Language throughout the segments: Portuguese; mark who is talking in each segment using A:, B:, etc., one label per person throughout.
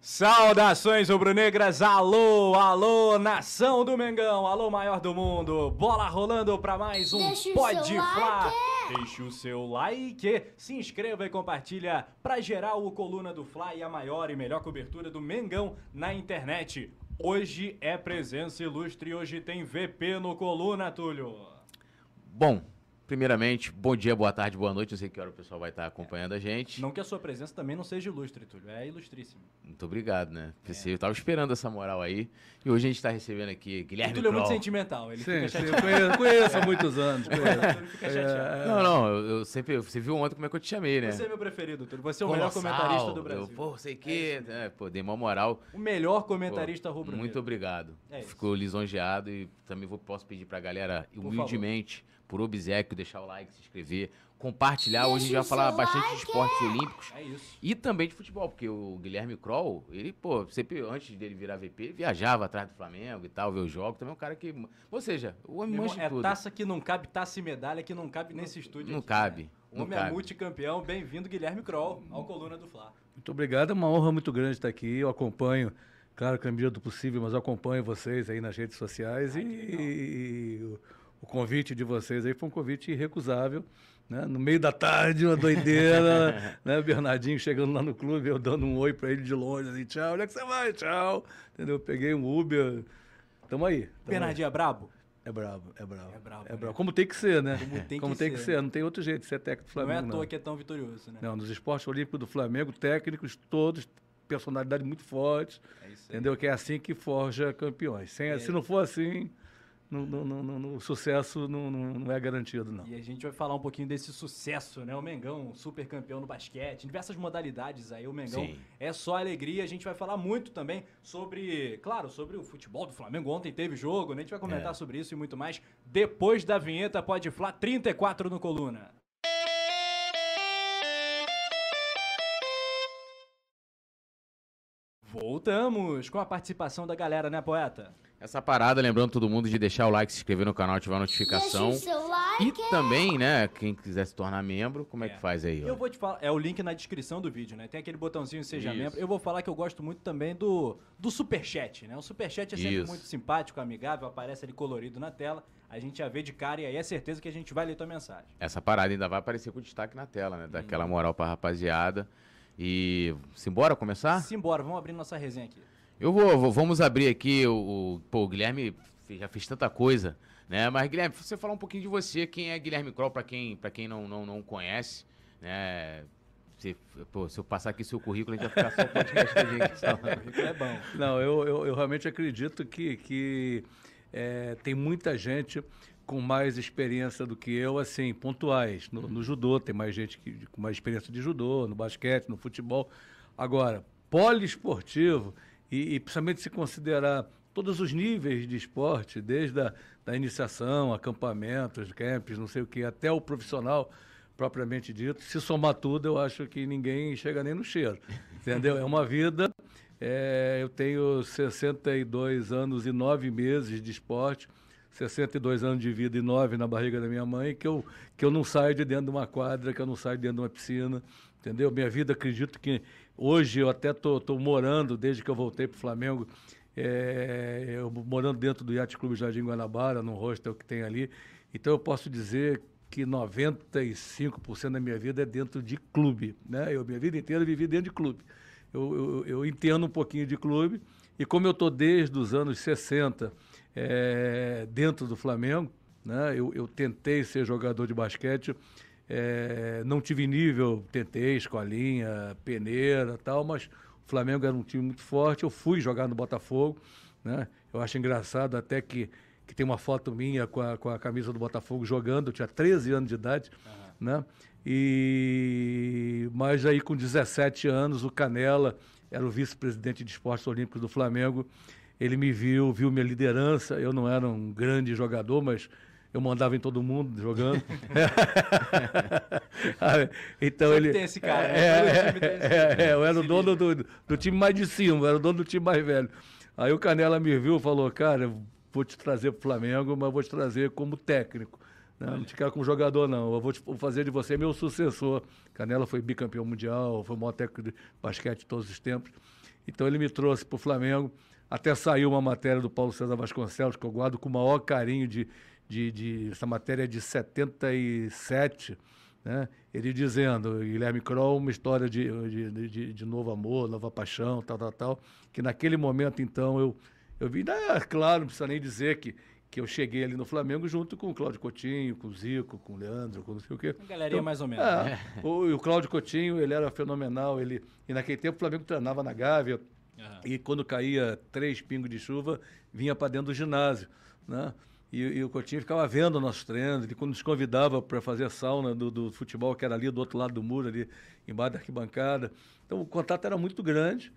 A: Saudações rubro-negras, alô, alô, nação do Mengão, alô maior do mundo, bola rolando para mais um
B: Deixa
A: Pode Flá.
B: like.
A: Deixa o seu like, se inscreva e compartilha para gerar o Coluna do Fla e a maior e melhor cobertura do Mengão na internet. Hoje é presença ilustre, hoje tem VP no Coluna, Túlio.
C: Bom, primeiramente, bom dia, boa tarde, boa noite. Não sei que hora o pessoal vai estar acompanhando a gente.
A: Não que a sua presença também não seja ilustre, Túlio, é ilustríssimo.
C: Muito obrigado, né? Pensei, Eu tava esperando essa moral aí. E hoje a gente tá recebendo aqui
A: O
C: Guilherme
A: Túlio é muito
C: Kroll.
A: sentimental, ele
D: Sim,
A: fica
D: sim, eu conheço, conheço há muitos anos. conheço.
A: O.
C: Não, não, eu, eu sempre. Você viu ontem como é que eu te chamei, né?
A: Você é meu preferido, Túlio. Você é o melhor
C: Colossal,
A: comentarista do Brasil.
C: Eu, pô, sei que. É, pô, dei uma moral.
A: O melhor comentarista rubro
C: Muito obrigado.
A: É.
C: Ficou lisonjeado e também vou, posso pedir pra galera,
A: Por
C: humildemente, por obsequio, deixar o like, se inscrever, compartilhar. Hoje a gente vai falar bastante de esportes olímpicos.
A: É isso.
C: E também de futebol, porque o Guilherme Kroll, ele, pô, sempre antes dele virar VP, viajava atrás do Flamengo e tal, ver os jogos. Também é um cara que. Ou seja, o homem manja
A: é
C: tudo.
A: taça que não cabe, taça e medalha que não cabe nesse estúdio
C: não
A: aqui,
C: cabe,
A: né? O homem é multicampeão. Bem-vindo, Guilherme Kroll, ao Coluna do Fla.
D: Muito obrigado, é uma honra muito grande estar aqui. Eu acompanho, claro que na medida do possível, mas eu acompanho vocês aí nas redes sociais e, e o, convite de vocês aí foi um convite irrecusável. Né? No meio da tarde, uma doideira, né? Bernardinho chegando lá no clube, eu dando um oi para ele de longe, assim, tchau, onde é que você vai? Tchau. Entendeu? Peguei um Uber. Tamo aí. tamo aí.
A: Bernardinho é brabo?
D: É brabo, é bravo.
A: É brabo,
D: É
A: né?
D: bravo. Como tem que ser, né?
A: Como tem que ser.
D: ser. Não tem outro jeito de ser técnico do
A: Não é
D: Flamengo.
A: à toa que é tão vitorioso, né?
D: Não, nos esportes olímpicos do Flamengo, técnicos todos, personalidade muito forte,
A: É isso aí.
D: entendeu? Que é assim que forja campeões. Sem,
A: É.
D: Se não for assim, no, no- no- no- no- o sucesso não, não- não é garantido, não.
A: E a gente vai falar um pouquinho desse sucesso, né? O Mengão, super campeão no basquete, em diversas modalidades aí. O Mengão
C: Sim.
A: é só alegria. A gente vai falar muito também sobre, claro, sobre o futebol do Flamengo. Ontem teve jogo, né? A gente vai comentar
C: É.
A: sobre isso e muito mais depois da vinheta. Pode Fla 34 no Coluna. Voltamos com a participação da galera, né, poeta?
C: Essa parada, lembrando todo mundo de deixar o like, se inscrever no canal, ativar a
B: Deixa
C: notificação.
B: o seu
C: E
B: like.
C: também, né, quem quiser se tornar membro, como é,
A: É.
C: que faz aí? ó?
A: Eu vou te falar, é o link na descrição do vídeo, né? Tem aquele botãozinho Seja
C: Isso.
A: Membro. Eu vou falar que eu gosto muito também do, do Superchat, né? O Superchat é sempre
C: Isso.
A: muito simpático, amigável, aparece ali colorido na tela. A gente já vê de cara e aí é certeza que a gente vai ler tua mensagem.
C: Essa parada ainda vai aparecer com destaque na tela, né? Daquela
A: Uhum.
C: moral pra rapaziada. E simbora começar?
A: Simbora, vamos abrir nossa resenha aqui.
C: Eu vou, vou- vamos abrir aqui o, o- pô, o Guilherme já fez tanta coisa, né? Mas Guilherme, você falar um pouquinho de você, quem é Guilherme Kroll para quem, para quem não, não, não conhece, né? Se, pô, se eu passar aqui seu currículo, a gente vai ficar só podcast todinho aqui, só.
A: É bom.
D: Não, eu, eu, eu realmente acredito que, que é, tem muita gente com mais experiência do que eu, assim, pontuais. No, no judô, tem mais gente que, com mais experiência de judô, no basquete, no futebol. Agora, poliesportivo, e, e principalmente se considerar todos os níveis de esporte, desde a da iniciação, acampamentos, camps, não sei o que, até o profissional propriamente dito. Se somar tudo, eu acho que ninguém chega nem no cheiro. Entendeu? É uma vida. é, eu tenho 62 anos e 9 meses de esporte, 62 anos de vida e 9 na barriga da minha mãe, que eu, que eu não saio de dentro de uma quadra, que eu não saio de dentro de uma piscina. Entendeu? Minha vida, acredito que hoje eu até estou morando, desde que eu voltei para o Flamengo, é, eu morando dentro do Yacht Clube Jardim Guanabara, num hostel que tem ali. Então eu posso dizer que 95% da minha vida é dentro de clube. Né? Eu, minha vida inteira vivi dentro de clube. Eu, eu, eu entendo um pouquinho de clube e como eu estou desde os anos 60 é, dentro do Flamengo, né? eu, eu tentei ser jogador de basquete, é, não tive nível, tentei, escolinha, peneira tal, mas o Flamengo era um time muito forte, eu fui jogar no Botafogo, né? Eu acho engraçado até que, que tem uma foto minha com a, com a camisa do Botafogo jogando, eu tinha 13 anos de idade, né? E mas aí com 17 anos o Canela era o vice-presidente de esportes olímpicos do Flamengo. Ele me viu, viu minha liderança. Eu não era um grande jogador, mas eu mandava em todo mundo jogando. então
A: Sempre
D: ele
A: tem esse cara, né?
D: É, é,
A: cara.
D: é, eu era o dono do, do time mais de cima, eu era o dono do time mais velho. Aí o Canela me viu e falou, cara, vou te trazer pro Flamengo, mas vou te trazer como técnico. né? Não te quero como jogador, não. Eu vou te- vou fazer de você meu sucessor. Canela foi bicampeão mundial, foi o maior técnico de basquete de todos os tempos. Então ele me trouxe para o Flamengo. Até saiu uma matéria do Paulo César Vasconcelos, que eu guardo com o maior carinho de, de, de essa matéria é de 77, né? Ele dizendo, Guilherme Kroll, uma história de, de, de, de, novo amor, nova paixão, tal, tal, tal, que naquele momento, então, eu, eu vi, ah, claro, não precisa nem dizer que, que eu cheguei ali no Flamengo junto com o Cláudio Coutinho, com o Zico, com o Leandro, com não sei o quê.
A: Uma galerinha então, mais ou menos.
D: É, né? o, o Cláudio Coutinho, ele era fenomenal, ele, e naquele tempo o Flamengo treinava na Gávea, Uhum. E quando caía três pingos de chuva, vinha para dentro do ginásio, né? E, e, o Coutinho ficava vendo nossos treinos, ele quando nos convidava para fazer sauna do, do, futebol, que era ali do outro lado do muro, ali embaixo da arquibancada. Então o contato era muito grande.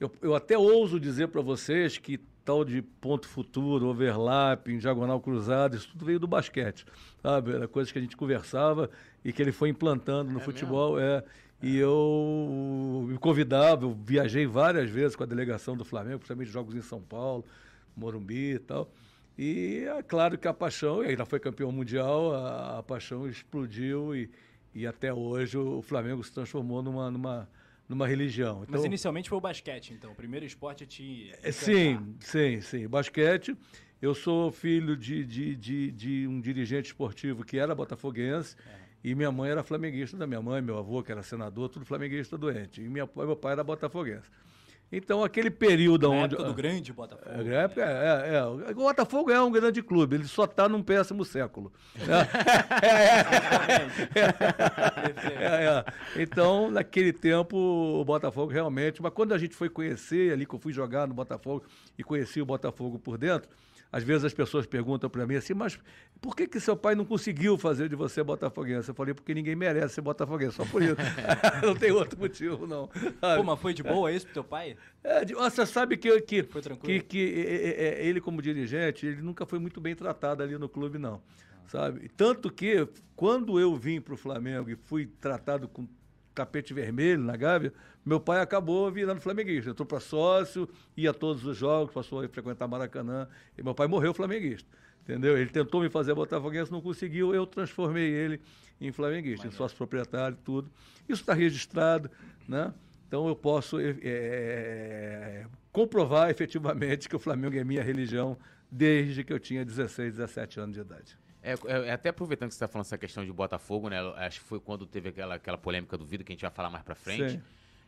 D: Eu, eu até ouso dizer para vocês que tal de ponto futuro, overlap, diagonal cruzado, isso tudo veio do basquete, sabe? Era coisa que a gente conversava e que ele foi implantando no é futebol. Mesmo? É, e eu me convidava, eu viajei várias vezes com a delegação do Flamengo, principalmente jogos em São Paulo, Morumbi e tal. E é claro que a paixão, e ainda foi campeão mundial, a, a paixão explodiu e, e até hoje o Flamengo se transformou numa, numa, numa religião.
A: Então, Mas inicialmente foi o basquete, então, o primeiro esporte a te...
D: É, sim, sim, sim. Basquete. Eu sou filho de, de, de, de um dirigente esportivo que era botafoguense. É e minha mãe era flamenguista da minha mãe, meu avô, que era senador, tudo flamenguista doente. E minha, meu pai era botafoguense. Então, aquele período
A: Na
D: onde.
A: Época do grande Botafogo.
D: É, época, é, é, O Botafogo é um grande clube, ele só está num péssimo século. é, então, naquele tempo, o Botafogo realmente. Mas quando a gente foi conhecer, ali que eu fui jogar no Botafogo e conheci o Botafogo por dentro, às vezes as pessoas perguntam para mim assim, mas por que, que seu pai não conseguiu fazer de você botafoguense? Eu falei, porque ninguém merece ser botafoguense, só por isso. não tem outro motivo, não.
A: Pô, mas foi de boa isso pro teu pai?
D: É, você sabe que, que, que, que é, é, ele, como dirigente, ele nunca foi muito bem tratado ali no clube, não. Sabe? Tanto que, quando eu vim para o Flamengo e fui tratado com tapete vermelho na Gávea, meu pai acabou virando flamenguista. Entrou para sócio, ia a todos os jogos, passou a frequentar Maracanã. E meu pai morreu flamenguista. Entendeu? Ele tentou me fazer botafoguense, não conseguiu, eu transformei ele em flamenguista, em sócio proprietário, tudo. Isso está registrado, né? Então eu posso é, é, comprovar efetivamente que o Flamengo é minha religião desde que eu tinha 16, 17 anos de idade.
C: É, é, até aproveitando que você está falando essa questão de Botafogo, né? Acho que foi quando teve aquela, aquela polêmica do vídeo que a gente vai falar mais para frente. Sim.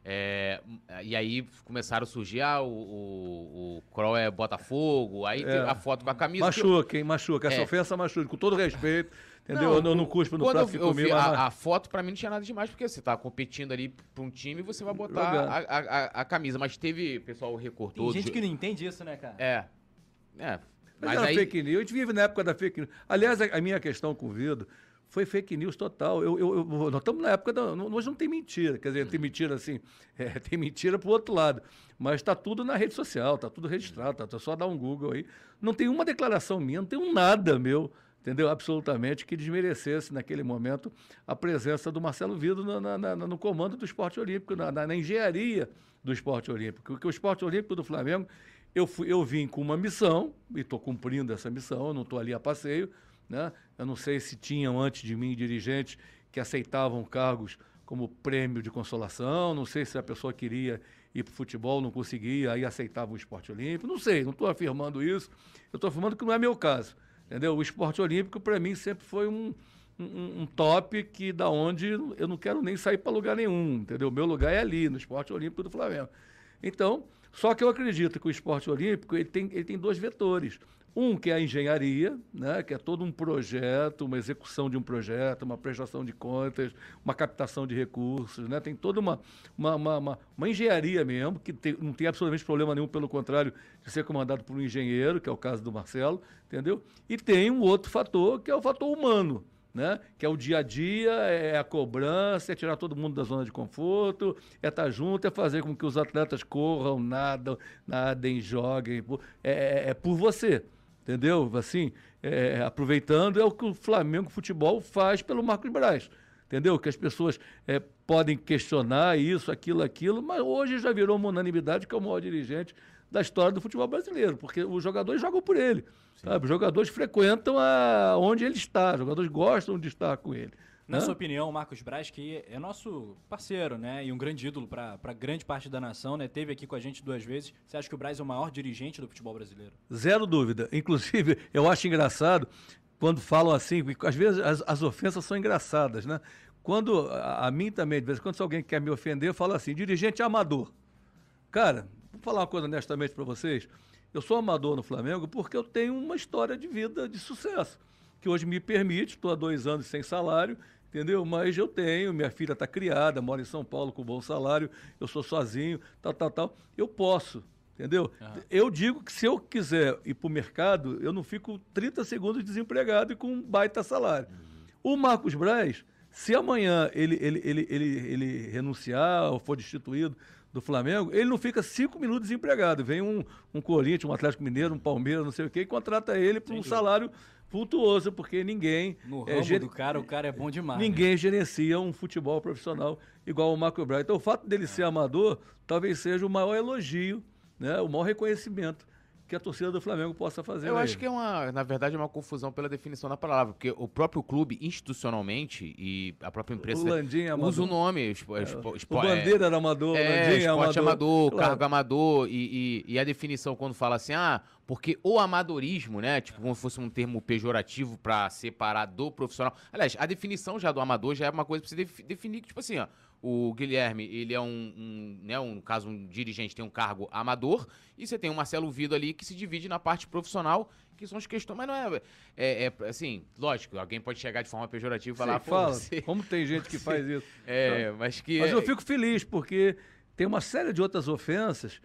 C: É, e aí começaram a surgir, ah, o, o, o Kroll é Botafogo, aí é. a foto com a camisa.
D: Machuca, hein? Machuca. Essa é. ofensa machuca, com todo respeito. Entendeu? Não, eu não, não cuspo no prato
C: eu, eu vi a, a, foto, pra mim, não tinha nada demais, porque você tá competindo ali pra um time e você vai botar a, a, a, camisa. Mas teve, pessoal recortou.
A: Tem gente que não entende isso, né, cara?
C: É. É.
D: Mas, Mas aí... fake news. A gente vive na época da fake news. Aliás, a, minha questão com o Vido foi fake news total. Eu, eu, eu, nós estamos na época da. Nós não tem mentira. Quer dizer, tem mentira assim, é, tem mentira para o outro lado. Mas está tudo na rede social, está tudo registrado, tá, só dar um Google aí. Não tem uma declaração minha, não tem um nada meu, entendeu? Absolutamente, que desmerecesse naquele momento a presença do Marcelo Vido no, na, na, no comando do esporte olímpico, na, na, engenharia do esporte olímpico. Porque o esporte olímpico do Flamengo, eu, fui, eu vim com uma missão, e estou cumprindo essa missão, eu não estou ali a passeio né? Eu não sei se tinham antes de mim dirigentes que aceitavam cargos como prêmio de consolação, não sei se a pessoa queria ir para o futebol, não conseguia, aí aceitava o esporte olímpico, não sei, não estou afirmando isso, eu estou afirmando que não é meu caso, entendeu? O esporte olímpico, para mim, sempre foi um, um, um, top que da onde eu não quero nem sair para lugar nenhum, entendeu? Meu lugar é ali, no esporte olímpico do Flamengo. Então, só que eu acredito que o esporte olímpico ele tem, ele tem dois vetores. Um que é a engenharia, né, que é todo um projeto, uma execução de um projeto, uma prestação de contas, uma captação de recursos, né, tem toda uma, uma, uma, uma, uma engenharia mesmo, que tem, não tem absolutamente problema nenhum, pelo contrário, de ser comandado por um engenheiro, que é o caso do Marcelo, entendeu? E tem um outro fator, que é o fator humano, né? que é o dia a dia, é a cobrança, é tirar todo mundo da zona de conforto, é estar tá junto, é fazer com que os atletas corram, nadam, nadem, joguem, é, é, é por você entendeu? Assim, é, aproveitando, é o que o Flamengo Futebol faz pelo Marcos Braz, entendeu? Que as pessoas é, podem questionar isso, aquilo, aquilo, mas hoje já virou uma unanimidade que é o maior dirigente da história do futebol brasileiro, porque os jogadores jogam por ele. Sabe? Os jogadores frequentam a, onde ele está, os jogadores gostam de estar com ele.
A: Na sua opinião, Marcos Braz, que é nosso parceiro, né? E um grande ídolo para grande parte da nação, né? Teve aqui com a gente duas vezes. Você acha que o Braz é o maior dirigente do futebol brasileiro?
D: Zero dúvida. Inclusive, eu acho engraçado quando falam assim, às vezes as, as ofensas são engraçadas, né? Quando, a, a, mim também, de vez em quando, se alguém quer me ofender, eu falo assim, dirigente amador. Cara, vou falar uma coisa honestamente para vocês. Eu sou amador no Flamengo porque eu tenho uma história de vida de sucesso, que hoje me permite, estou há dois anos sem salário, entendeu? Mas eu tenho, minha filha está criada, mora em São Paulo com bom salário, eu sou sozinho, tal, tal, tal. Eu posso, entendeu? Uhum. Eu digo que se eu quiser ir para o mercado, eu não fico 30 segundos desempregado e com um baita salário. Uhum. O Marcos Braz, se amanhã ele, ele, ele, ele, ele renunciar ou for destituído do Flamengo, ele não fica cinco minutos desempregado. Vem um, um Corinthians, um Atlético Mineiro, um Palmeiras, não sei o quê, e contrata ele por um salário vultuoso, porque ninguém.
A: No é, ramo do cara, o cara é bom demais.
D: Ninguém né? gerencia um futebol profissional igual o Marco Braz. Então, o fato dele ser amador talvez seja o maior elogio, né, o maior reconhecimento que a torcida do Flamengo possa fazer.
C: Eu acho ele. que é uma, na verdade, é uma confusão pela definição da palavra, porque o próprio clube, institucionalmente, e a própria imprensa
D: o usa
C: o nome.
D: Expo, é, expo, o Bandeira era amador,
C: é, Landim é amador, amador claro. cargo amador, e, e, e, a definição quando fala assim, ah, porque o amadorismo, né, tipo, como se fosse um termo pejorativo para separar do profissional. Aliás, a definição já do amador já é uma coisa pra você definir, tipo assim, ó, o Guilherme, ele é um, um, né, um caso, um dirigente tem um cargo amador, e você tem o Marcelo Vido ali que se divide na parte profissional, que são as questões, mas não é, é, é assim, lógico, alguém pode chegar de forma pejorativa e falar,
D: Sim, fala, você, como tem gente que faz isso.
C: É, mas que...
D: Mas eu fico feliz, porque tem uma série de outras ofensas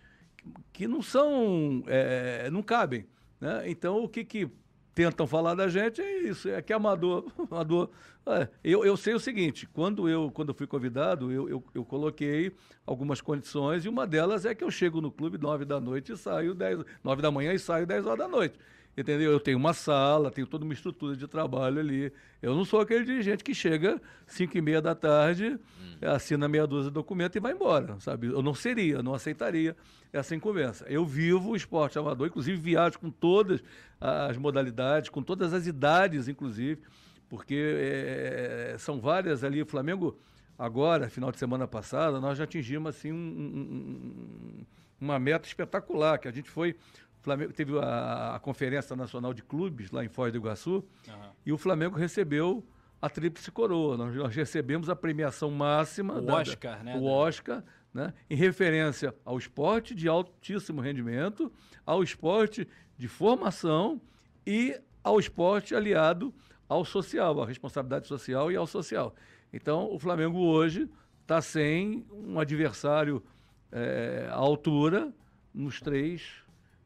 D: que não são, é, não cabem, né? Então, o que que tentam falar da gente é isso, é que é amador, amador. É, eu, eu sei o seguinte, quando eu, quando fui convidado, eu, eu, eu, coloquei algumas condições e uma delas é que eu chego no clube nove da noite e saio nove da manhã e saio dez horas da noite. Entendeu? Eu tenho uma sala, tenho toda uma estrutura de trabalho ali. Eu não sou aquele dirigente que chega cinco e meia da tarde, hum. assina meia dúzia de documento e vai embora, sabe? Eu não seria, não aceitaria essa incumbência. Eu vivo o esporte amador, inclusive viajo com todas as modalidades, com todas as idades, inclusive, porque é, são várias ali. O Flamengo, agora, final de semana passada, nós já atingimos assim, um, um, uma meta espetacular, que a gente foi Flamengo teve a, a, Conferência Nacional de Clubes lá em Foz do Iguaçu uhum. e o Flamengo recebeu a Tríplice Coroa. Nós, nós recebemos a premiação máxima.
A: O da, Oscar, né?
D: O Oscar, né? Em referência ao esporte de altíssimo rendimento, ao esporte de formação e ao esporte aliado ao social, à responsabilidade social e ao social. Então, o Flamengo hoje está sem um adversário é, à altura nos três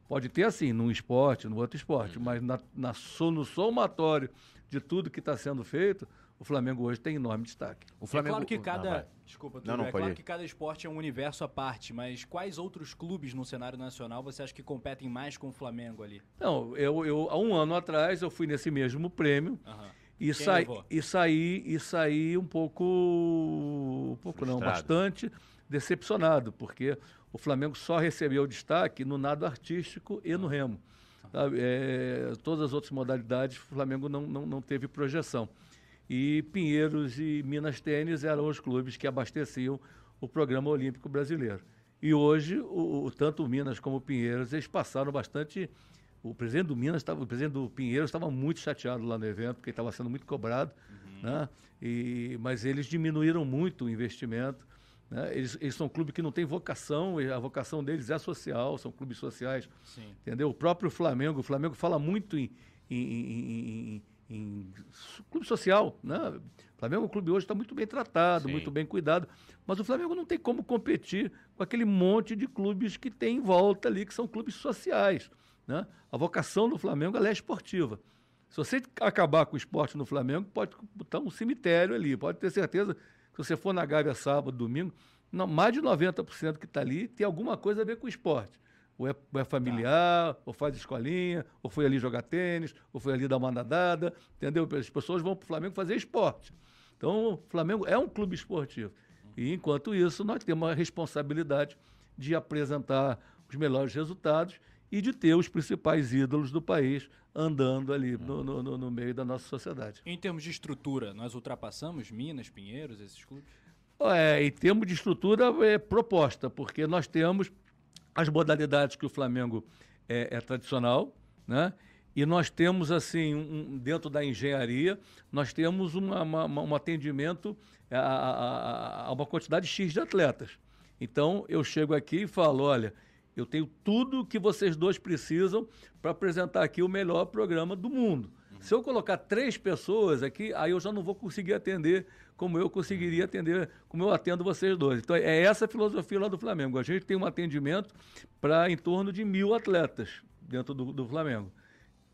D: Pode ter assim, num esporte, no outro esporte, uhum. mas na, na, no somatório de tudo que está sendo feito, o Flamengo hoje tem enorme destaque.
A: O Flamengo... É claro que cada. Não, desculpa, não, não, é claro ir. que cada esporte é um universo à parte, mas quais outros clubes no cenário nacional você acha que competem mais com o Flamengo ali?
D: Não, eu, eu há um ano atrás eu fui nesse mesmo prêmio. Uhum. E, saí, e saí e saí um pouco um pouco Frustrado. não bastante decepcionado porque o Flamengo só recebeu destaque no nado artístico e no remo. É, todas as outras modalidades, o Flamengo não, não, não teve projeção. E Pinheiros e Minas Tênis eram os clubes que abasteciam o programa olímpico brasileiro. E hoje, o, o tanto o Minas como o Pinheiros, eles passaram bastante. O presidente do Minas, tava, o presidente do Pinheiros estava muito chateado lá no evento, porque estava sendo muito cobrado, uhum. né? E, mas eles diminuíram muito o investimento. Né? Eles, eles, são clubes que não têm vocação, a vocação deles é social, são clubes sociais. Sim. Entendeu? O próprio Flamengo, o Flamengo fala muito em, em, em, em clube social. Né? O Flamengo, o clube hoje está muito bem tratado, Sim. muito bem cuidado. Mas o Flamengo não tem como competir com aquele monte de clubes que tem em volta ali, que são clubes sociais. Né? A vocação do Flamengo é esportiva. Se você acabar com o esporte no Flamengo, pode botar um cemitério ali, pode ter certeza se você for na Gávea sábado, domingo, não, mais de 90% que está ali tem alguma coisa a ver com esporte. Ou é, ou é familiar, tá. ou faz escolinha, ou foi ali jogar tênis, ou foi ali dar uma nadada, entendeu? As pessoas vão para o Flamengo fazer esporte. Então, o Flamengo é um clube esportivo. E, enquanto isso, nós temos a responsabilidade de apresentar os melhores resultados e de ter os principais ídolos do país andando ali no, no, no meio da nossa sociedade.
A: Em termos de estrutura, nós ultrapassamos Minas, Pinheiros, esses clubes?
D: É, em termos de estrutura, é proposta, porque nós temos as modalidades que o Flamengo é, é tradicional, né? E nós temos, assim, um, dentro da engenharia, nós temos uma, uma, um atendimento a, a, a, uma quantidade X de atletas. Então, eu chego aqui e falo, olha, eu tenho tudo que vocês dois precisam para apresentar aqui o melhor programa do mundo. Uhum. Se eu colocar três pessoas aqui, aí eu já não vou conseguir atender como eu conseguiria atender, como eu atendo vocês dois. Então, é essa a filosofia lá do Flamengo. A gente tem um atendimento para em torno de mil atletas dentro do, do Flamengo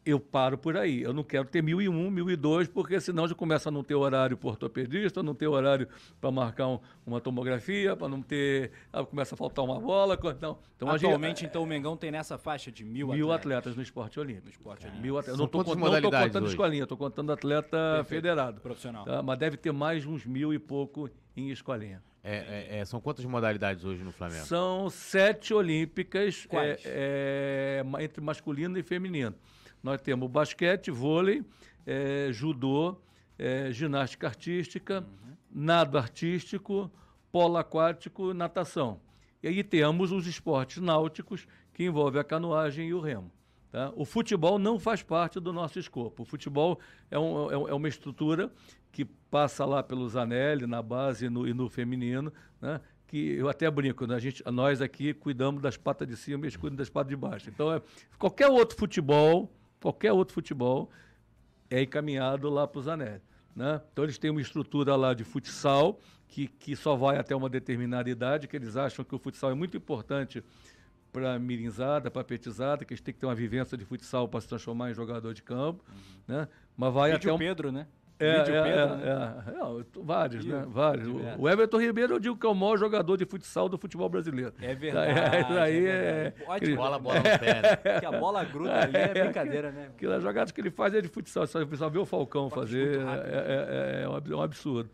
D: eu paro por aí. Eu não quero ter mil e um, mil e dois, porque senão já começa a não ter horário para ortopedista, não ter horário para marcar um, uma tomografia, para não ter. Ah, começa a faltar uma bola. Não.
A: Então, Atualmente, gente, então, o Mengão tem nessa faixa de mil,
D: mil atletas. atletas no esporte olímpico.
A: No esporte olímpico.
D: Mil atletas. Não estou contando hoje? escolinha, estou contando atleta Perfeito. federado.
A: Profissional.
D: Tá? Mas deve ter mais uns mil e pouco em escolinha.
C: É, é, é são quantas modalidades hoje no Flamengo?
D: São sete olímpicas é, é entre masculino e feminino. Nós temos basquete, vôlei, é, judô, é, ginástica artística, uhum. nado artístico, polo aquático, natação. E aí temos os esportes náuticos, que envolvem a canoagem e o remo. Tá? O futebol não faz parte do nosso escopo. O futebol é, um, é, é uma estrutura que passa lá pelos Anelli, na base e no, e no feminino, né? que eu até brinco, né? a gente, nós aqui cuidamos das patas de cima e eles cuidam das patas de baixo. Então, é, qualquer outro futebol qualquer outro futebol é encaminhado lá para os anéis. Né? Então eles têm uma estrutura lá de futsal que, que só vai até uma determinada idade, que eles acham que o futsal é muito importante para mirinzada, para petizada, que eles têm que ter uma vivência de futsal para se transformar em jogador de campo, uhum. né?
A: Mas vai Vídeo até um... Pedro, né?
D: É, é, Pedro, é, né? é, é, vários, né? Vários. O, Everton Ribeiro, eu digo que é o maior jogador de futsal do futebol brasileiro.
A: É verdade. Aí
C: é. Ótimo. Bola, bola no pé.
A: Né? Que a bola gruda ali é brincadeira, né?
D: Aquelas jogadas que ele faz é de futsal. Só, só vê o Falcão fazer. É, é, um absurdo.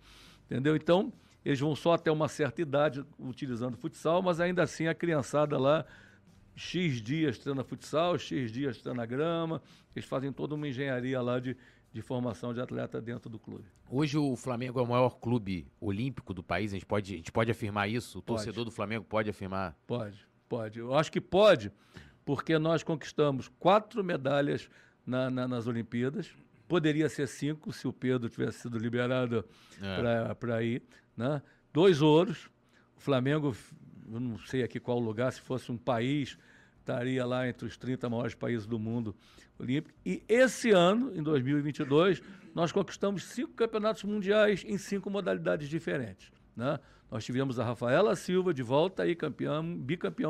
D: Entendeu? Então, eles vão só até uma certa idade utilizando futsal, mas ainda assim a criançada lá. X dias treina futsal, X dias treina grama, eles fazem toda uma engenharia lá de, de formação de atleta dentro do clube.
C: Hoje o Flamengo é o maior clube olímpico do país, a gente pode, a gente pode afirmar isso? O pode. torcedor do Flamengo pode afirmar?
D: Pode, pode. Eu acho que pode, porque nós conquistamos quatro medalhas na, na, nas Olimpíadas. Poderia ser cinco se o Pedro tivesse sido liberado é. para ir. Né? Dois ouros. O Flamengo, eu não sei aqui qual lugar, se fosse um país, estaria lá entre os 30 maiores países do mundo olímpico. E esse ano, em 2022, nós conquistamos cinco campeonatos mundiais em cinco modalidades diferentes. Né? Nós tivemos a Rafaela Silva de volta aí, campeã,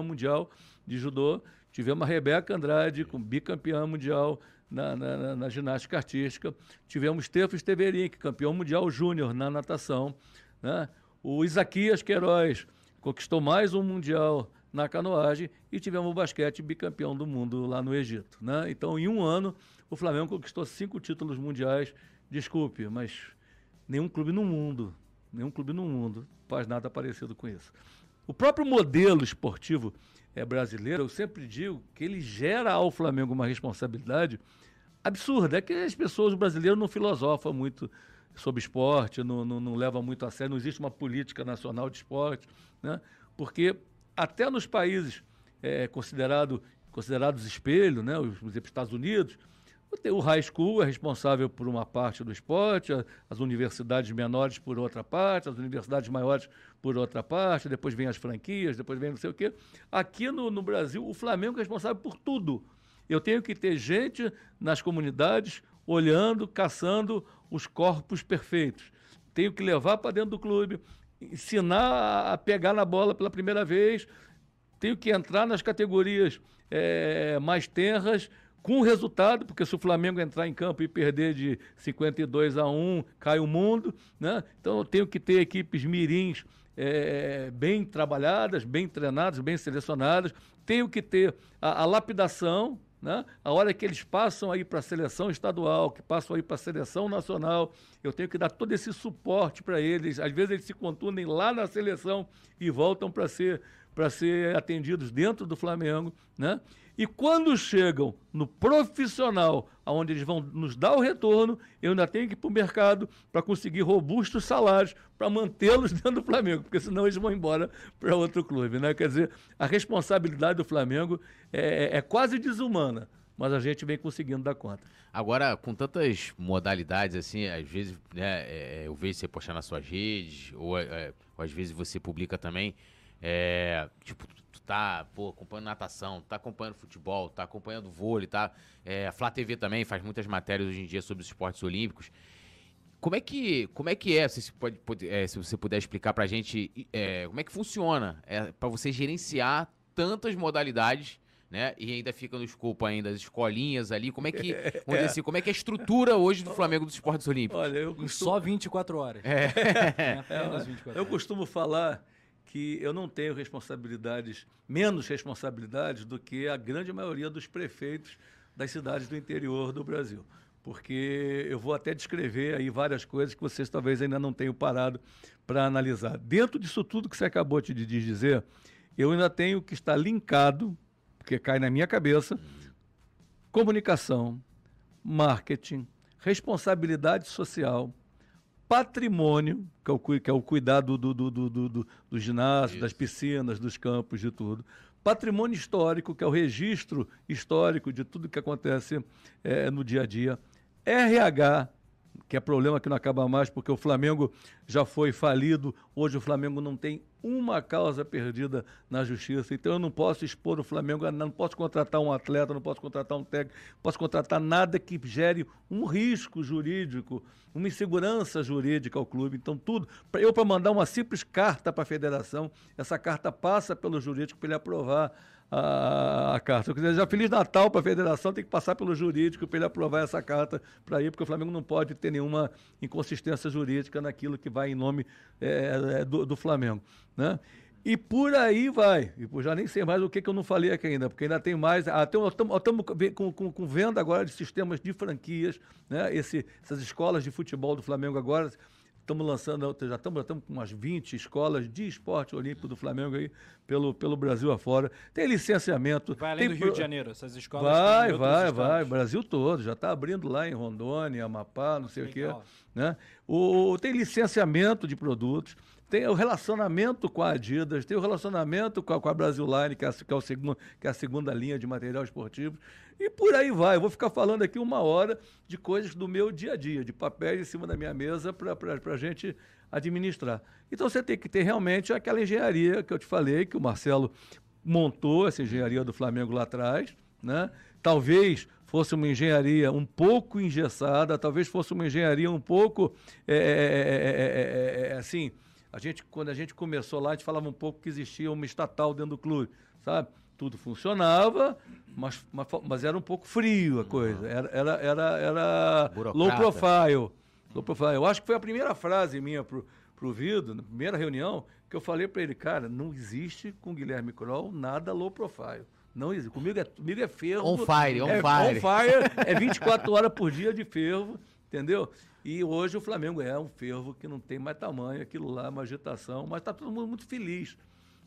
D: mundial de judô. Tivemos a Rebeca Andrade, com bicampeã mundial na, na, na ginástica artística. Tivemos Stefan Steverink, campeão mundial júnior na natação. Né? O Isaquias Queiroz conquistou mais um mundial na canoagem e tivemos o basquete bicampeão do mundo lá no Egito. Né? Então, em um ano, o Flamengo conquistou cinco títulos mundiais. Desculpe, mas nenhum clube no mundo, nenhum clube no mundo faz nada parecido com isso. O próprio modelo esportivo é, brasileiro, eu sempre digo que ele gera ao Flamengo uma responsabilidade absurda. É que as pessoas, brasileiras não filosofam muito sobre esporte, não, não, não levam muito a sério, não existe uma política nacional de esporte, né? porque até nos países é, considerado, considerados espelho, né, os, os Estados Unidos, o high school é responsável por uma parte do esporte, as universidades menores por outra parte, as universidades maiores por outra parte, depois vem as franquias, depois vem não sei o quê. Aqui no, no Brasil, o Flamengo é responsável por tudo. Eu tenho que ter gente nas comunidades olhando, caçando os corpos perfeitos. Tenho que levar para dentro do clube, ensinar a pegar na bola pela primeira vez, tenho que entrar nas categorias é, mais tenras com resultado, porque se o Flamengo entrar em campo e perder de 52 a 1, cai o mundo, né? Então eu tenho que ter equipes mirins é, bem trabalhadas, bem treinadas, bem selecionadas, tenho que ter a, a lapidação, né? A hora que eles passam aí para a seleção estadual, que passam aí para a seleção nacional, eu tenho que dar todo esse suporte para eles. Às vezes eles se contundem lá na seleção e voltam para ser para ser atendidos dentro do Flamengo, né? E quando chegam no profissional, onde eles vão nos dar o retorno, eu ainda tenho que ir para o mercado para conseguir robustos salários para mantê-los dentro do Flamengo, porque senão eles vão embora para outro clube. Né? Quer dizer, a responsabilidade do Flamengo é, é, é quase desumana mas a gente vem conseguindo dar conta.
C: Agora, com tantas modalidades, assim, às vezes né, é, eu vejo você postar nas suas redes, ou, é, ou às vezes você publica também, é, tipo, tá, pô, acompanhando natação, tá acompanhando futebol, tá acompanhando vôlei, tá? É, a Flá TV também faz muitas matérias hoje em dia sobre os esportes olímpicos. Como é que, como é, que é, se, pode, pode é, se você puder explicar pra gente, é, como é que funciona é, para você gerenciar tantas modalidades, né? E ainda fica no escopo ainda as escolinhas ali, como é que, vamos dizer assim, como é que é a estrutura hoje do Flamengo dos esportes olímpicos?
A: Olha, eu costumo... Só 24 horas.
D: É. é 24 eu costumo falar que eu não tenho responsabilidades, menos responsabilidades do que a grande maioria dos prefeitos das cidades do interior do Brasil. Porque eu vou até descrever aí várias coisas que vocês talvez ainda não tenham parado para analisar. Dentro disso tudo que você acabou de dizer, eu ainda tenho que estar linkado, porque cai na minha cabeça, comunicação, marketing, responsabilidade social, patrimônio, que é o, que é o cuidado do, do, do, do, do ginásio, Isso. das piscinas, dos campos, de tudo. Patrimônio histórico, que é o registro histórico de tudo que acontece é, no dia a dia. RH, que é problema que não acaba mais, porque o Flamengo já foi falido. Hoje o Flamengo não tem uma causa perdida na justiça. Então eu não posso expor o Flamengo, não posso contratar um atleta, não posso contratar um técnico, não posso contratar nada que gere um risco jurídico, uma insegurança jurídica ao clube. Então tudo, eu para mandar uma simples carta para a federação, essa carta passa pelo jurídico para ele aprovar a, a carta. Eu quiser já Feliz Natal para a federação, tem que passar pelo jurídico para ele aprovar essa carta para ir, porque o Flamengo não pode ter nenhuma inconsistência jurídica naquilo que vai em nome é, é, do, do, Flamengo. Né? E por aí vai. E já nem sei mais o que, que eu não falei aqui ainda, porque ainda tem mais. Ah, estamos com, com, com, venda agora de sistemas de franquias, né? Esse, essas escolas de futebol do Flamengo agora Estamos lançando, já estamos, com umas 20 escolas de esporte olímpico do Flamengo aí pelo, pelo Brasil afora. Tem licenciamento.
A: Vai além
D: tem
A: do Rio de Janeiro, essas escolas.
D: Vai, vai, vai. Brasil todo. Já está abrindo lá em Rondônia, Amapá, não sei Legal. o quê. Né? O, tem licenciamento de produtos tem o relacionamento com a Adidas, tem o relacionamento com a, com a que é a, que, é o segundo, que é a segunda linha de material esportivo, e por aí vai. Eu vou ficar falando aqui uma hora de coisas do meu dia a dia, de papéis em cima da minha mesa para a gente administrar. Então você tem que ter realmente aquela engenharia que eu te falei, que o Marcelo montou, essa engenharia do Flamengo lá atrás, né? Talvez fosse uma engenharia um pouco engessada, talvez fosse uma engenharia um pouco, é, é, assim, a gente, quando a gente começou lá, a gente falava um pouco que existia uma estatal dentro do clube, sabe? Tudo funcionava, mas, mas, mas era um pouco frio a coisa. Era, era, era, era low profile. Low profile. Eu acho que foi a primeira frase minha pro, pro Vido, na primeira reunião, que eu falei para ele, cara, não existe com Guilherme Kroll nada low profile. Não existe. Comigo é, comigo é fervo.
C: On fire, on
D: é,
C: fire.
D: On fire, é 24 horas por dia de fervo, entendeu? E hoje o Flamengo é um fervo que não tem mais tamanho, aquilo lá, uma agitação, mas está todo mundo muito feliz,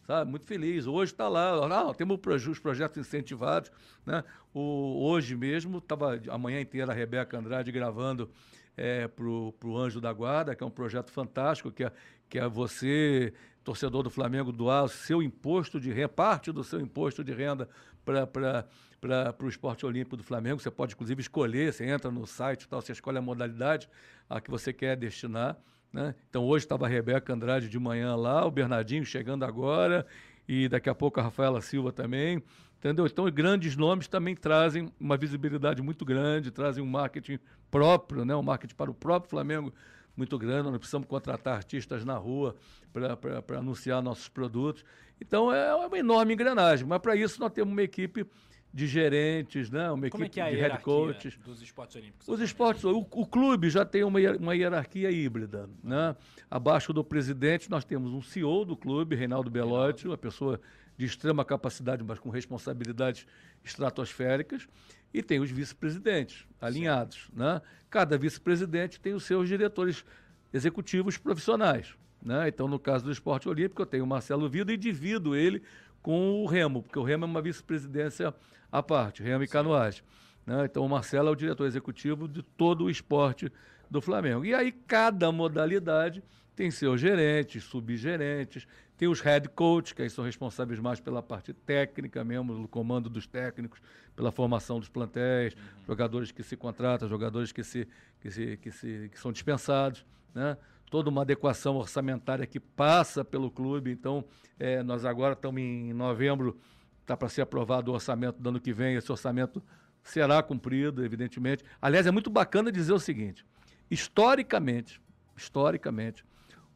D: sabe? Muito feliz. Hoje está lá, não, temos os projetos incentivados, né? O, hoje mesmo, estava a manhã inteira a Rebeca Andrade gravando é, para o Anjo da Guarda, que é um projeto fantástico, que é, que é você, torcedor do Flamengo, doar seu imposto de renda, parte do seu imposto de renda para o esporte olímpico do Flamengo. Você pode, inclusive, escolher, você entra no site tal, você escolhe a modalidade a que você quer destinar. Né? Então, hoje estava a Rebeca Andrade de manhã lá, o Bernardinho chegando agora, e daqui a pouco a Rafaela Silva também. Entendeu? Então, grandes nomes também trazem uma visibilidade muito grande, trazem um marketing próprio, né? um marketing para o próprio Flamengo muito grande. Nós precisamos contratar artistas na rua para anunciar nossos produtos. Então, é uma enorme engrenagem. Mas, para isso, nós temos uma equipe de gerentes, né? uma
A: Como
D: equipe
A: é, é
D: de head coaches.
A: dos esportes olímpicos?
D: Os esportes, o, o, clube já tem uma, uma hierarquia híbrida. Né? Abaixo do presidente, nós temos um CEO do clube, Reinaldo Belotti, uma pessoa de extrema capacidade, mas com responsabilidades estratosféricas, e tem os vice-presidentes alinhados. Né? Cada vice-presidente tem os seus diretores executivos profissionais. Né? Então, no caso do esporte olímpico, eu tenho o Marcelo Vida e divido ele com o Remo, porque o Remo é uma vice-presidência à parte, Remo e Canoagem. Né? Então, o Marcelo é o diretor executivo de todo o esporte do Flamengo. E aí, cada modalidade tem seus gerentes, subgerentes, tem os head coach, que aí são responsáveis mais pela parte técnica mesmo, do comando dos técnicos, pela formação dos plantéis, uhum. jogadores que se contratam, jogadores que, se, que, se, que, se, que são dispensados, né? toda uma adequação orçamentária que passa pelo clube. Então, é, nós agora estamos em novembro, está para ser aprovado o orçamento do ano que vem, esse orçamento será cumprido, evidentemente. Aliás, é muito bacana dizer o seguinte: historicamente, historicamente,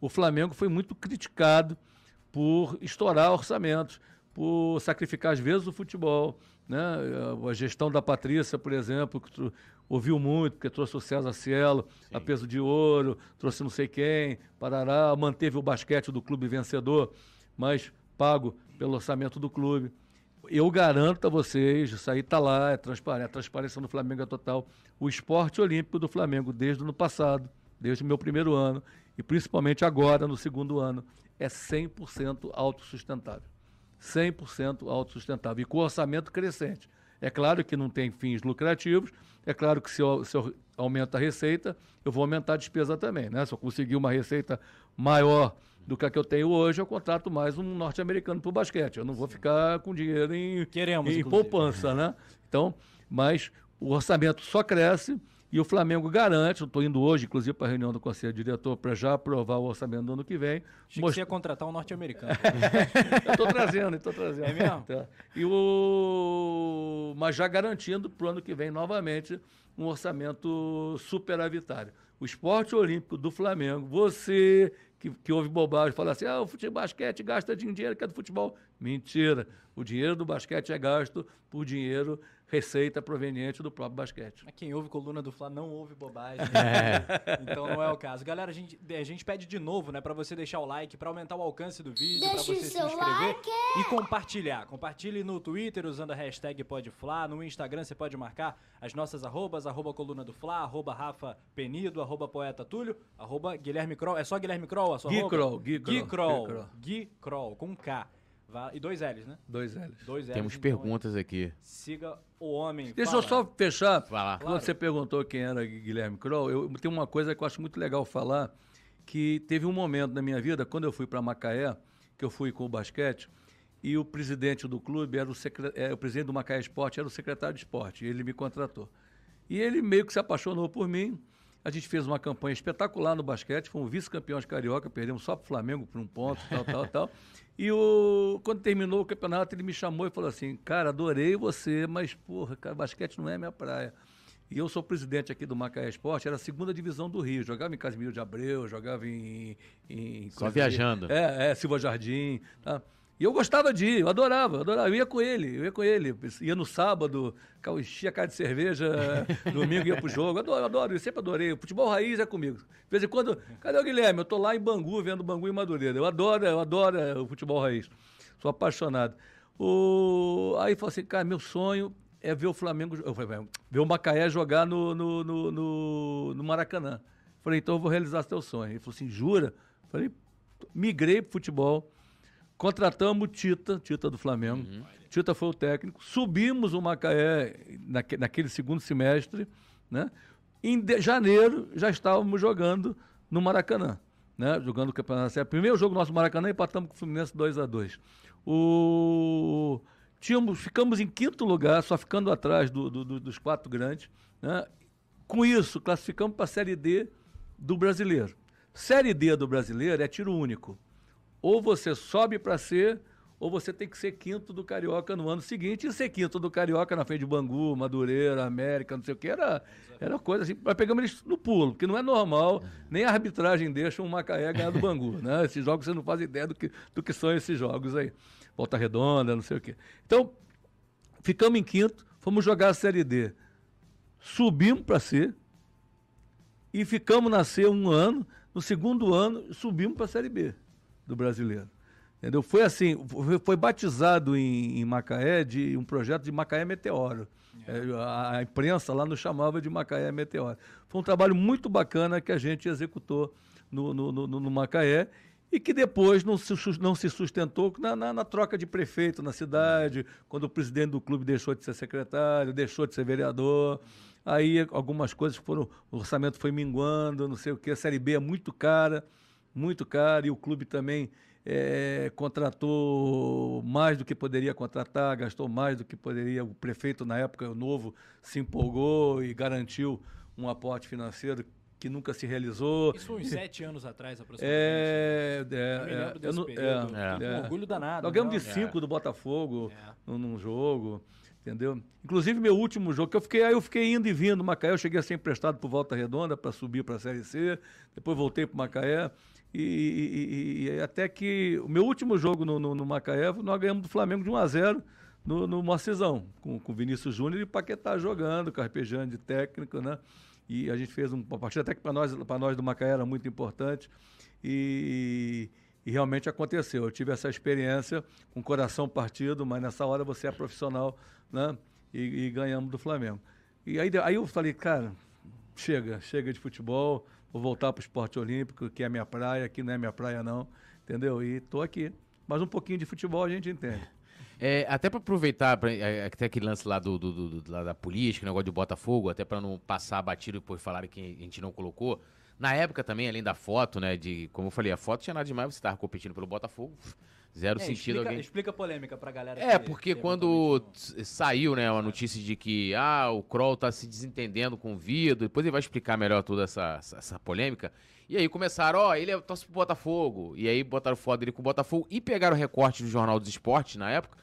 D: o Flamengo foi muito criticado por estourar orçamentos, por sacrificar às vezes o futebol. Né? A gestão da Patrícia, por exemplo, que ouviu muito, porque trouxe o César Cielo Sim. a peso de ouro, trouxe não sei quem, Parará, manteve o basquete do clube vencedor, mas pago pelo orçamento do clube. Eu garanto a vocês, isso aí está lá, é transparente, a transparência no Flamengo é total. O esporte olímpico do Flamengo, desde o ano passado, desde o meu primeiro ano, e principalmente agora, no segundo ano, é 100% autossustentável. 100% autossustentável. E com orçamento crescente. É claro que não tem fins lucrativos, é claro que se eu, se eu aumento a receita, eu vou aumentar a despesa também. Né? Se eu conseguir uma receita maior do que a que eu tenho hoje, eu contrato mais um norte-americano para o basquete. Eu não vou ficar com dinheiro em,
A: Queremos,
D: em poupança. Né? Então, mas o orçamento só cresce e o Flamengo garante, eu estou indo hoje, inclusive, para a reunião do Conselho Diretor, para já aprovar o orçamento do ano que vem.
A: Achei most... que você ia contratar um norte-americano.
D: estou trazendo, estou trazendo.
A: É mesmo? Tá.
D: E o... Mas já garantindo para o ano que vem, novamente, um orçamento superavitário. O esporte olímpico do Flamengo, você que, que ouve bobagem, fala assim, ah, o futebol basquete gasta dinheiro que é do futebol. Mentira. O dinheiro do basquete é gasto por dinheiro receita proveniente do próprio basquete.
A: Quem ouve coluna do Fla não ouve bobagem. É. Então não é o caso. Galera, a gente, a gente pede de novo, né, para você deixar o like, para aumentar o alcance do vídeo, para você se inscrever like. e compartilhar. Compartilhe no Twitter usando a hashtag PodFla, no Instagram você pode marcar as nossas arrobas, arroba coluna do Fla, arroba Rafa Penido, arroba Poeta Túlio, arroba Guilherme Kroll. É só Guilherme Kroll a sua
D: Gui
A: arroba?
D: Kroll, Gui
A: Kroll. Gui Kroll. Gui Kroll, com K. E dois L's, né?
D: Dois L's.
A: Dois L's.
C: Temos então, perguntas aqui.
A: Siga o homem.
D: Deixa fala. eu só fechar. Fala. Quando claro. você perguntou quem era Guilherme Kroll, eu tenho uma coisa que eu acho muito legal falar, que teve um momento na minha vida, quando eu fui para Macaé, que eu fui com o basquete, e o presidente do clube era o, secre... é, o presidente do Macaé Esporte, era o secretário de esporte, e ele me contratou. E ele meio que se apaixonou por mim. A gente fez uma campanha espetacular no basquete, fomos vice-campeões carioca, perdemos só para o Flamengo por um ponto, tal, tal, tal. E o, quando terminou o campeonato, ele me chamou e falou assim: Cara, adorei você, mas, porra, cara, basquete não é minha praia. E eu sou presidente aqui do Macaé Esporte, era a segunda divisão do Rio. Jogava em Casimiro de Abreu, jogava em. em
C: Só viajando.
D: É, é, Silva Jardim. Tá? E eu gostava de ir, eu adorava, adorava. Eu ia com ele, eu ia com ele. Ia no sábado, enchia a cara de cerveja, domingo ia pro jogo. Eu adoro, adoro, eu sempre adorei. O futebol raiz é comigo. De vez em quando, cadê o Guilherme? Eu tô lá em Bangu, vendo Bangu e Madureira. Eu adoro, eu adoro é, o futebol raiz. Sou apaixonado. O... Aí falou assim, cara, meu sonho é ver o Flamengo, ver o Macaé jogar no, no, no, no, no Maracanã. Falei, então eu vou realizar seu sonho. Ele falou assim, jura? Falei, migrei pro futebol Contratamos Tita, Tita do Flamengo. Uhum. Tita foi o técnico. Subimos o Macaé naque, naquele segundo semestre. Né? Em de, janeiro já estávamos jogando no Maracanã. Né? Jogando o Campeonato Série. Primeiro jogo nosso no Maracanã empatamos com o Fluminense 2 a 2 o... Tínhamos, ficamos em quinto lugar, só ficando atrás do, do, do, dos quatro grandes. Né? Com isso, classificamos para a Série D do brasileiro. Série D do brasileiro é tiro único. Ou você sobe para ser, ou você tem que ser quinto do Carioca no ano seguinte. E ser quinto do Carioca na frente de Bangu, Madureira, América, não sei o que, era, era coisa assim. Nós pegamos eles no pulo, porque não é normal, nem a arbitragem deixa um Macaé ganhar do Bangu. Né? Esses jogos você não faz ideia do que, do que são esses jogos aí. Volta redonda, não sei o quê. Então, ficamos em quinto, fomos jogar a Série D. Subimos para C e ficamos na C um ano. No segundo ano, subimos para a Série B do brasileiro. Entendeu? Foi assim, foi, batizado em, em, Macaé de um projeto de Macaé Meteoro. É. É, a, a, imprensa lá nos chamava de Macaé Meteoro. Foi um trabalho muito bacana que a gente executou no, no, no, no Macaé e que depois não se, não se sustentou na, na, na, troca de prefeito na cidade, quando o presidente do clube deixou de ser secretário, deixou de ser vereador. Aí algumas coisas foram, o orçamento foi minguando, não sei o quê. A Série B é muito cara, muito cara, e o clube também é, contratou mais do que poderia contratar, gastou mais do que poderia. O prefeito, na época, o novo, se empolgou e garantiu um aporte financeiro que nunca se realizou.
A: Isso uns sete anos atrás,
D: aproximadamente. É, é, eu me lembro
A: desse é, período. É, é, um orgulho danado.
D: Nós ganhamos de cinco do Botafogo é. num, num, jogo, entendeu? Inclusive, meu último jogo, que eu fiquei, aí eu fiquei indo e vindo Macaé, eu cheguei a ser emprestado por Volta Redonda para subir para a Série C, depois voltei para Macaé. E, e, e, até que o meu último jogo no, no, no, Macaé, nós ganhamos do Flamengo de 1 a 0 no, no com, com Vinícius Júnior e Paquetá jogando, carpejando de técnico, né? E a gente fez uma partida até que para nós, nós do Macaé era muito importante. E, e realmente aconteceu. Eu tive essa experiência com o coração partido, mas nessa hora você é profissional, né? E, e ganhamos do Flamengo. E aí, aí eu falei, cara, chega, chega de futebol, vou voltar para o esporte olímpico, que é minha praia, aqui não é minha praia não, entendeu? E estou aqui. Mas um pouquinho de futebol a gente entende.
C: É, até para aproveitar, é, até aquele lance lá do, do, do da política, negócio de Botafogo, até para não passar batido por falarem que a gente não colocou. Na época também, além da foto, né, de, como eu falei, a foto tinha nada demais, você estava competindo pelo Botafogo, zero é, sentido.
A: Explica,
C: alguém...
A: explica a polêmica pra galera.
C: É, porque quando saiu, né, a notícia de que, ah, o Kroll tá se desentendendo com o Vido, depois ele vai explicar melhor toda essa, essa, essa polêmica, e aí começaram, ó, ele é torce pro Botafogo, e aí botaram foto dele com o Botafogo, e pegaram o recorte do Jornal dos Esportes, na época,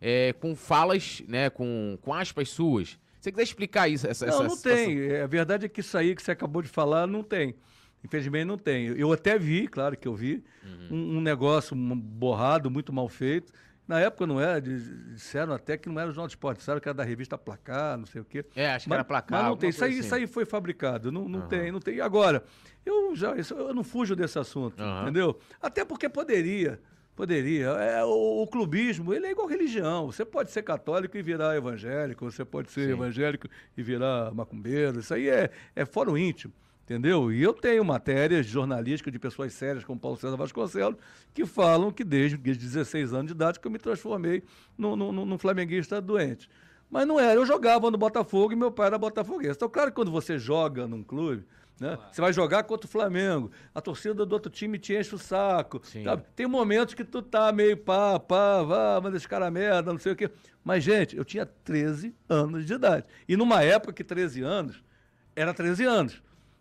C: é, com falas, né, com, com aspas suas. Se você quiser explicar isso, essa
D: Não, essa não tem. É, a verdade é que isso aí que você acabou de falar não tem. Infelizmente não tem. Eu até vi, claro que eu vi, uhum. um, um, negócio borrado, muito mal feito. Na época não era, disseram até que não era o Jornal de Esporte, disseram que era da revista Placar, não sei o quê.
C: É, acho que era Placar.
D: Mas não tem, isso aí, assim. isso aí foi fabricado, não, não uhum. tem, não tem. Agora, eu já eu não fujo desse assunto, uhum. entendeu? Até porque poderia. Poderia. É, o, o, clubismo, ele é igual religião. Você pode ser católico e virar evangélico, você pode ser Sim. evangélico e virar macumbeiro. Isso aí é, é fora o íntimo. Entendeu? E eu tenho matérias jornalísticas de pessoas sérias como Paulo César Vasconcelos que falam que desde, desde 16 anos de idade que eu me transformei num, num, num flamenguista doente. Mas não era, eu jogava no Botafogo e meu pai era botafoguense. Então, claro que quando você joga num clube, né? Claro. Você vai jogar contra o Flamengo, a torcida do outro time te enche o saco. Tem momentos que tu tá meio pá, pá, vá, manda esse cara merda, não sei o quê. Mas, gente, eu tinha 13 anos de idade. E numa época que 13 anos era 13 anos,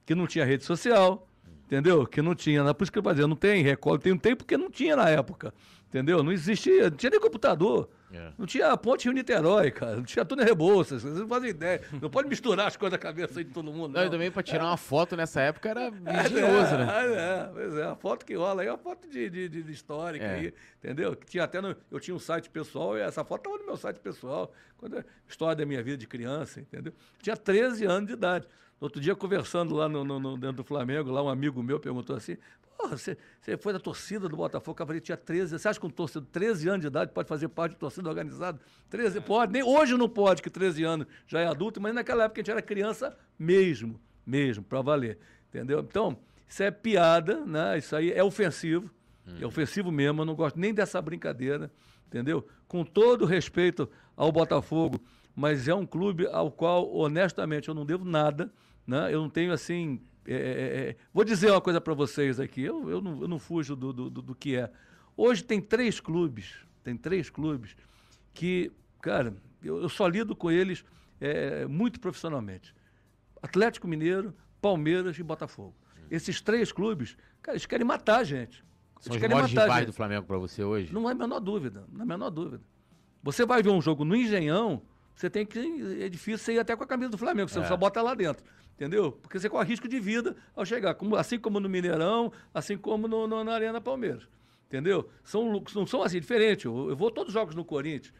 D: que não tinha rede social, entendeu? Que não tinha. Por isso que eu fazia, não tem recorde, tem um tempo porque não tinha na época. Entendeu? Não existia, não tinha nem computador. É. Não tinha ponte Rio-Niterói, cara. Não tinha túnel Rebouças. Vocês não fazem ideia. Não pode misturar as coisas da cabeça aí de todo mundo. Não,
C: não. e também pra tirar é. uma foto nessa época era engenhoso,
D: é,
C: né?
D: É, é, pois é. A foto que rola aí é uma foto de, de, de histórica é. aí, entendeu? Que tinha até no, eu tinha um site pessoal e essa foto estava no meu site pessoal. Quando, história da minha vida de criança, entendeu? Tinha 13 anos de idade. Outro dia, conversando lá no, no, no, dentro do Flamengo, lá um amigo meu perguntou assim: Porra, você, você foi da torcida do Botafogo, Cavaleiro tinha 13. Você acha que um torcedor de 13 anos de idade pode fazer parte de torcida organizada? 13 pode, nem hoje não pode, que 13 anos já é adulto, mas naquela época a gente era criança mesmo, mesmo, para valer. Entendeu? Então, isso é piada, né? Isso aí é ofensivo. É ofensivo mesmo, eu não gosto nem dessa brincadeira, entendeu? Com todo respeito ao Botafogo, mas é um clube ao qual, honestamente, eu não devo nada, né? Eu não tenho, assim, é, é, é, vou dizer uma coisa para vocês aqui, eu, eu, não, eu não fujo do, do, do, que é. Hoje tem três clubes, tem três clubes que, cara, eu, eu só lido com eles é, muito profissionalmente. Atlético Mineiro, Palmeiras e Botafogo. Esses três clubes, cara, eles querem matar a gente.
C: São eles os maiores rivais do Flamengo para você hoje?
D: Não há a menor dúvida, não há a menor dúvida. Você vai ver um jogo no Engenhão, você tem que. É difícil você ir até com a camisa do Flamengo, você é. só bota lá dentro entendeu? Porque você corre risco de vida ao chegar, como, assim como no Mineirão, assim como no, no, na Arena Palmeiras, entendeu? São, não são assim, diferentes. Eu, eu vou todos os jogos no Corinthians.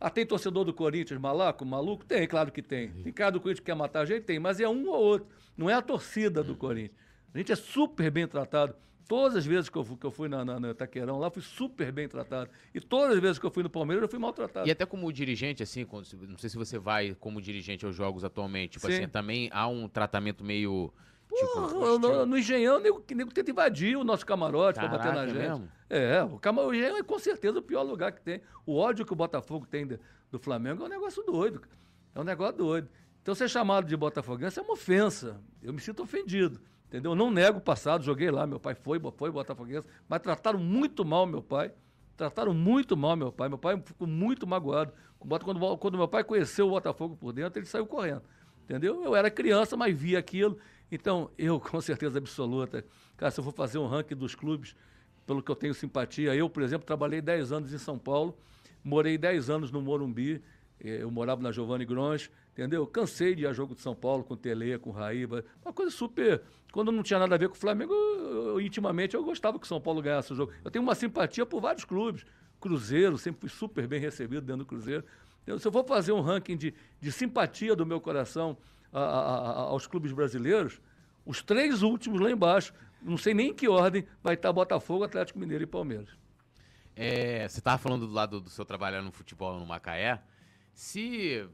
D: Ah, tem torcedor do Corinthians malaco, maluco? Tem, claro que tem. Tem cara do Corinthians que quer matar a gente? Tem, mas é um ou outro. Não é a torcida do Corinthians. A gente é super bem tratado. Todas as vezes que eu fui, que eu fui na, na, na Taqueirão lá, fui super bem tratado. E todas as vezes que eu fui no Palmeiras, eu fui maltratado.
C: E até como dirigente, assim, quando, não sei se você vai como dirigente aos jogos atualmente, tipo Sim. assim, também há um tratamento meio
D: Porra, no, no, no Engenhão, o nego, nego tenta invadir o nosso camarote para bater na
C: Caraca,
D: gente.
C: mesmo?
D: É, o, cama, o Engenhão é com certeza o pior lugar que tem. O ódio que o Botafogo tem de- do Flamengo é um negócio doido. É um negócio doido. Então, ser chamado de botafoguense é uma ofensa. Eu me sinto ofendido. Entendeu? Eu não nego o passado, joguei lá, meu pai foi, foi botafoguense, mas trataram muito mal meu pai. Trataram muito mal meu pai. Meu pai ficou muito magoado. Quando, quando meu pai conheceu o Botafogo por dentro, ele saiu correndo. Entendeu? Eu era criança, mas via aquilo. Então, eu, com certeza absoluta, cara, se eu for fazer um ranking dos clubes, pelo que eu tenho simpatia, eu, por exemplo, trabalhei 10 anos em São Paulo, morei 10 anos no Morumbi, eh, eu morava na Giovanni Grons, entendeu? Cansei de ir a jogo de São Paulo com Tele, com Raíba, uma coisa super. Quando não tinha nada a ver com o Flamengo, eu, eu, intimamente eu gostava que o São Paulo ganhasse o jogo. Eu tenho uma simpatia por vários clubes. Cruzeiro, sempre fui super bem recebido dentro do Cruzeiro. Então, se eu for fazer um ranking de, de simpatia do meu coração a- a- a- aos clubes brasileiros, os três últimos lá embaixo, não sei nem em que ordem, vai estar Botafogo, Atlético Mineiro e Palmeiras.
C: É, você estava falando do lado do seu trabalhar no futebol no Macaé. Se.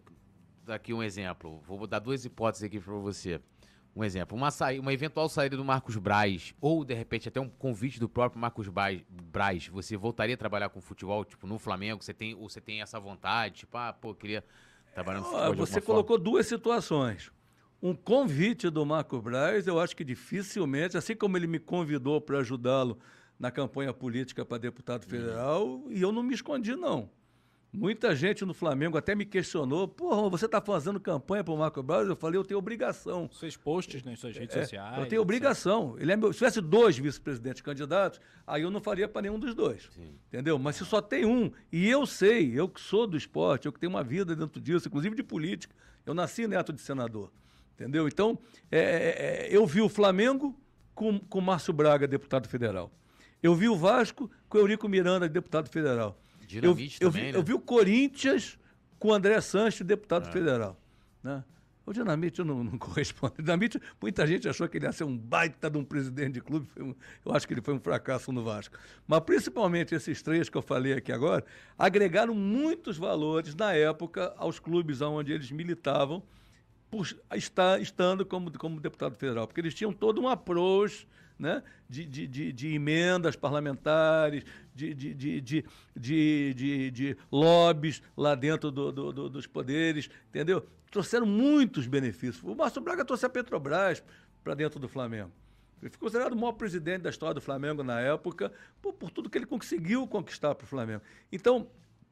C: Daqui um exemplo. Vou dar duas hipóteses aqui para você. Um exemplo. Uma, saí, uma eventual saída do Marcos Braz, ou de repente até um convite do próprio Marcos Braz, Braz você voltaria a trabalhar com futebol, tipo, no Flamengo? Você tem, ou você tem essa vontade? Tipo, ah, pô, queria trabalhar no
D: Ah,
C: futebol.
D: Você
C: alguma forma?
D: colocou duas situações. Um convite do Marco Braz, eu acho que dificilmente, assim como ele me convidou para ajudá-lo na campanha política para deputado
C: Uhum.
D: federal, e eu não me escondi, não. Muita gente no Flamengo até me questionou: porra, você está fazendo campanha para o Marco Braz? Eu falei: eu tenho obrigação.
A: Seus posts nas suas redes
D: É,
A: sociais.
D: eu tenho obrigação. Ele é meu- se tivesse dois vice-presidentes candidatos, aí eu não faria para nenhum dos dois. Entendeu? Mas se só tem um, e eu sei, eu que sou do esporte, eu que tenho uma vida dentro disso, inclusive de política, eu nasci neto de senador. Entendeu? Então, é, é, é, eu vi o Flamengo com, com Márcio Braga, deputado federal. Eu vi o Vasco com Eurico Miranda, deputado federal. Eu,
C: Dinamite
D: eu
C: também,
D: vi,
C: né?
D: eu vi o Corinthians com André Sanches, deputado
C: É.
D: federal. Né? O Dinamite eu não, não corresponde. O Dinamite, muita gente achou que ele ia ser um baita de um presidente de clube. Um- eu acho que ele foi um fracasso no Vasco. Mas principalmente esses três que eu falei aqui agora, agregaram muitos valores na época aos clubes onde eles militavam, estar, estando como, como deputado federal. Porque eles tinham todo um approach né, de, de, de, de emendas parlamentares, de, de, de, de, de, de, de lobbies lá dentro do- do- do- dos poderes, entendeu? Trouxeram muitos benefícios. O Márcio Braga trouxe a Petrobras para dentro do Flamengo. Ele foi considerado o maior presidente da história do Flamengo na época, por, por tudo que ele conseguiu conquistar para o Flamengo. Então,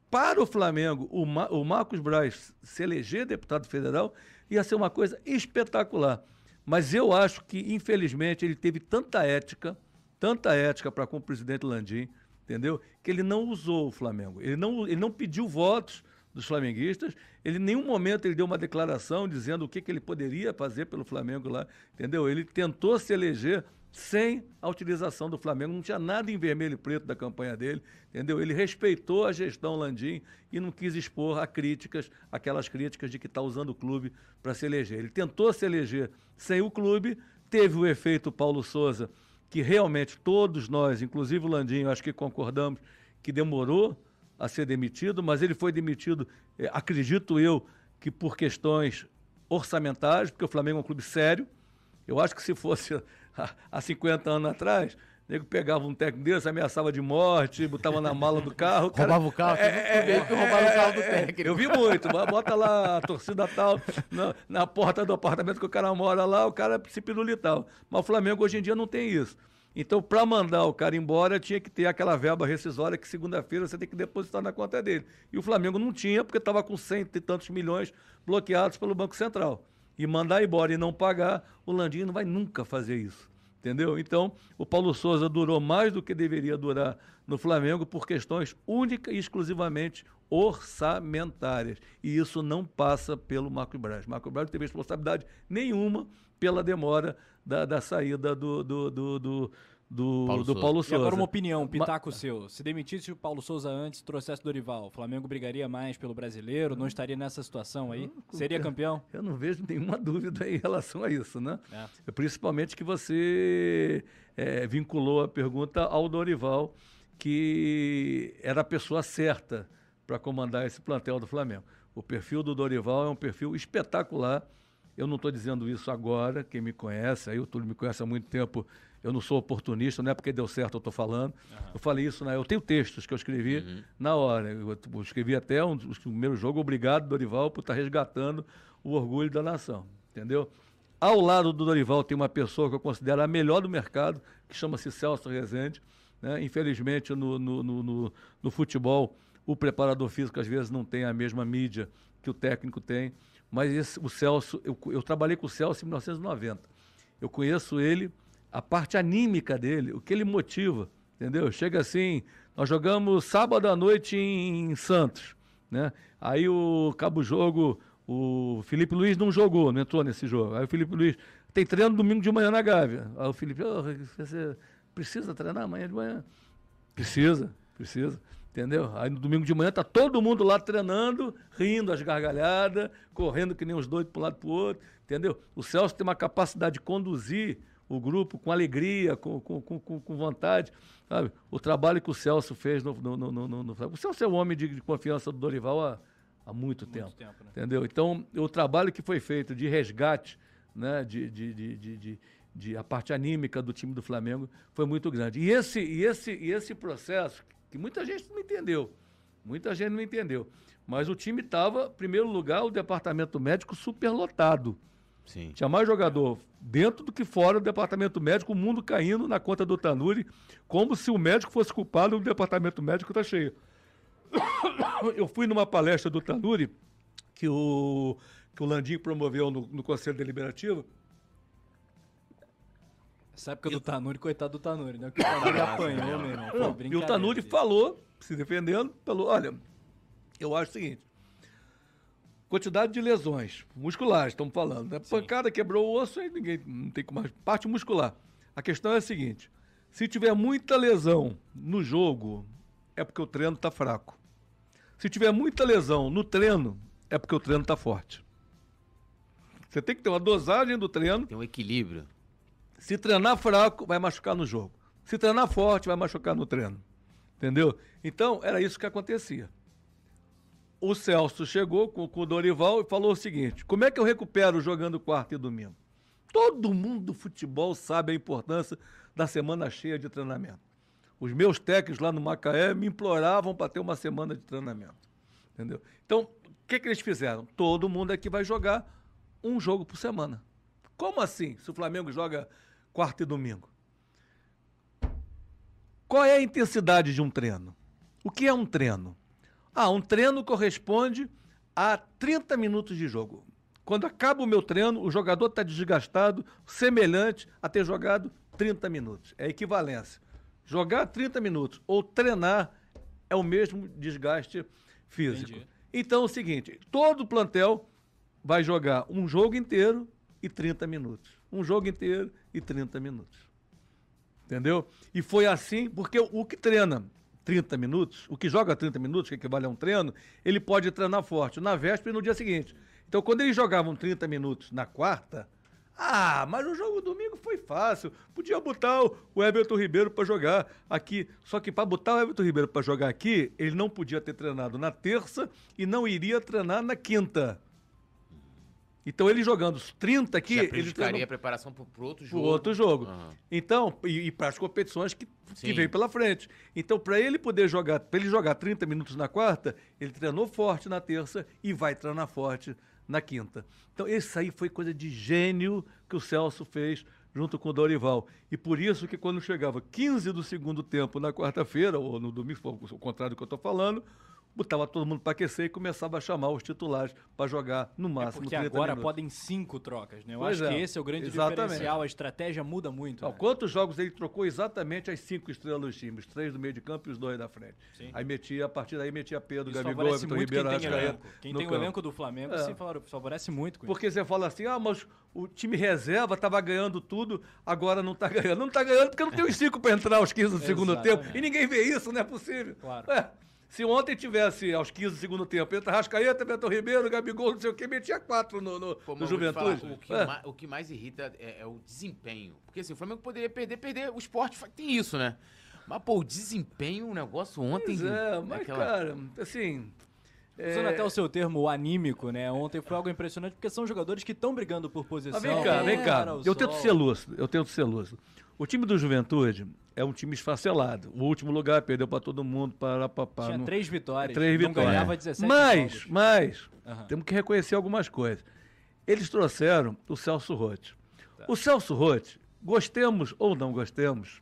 D: para o Flamengo, o, Ma- o Marcos Braz se eleger deputado federal ia ser uma coisa espetacular. Mas eu acho que, infelizmente, ele teve tanta ética, tanta ética para com o presidente Landim, entendeu? Que ele não usou o Flamengo. Ele não, ele não pediu votos dos flamenguistas. Ele em nenhum momento ele deu uma declaração dizendo o que, que ele poderia fazer pelo Flamengo lá, entendeu? Ele tentou se eleger sem a utilização do Flamengo, não tinha nada em vermelho e preto da campanha dele, entendeu? Ele respeitou a gestão Landim e não quis expor a críticas, aquelas críticas de que está usando o clube para se eleger. Ele tentou se eleger sem o clube, teve o efeito Paulo Souza, que realmente todos nós, inclusive o Landim, acho que concordamos que demorou a ser demitido, mas ele foi demitido, eh, acredito eu, que por questões orçamentárias, porque o Flamengo é um clube sério. Eu acho que se fosse há- há 50 anos atrás, o nego pegava um técnico desse, ameaçava de morte, botava na mala do carro. cara-
C: Roubava o carro, teve muito nego que roubaram o carro do técnico.
D: Eu vi muito, bo- bota lá a torcida tal, na, na porta do apartamento que o cara mora lá, o cara se piruli tal. Mas o Flamengo hoje em dia não tem isso. Então, para mandar o cara embora, tinha que ter aquela verba rescisória que segunda-feira você tem que depositar na conta dele. E o Flamengo não tinha, porque estava com cento e tantos milhões bloqueados pelo Banco Central. E mandar embora e não pagar, o Landim não vai nunca fazer isso. Entendeu? Então, o Paulo Souza durou mais do que deveria durar no Flamengo por questões única e exclusivamente orçamentárias. E isso não passa pelo Marco Braz. Marco Braz não teve responsabilidade nenhuma pela demora da, da saída do, do, do, do, do
C: Paulo
D: do
C: Souza.
D: Paulo
A: E
D: Souza.
A: agora uma opinião, um
D: Ma-
A: pitaco seu. Se demitisse o Paulo Souza antes, trouxesse Dorival, o Flamengo brigaria mais pelo brasileiro? Não estaria nessa situação aí? Seria campeão?
D: Eu não vejo nenhuma dúvida em relação a isso, né?
A: É.
D: Principalmente que você é, vinculou a pergunta ao Dorival, que era a pessoa certa para comandar esse plantel do Flamengo. O perfil do Dorival é um perfil espetacular, Eu não estou dizendo isso agora, quem me conhece, aí o Túlio me conhece há muito tempo, eu não sou oportunista, não é porque deu certo eu estou falando. Uhum. Eu falei isso, né? eu tenho textos que eu escrevi uhum. na hora. Eu, eu, escrevi até um, o primeiro jogo, obrigado, Dorival, por estar tá resgatando o orgulho da nação, entendeu? Ao lado do Dorival tem uma pessoa que eu considero a melhor do mercado, que chama-se Celso Rezende. Né? Infelizmente, no, no, no, no futebol, o preparador físico às vezes não tem a mesma mídia que o técnico tem. Mas esse, o Celso, eu, eu trabalhei com o Celso em 1990. Eu conheço ele, a parte anímica dele, o que ele motiva, entendeu? Chega assim, nós jogamos sábado à noite em, Santos, né? Aí o cabo jogo, o Felipe Luiz não jogou, não entrou nesse jogo. Aí o Felipe Luiz tem treino domingo de manhã na Gávea. Aí o Felipe, oh, você precisa treinar amanhã de manhã? Precisa, precisa. Entendeu? Aí no domingo de manhã tá todo mundo lá treinando, rindo as gargalhadas, correndo que nem os doidos para um lado para o outro, entendeu? O Celso tem uma capacidade de conduzir o grupo com alegria, com, com, com, com vontade. Sabe? O trabalho que o Celso fez no, no, no, no, no O Celso é um homem de, de confiança do Dorival há, há muito, muito tempo. tempo né? Entendeu? Então, o trabalho que foi feito de resgate, né, de, de, de, de, de, de a parte anímica do time do Flamengo foi muito grande. E esse, e esse, e esse processo que muita gente não entendeu. Muita gente não entendeu. Mas o time estava, em primeiro lugar, o departamento médico superlotado. Sim. Tinha mais jogador dentro do que fora do departamento médico, o mundo caindo na conta do Tanuri, como se o médico fosse culpado do departamento médico está cheio. Eu fui numa palestra do Tanuri, que o, que o Landim promoveu no, no Conselho Deliberativo,
A: essa época do Tanuri, coitado do Tanuri, né? Que o Tanuri apanhou, meu irmão.
D: Não, e o Tanuri falou, se defendendo, falou: olha, eu acho o seguinte. Quantidade de lesões musculares, estamos falando. Né? Pancada quebrou o osso, aí ninguém não tem mais. Parte muscular. A questão é a seguinte: se tiver muita lesão no jogo, é porque o treino está fraco. Se tiver muita lesão no treino, é porque o treino está forte. Você tem que ter uma dosagem do treino.
C: Tem um equilíbrio.
D: Se treinar fraco, vai machucar no jogo. Se treinar forte, vai machucar no treino. Entendeu? Então, era isso que acontecia. O Celso chegou com, com o Dorival e falou o seguinte: como é que eu recupero jogando quarto e domingo? Todo mundo do futebol sabe a importância da semana cheia de treinamento. Os meus técnicos lá no Macaé me imploravam para ter uma semana de treinamento. Entendeu? Então, o que, que eles fizeram? Todo mundo aqui vai jogar um jogo por semana. Como assim? Se o Flamengo joga quarta e domingo. Qual é a intensidade de um treino? O que é um treino? Ah, um treino corresponde a 30 minutos de jogo. Quando acaba o meu treino, o jogador está desgastado, semelhante a ter jogado 30 minutos. É equivalência. Jogar 30 minutos ou treinar é o mesmo desgaste físico. Entendi. Então é o seguinte: todo plantel vai jogar um jogo inteiro e 30 minutos um jogo inteiro e 30 minutos. Entendeu? E foi assim, porque o que treina 30 minutos, o que joga 30 minutos, que equivale a um treino, ele pode treinar forte na véspera e no dia seguinte. Então, quando eles jogavam 30 minutos na quarta, ah, mas o jogo domingo foi fácil. Podia botar o Everton Ribeiro para jogar aqui. Só que para botar o Everton Ribeiro para jogar aqui, ele não podia ter treinado na terça e não iria treinar na quinta. Então ele jogando os 30 aqui.
C: Já ele treinou... a preparação para o outro jogo.
D: Pro outro jogo. Uhum. Então, e, e para as competições que, que vem pela frente. Então, para ele poder jogar, para ele jogar 30 minutos na quarta, ele treinou forte na terça e vai treinar forte na quinta. Então, isso aí foi coisa de gênio que o Celso fez junto com o Dorival. E por isso que quando chegava 15 do segundo tempo na quarta-feira, ou no domingo, o contrário do que eu estou falando, botava todo mundo para aquecer e começava a chamar os titulares para jogar no máximo é porque
A: agora
D: minutos.
A: podem cinco trocas, né? Eu pois acho é. que esse é o grande exatamente. diferencial, a estratégia muda muito.
D: Não,
A: né?
D: Quantos jogos ele trocou exatamente as cinco estrelas dos times? Três do meio de campo e os dois da frente. Sim. Aí metia, a partir daí metia Pedro, isso Gabigol, Vitor Ribeiro,
A: Quem tem, elenco. Quem tem o elenco do Flamengo é. favorece muito com
D: Porque isso. você fala assim, ah, mas o time reserva estava ganhando tudo, agora não está ganhando. Não está ganhando porque não tem os cinco para entrar aos 15 do segundo tempo. E ninguém vê isso, não é possível. Claro. É. Se ontem tivesse aos 15 do segundo tempo, entra Rascaeta, Beto Ribeiro, Gabigol, não sei o que, metia quatro no, no, Pô, no Juventude.
C: Falar, o, que é. mais, o, que mais, irrita é, é, o desempenho. Porque assim, o Flamengo poderia perder, perder. O esporte tem isso, né? Mas, pô, o desempenho, o negócio ontem.
D: Pois é, mas, aquela... cara, assim.
A: Usando até o seu termo anímico, né? Ontem foi algo impressionante, porque são jogadores que estão brigando por posição.
D: Mas vem cá, vem cá.
A: O
D: Eu tento ser lúcido, eu tento ser lúcido. O time do Juventude é um time esfacelado. O último lugar perdeu para todo mundo, para papá.
A: Tinha
D: não-
A: três vitórias.
D: Três
A: não
D: vitórias.
A: ganhava 17
D: Mas,
A: jogos.
D: mas,
A: Aham.
D: temos que reconhecer algumas coisas. Eles trouxeram o Celso Rotti.
A: Tá.
D: O Celso Rotti, gostemos ou não gostemos,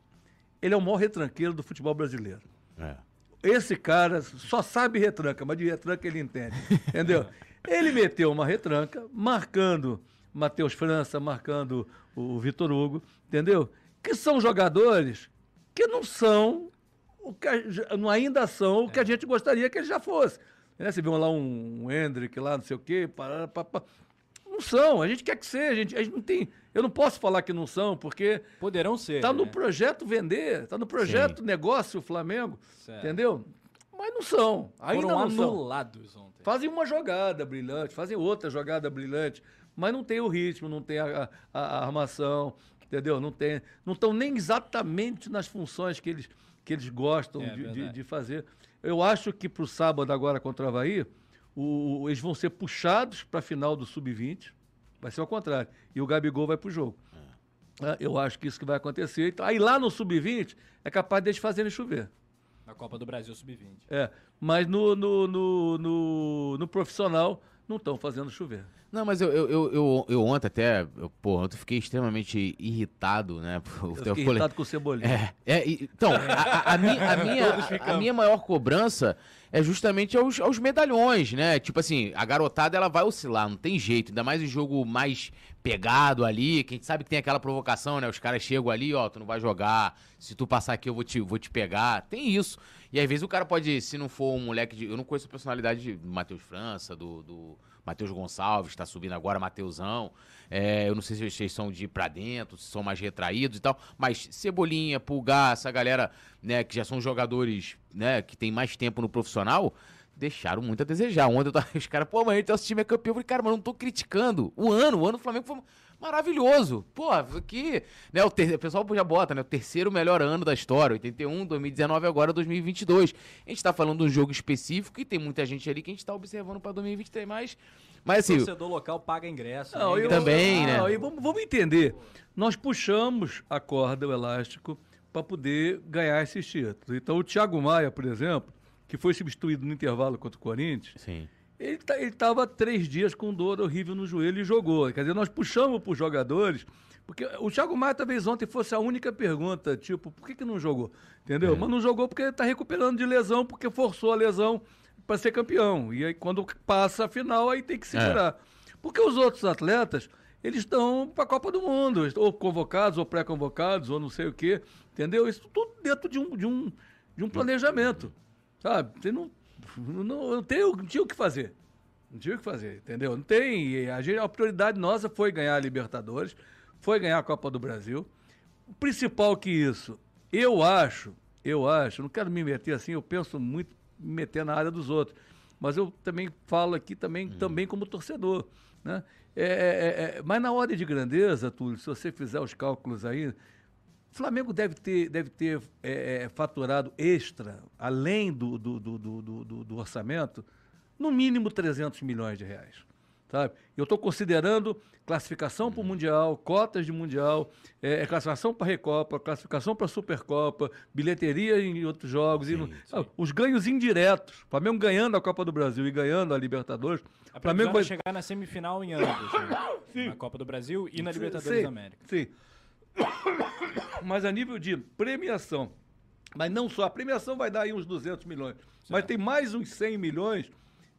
D: ele é o maior retranqueiro do futebol brasileiro.
C: É.
D: Esse cara só sabe retranca, mas de retranca ele entende. Entendeu? Ele meteu uma retranca, marcando Matheus França, marcando o Vitor Hugo, entendeu? Que são jogadores que não são, o que a- não ainda são o que a gente gostaria que ele já fosse. Né? Você viu lá um, um Hendrick lá, não sei o quê, parará, papá. Não são, a gente quer que seja, a gente, a gente não tem. Eu não posso falar que não são, porque
A: Poderão ser.
D: Tá no
A: né?
D: projeto vender, tá no projeto negócio o Flamengo,
A: Certo.
D: entendeu? Mas não são, ainda
A: Foram
D: não são.
A: anulados ontem.
D: Fazem uma jogada brilhante, fazem outra jogada brilhante, mas não tem o ritmo, não tem a, a- a armação, entendeu? Não tem, não estão nem exatamente nas funções que eles, que eles gostam
A: É,
D: de, de- de fazer. Eu acho que para o sábado agora contra o Havaí, o- eles vão ser puxados para a final do Sub-20, vai ser ao contrário, e o Gabigol vai para o jogo. Ah, Eu acho que isso que vai acontecer. Então, aí lá no Sub-20 é capaz deles fazerem chover.
A: Na Copa do Brasil Sub-20.
D: É, mas no, no, no, no, no profissional não estão fazendo chover.
C: Não, mas eu, eu, eu, eu, eu ontem até, eu, pô, ontem eu fiquei extremamente irritado, né?
D: Eu
C: Eu
D: fiquei irritado com o Cebolinha.
C: É, é, então, a, a- a minha, a, minha, a minha maior cobrança é justamente aos, aos medalhões, né? Tipo assim, a garotada ela vai oscilar, não tem jeito. Ainda mais o jogo mais pegado ali, que a gente sabe que tem aquela provocação, né? Os caras chegam ali, ó, tu não vai jogar, se tu passar aqui eu vou te, vou te pegar. Tem isso. E às vezes o cara pode, se não for um moleque de. Eu não conheço a personalidade do Matheus França, do. do Matheus Gonçalves, tá subindo agora, Mateusão. É, eu não sei se vocês são de ir pra dentro, se são mais retraídos e tal. Mas Cebolinha, Pulgar, essa galera, né, que já são jogadores, né, que tem mais tempo no profissional, deixaram muito a desejar. Ontem eu tava, os caras, pô, mas nosso time é campeão. Eu falei, cara, mas não tô criticando. O ano, o ano do Flamengo foi maravilhoso. Pô, aqui, né, o, ter- o pessoal já bota, né, o terceiro melhor ano da história, 81, 2019 agora 2022. A gente tá falando de um jogo específico e tem muita gente ali que a gente tá observando pra 2023, mas mas
A: O
C: assim,
A: torcedor local paga ingresso.
D: Não,
A: né?
C: Também, né?
D: Não, e vamos, vamos entender. Nós puxamos a corda, o elástico, para poder ganhar esses títulos. Então, o Thiago Maia, por exemplo, que foi substituído no intervalo contra o Corinthians,
C: sim.
D: Ele tá- estava três dias com dor horrível no joelho e jogou. Quer dizer, nós puxamos para os jogadores, porque o Thiago Maia talvez ontem fosse a única pergunta, tipo, por que, que não jogou? Entendeu?
C: É.
D: Mas não jogou porque ele está recuperando de lesão, porque forçou a lesão para ser campeão. E aí, quando passa a final, aí tem que segurar. Porque os outros atletas, eles estão para a Copa do Mundo, ou convocados, ou pré-convocados, ou não sei o quê. Entendeu? Isso tudo dentro de um, de um, de um planejamento. Sabe? Você não, não, não, tem, o- não tinha o que fazer. Não tinha o que fazer, entendeu? Não tem. A, gente- a prioridade nossa foi ganhar a Libertadores, foi ganhar a Copa do Brasil. O principal que isso, eu acho, eu acho, não quero me meter assim, eu penso muito me meter na área dos outros. Mas eu também falo aqui também, também como torcedor. Né? É, é, é, é, mas na ordem de grandeza, Túlio, se você fizer os cálculos aí, o Flamengo deve ter, deve ter é, é, faturado extra, além do, do, do, do, do- do- do orçamento, no mínimo 300 milhões de reais. Sabe? Eu estou considerando classificação para o Mundial, cotas de Mundial, é, é classificação para Recopa, classificação para Supercopa, bilheteria em outros jogos. e no- os ganhos indiretos. O Flamengo ganhando a Copa do Brasil e ganhando a Libertadores.
A: A
D: Flamengo vai
A: é chegar na semifinal em ambos, né? Na Copa do Brasil e na Libertadores
D: Sim,
A: da América.
D: Sim. Mas a nível de premiação, mas não só, a premiação vai dar aí uns 200 milhões, mas tem mais uns 100 milhões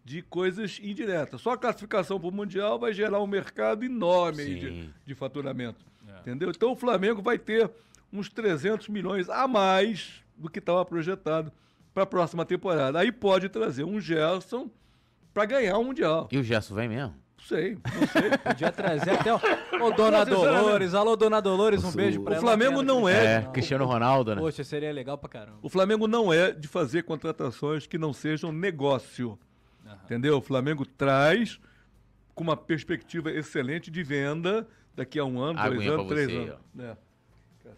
D: de coisas indiretas. Só a classificação para o Mundial vai gerar um mercado enorme de, de faturamento.
A: É.
D: Entendeu? Então o Flamengo vai ter uns 300 milhões a mais do que estava projetado para a próxima temporada. Aí pode trazer um Gerson para ganhar o Mundial.
C: E o Gerson vem mesmo?
D: Não sei, não sei.
A: Podia trazer até o, Ô, Dona
D: Não.
A: Dolores. Alô, Dona Dolores, um
C: O-
A: beijo
C: o
A: pra ela.
D: Flamengo
A: que
D: não é-
C: É, Cristiano Ronaldo, né?
A: Poxa, seria legal pra caramba.
D: O Flamengo não é de fazer contratações que não sejam negócio.
A: Aham.
D: Entendeu? O Flamengo traz com uma perspectiva excelente de venda daqui a um ano, dois
C: Aguinha
D: anos,
C: pra
D: três
C: você,
D: anos. É.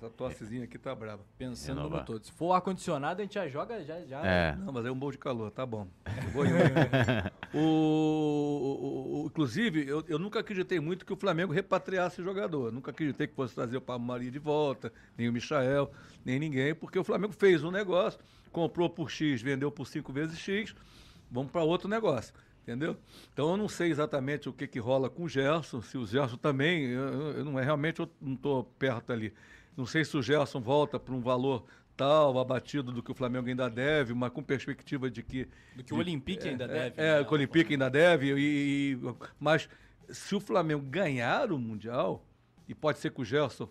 D: Essa tossezinha aqui tá brava.
A: Pensando
C: Renovar.
A: no todo. Se for ar-condicionado, a gente já joga, já. já
C: É.
D: Não, mas é um bom de calor, tá bom. Vou o, o- o- inclusive, eu, eu nunca acreditei muito que o Flamengo repatriasse jogador. Eu nunca acreditei que fosse trazer o Pablo Maria de volta, nem o Michael, nem ninguém, porque o Flamengo fez um negócio, comprou por X, vendeu por 5 vezes X, vamos para outro negócio. Entendeu? Então eu não sei exatamente o que, que rola com o Gerson, se o Gerson também, eu, eu- eu não é realmente eu não estou perto ali. Não sei se o Gerson volta para um valor tal, abatido do que o Flamengo ainda deve, mas com perspectiva de que.
A: Do que o Olympique ainda deve.
D: É,
A: né?
D: que o Olympique ainda deve, e, e- mas se o Flamengo ganhar o Mundial, e pode ser que o Gerson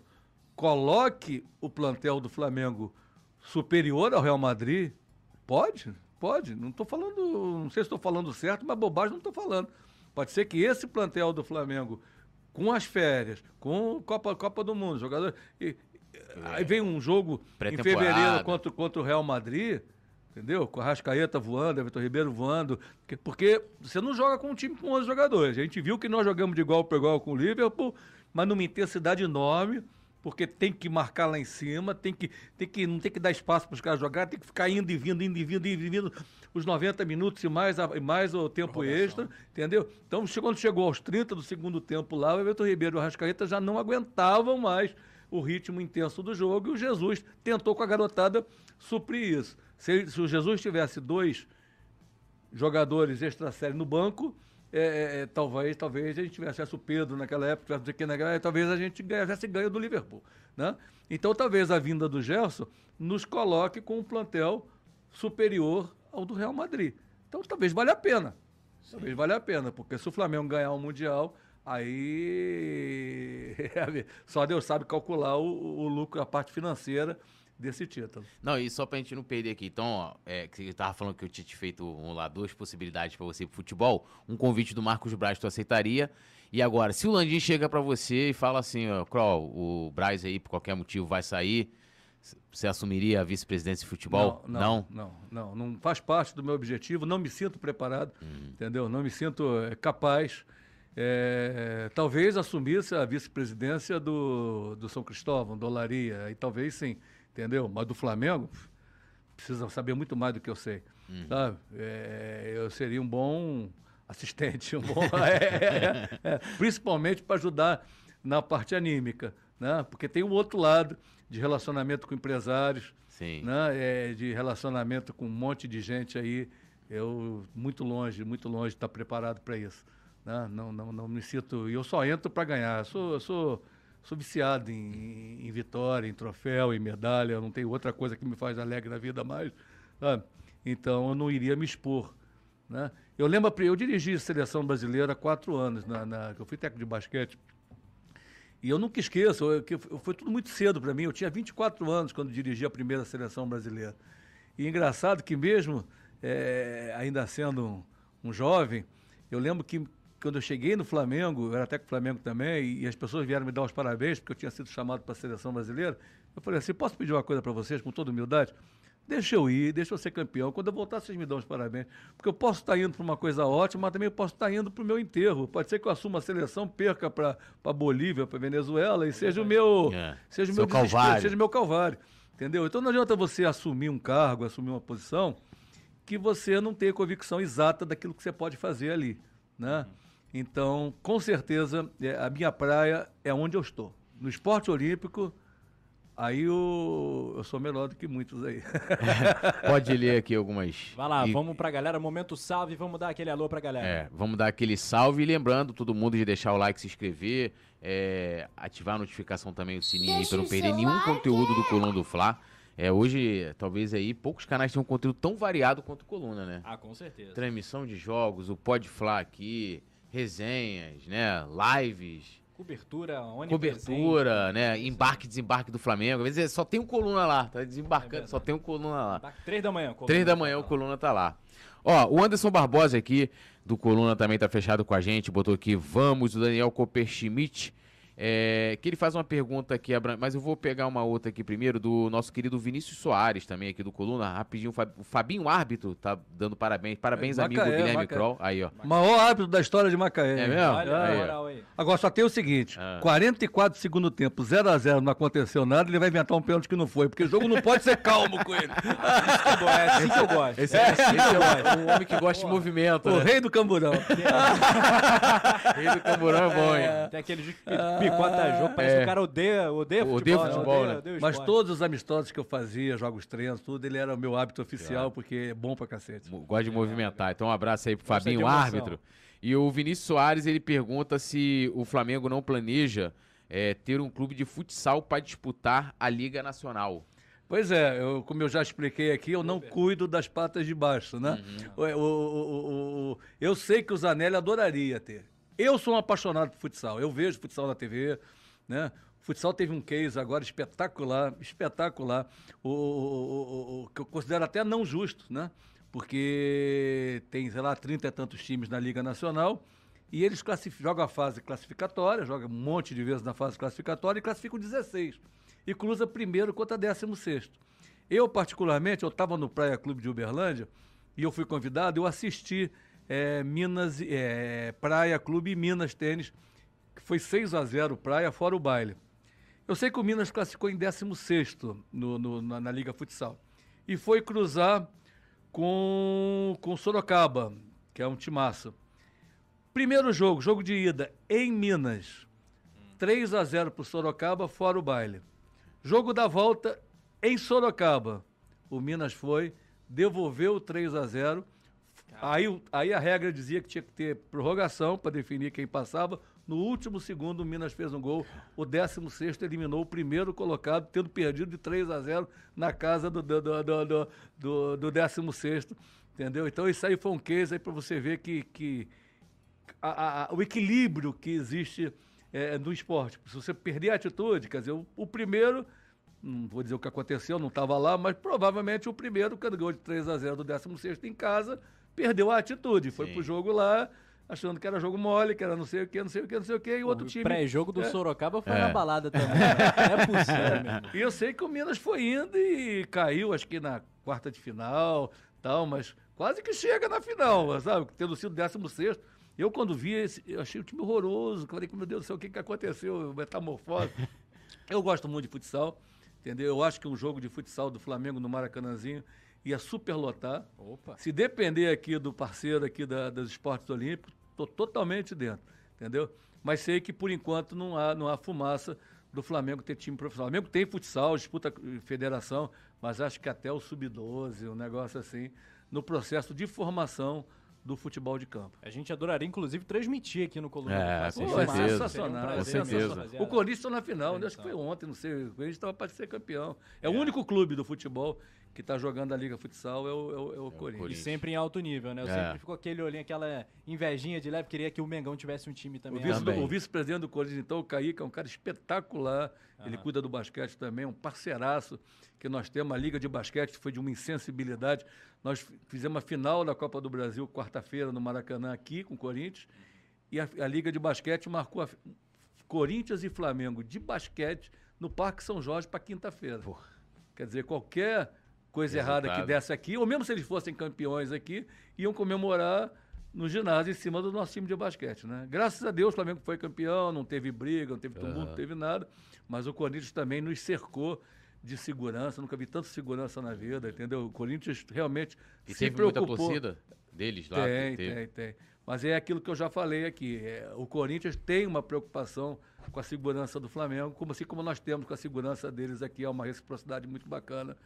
D: coloque o plantel do Flamengo superior ao Real Madrid, pode, pode. Não estou falando, não sei se estou falando certo, mas bobagem não estou falando. Pode ser que esse plantel do Flamengo, com as férias, com Copa, Copa do Mundo, jogador. e- aí vem um jogo em fevereiro contra, contra o Real Madrid, entendeu? Com a Rascaeta voando, Everton Ribeiro voando. porque- você não joga com um time com 11 jogadores. A gente viu que nós jogamos de igual para igual com o Liverpool, mas numa intensidade enorme. Porque tem que marcar lá em cima, tem que, tem que, não tem que dar espaço para os caras jogar, tem que ficar indo e vindo, indo e vindo, indo e vindo os 90 minutos e mais, a- e mais o tempo extra, entendeu? Então, quando chegou aos 30 do segundo tempo lá, o Everton Ribeiro e o Arrascaeta já não aguentavam mais o ritmo intenso do jogo e o Jesus tentou com a garotada suprir isso. Se, se o Jesus tivesse dois jogadores extra série no banco, é, é, é, talvez, talvez a gente tivesse o Pedro naquela época, tivesse aqui naquela talvez a gente ganhasse ganho do Liverpool. Né? Então talvez a vinda do Gerson nos coloque com um plantel superior ao do Real Madrid. Então talvez valha a pena. Talvez valha a pena, porque se o Flamengo ganhar o Mundial, aí só Deus sabe calcular o, o lucro, a parte financeira desse título.
C: Não, e só pra gente não perder aqui, então, ó, é, que você tava falando que eu tinha te feito um, lá duas possibilidades pra você ir pro futebol. Um convite do Marcos Braz, tu aceitaria. E agora, se o Landim chega pra você e fala assim, ó, Kroll, o Braz aí, por qualquer motivo, vai sair, você assumiria a vice-presidência de futebol?
D: Não, não, não, não, não faz parte do meu objetivo, não me sinto preparado, entendeu? Não me sinto eh, capaz. Eh, talvez assumisse a vice-presidência do, do São Cristóvão, do Olaria, aí talvez sim, entendeu? Mas do Flamengo, precisa saber muito mais do que eu sei, sabe? Eh, eu seria um bom assistente, um bom, é, é, é, principalmente para ajudar na parte anímica, né? Porque tem o outro lado de relacionamento com empresários,
C: Sim.
D: né? É, de relacionamento com um monte de gente aí, eu muito longe, muito longe de estar preparado para isso. Né? Não, não, não me sinto. E eu só entro para ganhar. Eu sou, eu sou, sou viciado em, em vitória, em troféu, em medalha. Eu não tenho outra coisa que me faz alegre na vida mais. sabe? Então eu não iria me expor. Né? Eu lembro, eu dirigi a seleção brasileira há quatro anos, na, na, eu fui técnico de basquete. E eu nunca esqueço, eu- que foi tudo muito cedo para mim. Eu tinha 24 anos quando dirigi a primeira seleção brasileira. E engraçado que mesmo eh, ainda sendo um, um jovem, eu lembro que quando eu cheguei no Flamengo, eu era até com o Flamengo também, e, as pessoas vieram me dar os parabéns, porque eu tinha sido chamado para a seleção brasileira. Eu falei assim, posso pedir uma coisa para vocês, com toda humildade? Deixa eu ir, deixa eu ser campeão. Quando eu voltar, vocês me dão os parabéns. Porque eu posso estar indo para uma coisa ótima, mas também eu posso estar indo para o meu enterro. Pode ser que eu assuma a seleção, perca para a Bolívia, para Venezuela, e seja o meu,
C: É.
D: seja o meu
C: calvário.
D: seja o meu calvário. Entendeu? Então não adianta você assumir um cargo, assumir uma posição que você não tem convicção exata daquilo que você pode fazer ali, né? Então, com certeza, é, a minha praia é onde eu estou. No esporte olímpico, aí eu, eu sou melhor do que muitos aí.
C: Pode ler aqui algumas.
A: Vai lá,
C: e-
A: vamos pra galera. Momento salve, vamos dar aquele alô pra galera.
C: É, vamos dar aquele salve e lembrando todo mundo de deixar o like, se inscrever, é, ativar a notificação também, o sininho aí
B: Deixa
C: para não
B: o
C: perder nenhum
B: like.
C: conteúdo do Coluna do Fla. É, hoje, talvez aí, poucos canais tenham um conteúdo tão variado quanto o Coluna, né?
A: Ah, com certeza.
C: Transmissão de jogos, o Pod Fla aqui, resenhas, né? Lives,
A: Cobertura, onipresente.
C: cobertura, né? Embarque e desembarque do Flamengo. Às vezes só tem um Coluna lá, tá desembarcando,
A: verdade.
C: só tem um Coluna lá.
A: Tá, Três da manhã.
C: Três da manhã o Coluna tá lá. Ó, o Anderson Barbosa aqui, do Coluna, também tá fechado com a gente. Botou aqui, vamos, o Daniel Copper Schmidt. É, que ele faz uma pergunta aqui, mas eu vou pegar uma outra aqui primeiro, do nosso querido Vinícius Soares, também aqui do Coluna. Rapidinho, o Fabinho Árbitro tá dando parabéns. Parabéns, é, amigo Macaé, Guilherme Macaé. Kroll. Aí, ó.
D: Maior árbitro da história de Macaé.
C: É mesmo?
D: Olha, aí, aí. Agora só tem o seguinte: ah. 44 segundo tempo, 0x0, não aconteceu nada, ele vai inventar um pênalti que não foi, porque o jogo não pode ser calmo com ele.
C: é assim que eu gosto. Esse, é, esse é um homem que gosta Pô, de movimento.
D: O né? rei do camburão.
C: rei do camburão é bom, hein?
A: Tem aquele que picota jogo, parece é. que o cara odeia, odeia futebol. Odeia
C: né? futebol, né?
D: Odeia, Mas todos os amistosos que eu fazia, jogos treinos, tudo, ele era o meu hábito oficial, porque é bom pra cacete.
C: Gosta de movimentar. Então um abraço aí pro Fabinho, árbitro. E o Vinícius Soares, ele pergunta se o Flamengo não planeja é, ter um clube de futsal para disputar a Liga Nacional.
D: Pois é, eu, como eu já expliquei aqui, eu não cuido das patas de baixo, né? Uhum. O, o, o, eu sei que o Zanelli adoraria ter. Eu sou um apaixonado por futsal. Eu vejo futsal na TV, né? O futsal teve um case agora espetacular, espetacular, o, o, o, que eu considero até não justo, né? Porque tem, sei lá, 30 e tantos times na Liga Nacional e eles jogam a fase classificatória, jogam um monte de vezes na fase classificatória e classificam 16. E cruza primeiro contra 16. Eu, particularmente, eu estava no Praia Clube de Uberlândia e eu fui convidado, eu assisti é, Minas, é, Praia Clube e Minas Tênis que foi 6 a 0 Praia, fora o baile. Eu sei que o Minas classificou em 16 no, no, na, na, Liga Futsal. E foi cruzar com, com Sorocaba, que é um timaço. Primeiro jogo, jogo de ida, em Minas. 3 a 0 para o Sorocaba, fora o baile. Jogo da volta em Sorocaba. O Minas foi, devolveu o 3 a 0 Aí, aí a regra dizia que tinha que ter prorrogação para definir quem passava. No último segundo, o Minas fez um gol. O 16 eliminou o primeiro colocado, tendo perdido de 3 a 0 na casa do, do, do, do, do, do 16. Entendeu? Então, isso aí foi um case para você ver que, que a, a, o equilíbrio que existe é, no esporte. Se você perder a atitude, quer dizer, o, o primeiro não vou dizer o que aconteceu, não estava lá, mas provavelmente o primeiro, quando ganhou de 3 a 0 do 16 em casa, perdeu a atitude. Foi Sim. pro jogo lá, achando que era jogo mole, que era não sei o que, não sei o que, não sei o que, e o outro time. O
A: pré-jogo do é. Sorocaba foi é. na balada também. Né? é possível.
D: E eu sei que o Minas foi indo e caiu, acho que na quarta de final, tal, mas quase que chega na final, sabe? Tendo sido 16 eu, quando vi esse, eu achei o time horroroso. Falei, meu Deus do céu, o que, que aconteceu? Metamorfose. eu gosto muito de futsal, entendeu? Eu acho que um jogo de futsal do Flamengo no Maracanãzinho ia superlotar. Opa. Se depender aqui do parceiro aqui da, dos esportes olímpicos, estou totalmente dentro, entendeu? Mas sei que por enquanto não há, não há fumaça do Flamengo ter time profissional. O Flamengo tem futsal, disputa federação, mas acho que até o sub-12, um negócio assim, no processo de formação do futebol de campo.
A: A gente adoraria, inclusive, transmitir aqui no Coluna.
C: É, com Pô, é
D: sensacional. Com certeza. O Corinthians está na final, é, acho que foi ontem, não sei. O Corinthians estava para ser campeão. É, é, o único clube do futebol que está jogando a Liga Futsal é o, é o, é o Corinthians.
A: E sempre em alto nível, né? Eu é. sempre ficou aquele olhinho, aquela invejinha de leve, queria que o Mengão tivesse um time também.
D: O vice-presidente do Corinthians, então, o Kaique, é um cara espetacular. Ele cuida do basquete também, um parceiraço que nós temos. A Liga de Basquete foi de uma insensibilidade. Nós fizemos a final da Copa do Brasil quarta-feira no Maracanã aqui com o Corinthians. E a, a Liga de Basquete marcou a, Corinthians e Flamengo de basquete no Parque São Jorge para quinta-feira. Quer dizer, qualquer coisa Resultado. errada que desse aqui, ou mesmo se eles fossem campeões aqui, iam comemorar no ginásio em cima do nosso time de basquete, né? Graças a Deus o Flamengo foi campeão, não teve briga, não teve tumulto, uhum. não teve nada, mas o Corinthians também nos cercou de segurança, nunca vi tanta segurança na vida, entendeu? O Corinthians realmente
C: e se teve preocupou. muita torcida deles lá?
D: Tem, tem, tem. Mas é aquilo que eu já falei aqui, é, o Corinthians tem uma preocupação com a segurança do Flamengo, como assim como nós temos com a segurança deles aqui, é uma reciprocidade muito bacana.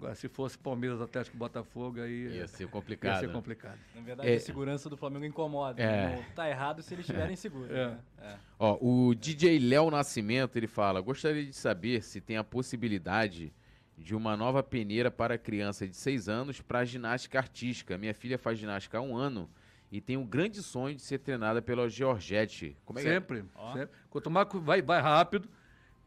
D: Agora, se fosse Palmeiras, Atlético Botafogo, aí.
C: Ia ser complicado.
D: Ia ser complicado.
A: Na verdade, é, a segurança do Flamengo incomoda. É. Não tá errado se eles estiverem é. seguros. É. Né?
C: É. Ó, o DJ Léo Nascimento, ele fala: gostaria de saber se tem a possibilidade de uma nova peneira para criança de 6 anos para ginástica artística. Minha filha faz ginástica há um ano e tem um grande sonho de ser treinada pela Georgette.
D: Como é sempre, que é? sempre. Quanto mais vai, vai rápido,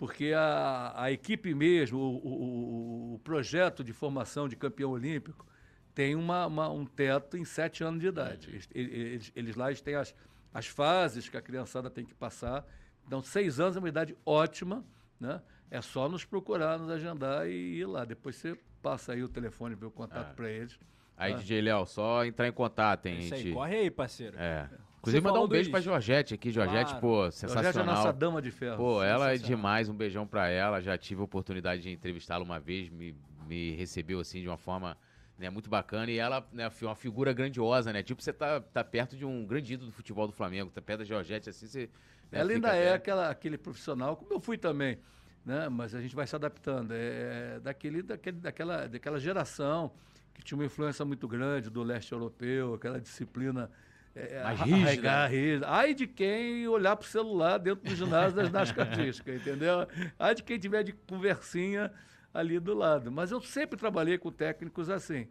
D: porque a, a equipe mesmo, o, o, o, projeto de formação de campeão olímpico, tem uma, uma, um teto em sete anos de idade. Eles, eles, eles lá eles têm as, as fases que a criançada tem que passar, Então, seis anos é uma idade ótima, né? É só nos procurar, nos agendar e ir lá. Depois você passa aí o telefone, ver o contato
C: É.
D: para eles.
C: Aí,
D: Ah.
C: DJ Léo, só entrar em contato, hein?
A: Isso aí,
C: gente?
A: corre aí, parceiro.
C: É. Inclusive, mandar um beijo
A: do
C: pra. Georgette aqui. Georgette,
A: Claro.
C: pô,
D: Georgette é a
C: sensacional.
D: nossa dama de ferro.
C: Pô, ela é
A: Sensacional.
C: demais. Um beijão pra ela. Já tive a oportunidade de entrevistá-la uma vez. Me, me recebeu, assim, de uma forma né, muito bacana. E ela né, foi uma figura grandiosa, né? Tipo, você tá, tá perto de um grande ídolo do futebol do Flamengo. Tá perto da Georgette, assim, você... né,
D: Ela ainda é aquela, aquele profissional, como eu fui também, né? Mas a gente vai se adaptando. É daquele, daquele, daquela, daquela geração que tinha uma influência muito grande do leste europeu, aquela disciplina é,
C: Mais rígida.
D: arraigar, rígida. Ai de quem olhar pro celular dentro do ginásio das ginástica artística, entendeu? Ai de quem tiver de conversinha ali do lado. Mas eu sempre trabalhei com técnicos assim,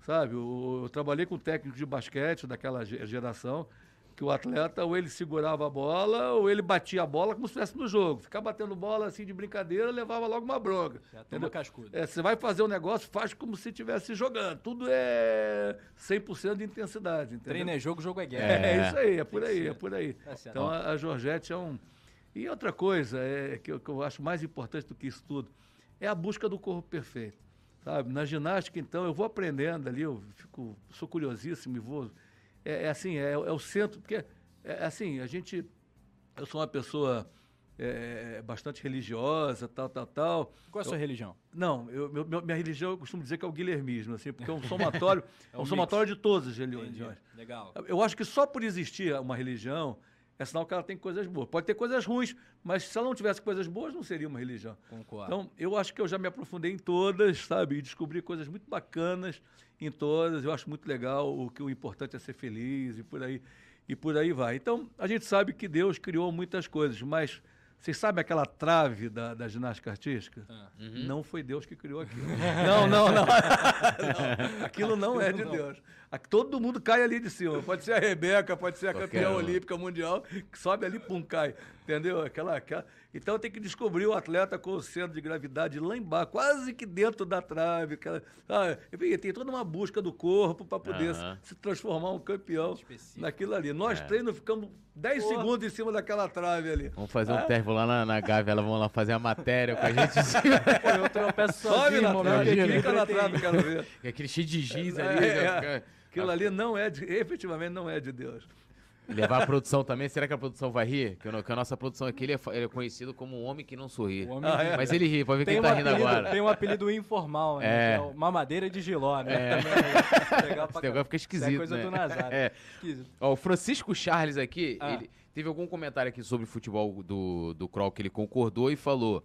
D: sabe? Eu, eu trabalhei com técnicos de basquete daquela ge- geração que o atleta ou ele segurava a bola ou ele batia a bola como se estivesse no jogo. Ficar batendo bola assim de brincadeira levava logo uma bronca.
A: Já toma cascudo.
D: É, você vai fazer um negócio, faz como se estivesse jogando. Tudo é 100% de intensidade, entendeu?
A: Treino é jogo, jogo é guerra.
D: É,
C: É.
D: isso aí, é por aí, é por aí.
A: Tá.
D: Então a, a Georgette é um. E outra coisa é, que, eu, que eu acho mais importante do que isso tudo é a busca do corpo perfeito. Sabe? Na ginástica, então, eu vou aprendendo ali, eu fico, sou curiosíssimo e vou. É, é assim, é, é o centro, porque é assim, a gente. Eu sou uma pessoa é, bastante religiosa, tal, tal, tal.
A: Qual é a sua religião?
D: Não, eu, meu- minha religião eu costumo dizer que é o guilhermismo, assim, porque é um somatório, é
A: um
D: um somatório de todas as
A: Entendi.
D: religiões.
A: Legal.
D: Eu acho que só por existir uma religião é sinal que ela tem coisas boas. Pode ter coisas ruins, mas se ela não tivesse coisas boas, não seria uma religião.
A: Concordo.
D: Então, eu acho que eu já me aprofundei em todas, sabe? E descobri coisas muito bacanas em todas. Eu acho muito legal o que o importante é ser feliz e por aí e por aí vai. Então, a gente sabe que Deus criou muitas coisas, mas vocês sabem aquela trave da, da ginástica artística?
A: Ah.
D: Não foi Deus que criou aquilo. não, não, não, Não. Aquilo não é de Deus. Todo mundo cai ali de cima. Pode ser a Rebeca, pode ser a
C: Qualquer
D: campeã olímpica mundial, que sobe ali, pum, cai. Entendeu? Aquela, aquela... Então tem que descobrir o atleta com o centro de gravidade lá embaixo, quase que dentro da trave. Aquela... Ah, enfim, tem toda uma busca do corpo para poder
C: Aham.
D: se, se transformar um campeão
A: Específico.
D: naquilo ali. Nós
C: É.
D: treinos ficamos 10
A: Pô.
D: segundos em cima daquela trave ali.
C: Vamos fazer um teste, vou lá na, na Gávea, elas vão lá fazer a matéria com a gente.
A: Pô, eu tropeço
D: Sobe
A: sozinho,
D: na trave, fica na trave, quero ver.
C: Aquele cheio de giz ali.
D: É,
C: já
D: é.
C: fica-
D: Aquilo ali não é, de, efetivamente não é de Deus.
C: Levar a produção também. Será que a produção vai rir? Que, o a nossa produção aqui ele é, ele é conhecido como um homem que não sorri.
A: O
D: Ah, é?
C: Mas ele ri, pode ver
A: tem,
C: ele
A: um
C: tá rindo
A: apelido,
C: agora.
A: tem um apelido informal, né?
C: É.
A: é o mamadeira de giló, né?
C: É.
A: É legal pra
C: Esse fica
A: Isso é
C: esquisito,
A: coisa
C: né?
A: do Nazário.
C: É.
A: Esquisito.
C: Ó, o Francisco Charles aqui,
A: Ah.
C: ele teve algum comentário aqui sobre futebol do, do Kroll que ele concordou e falou: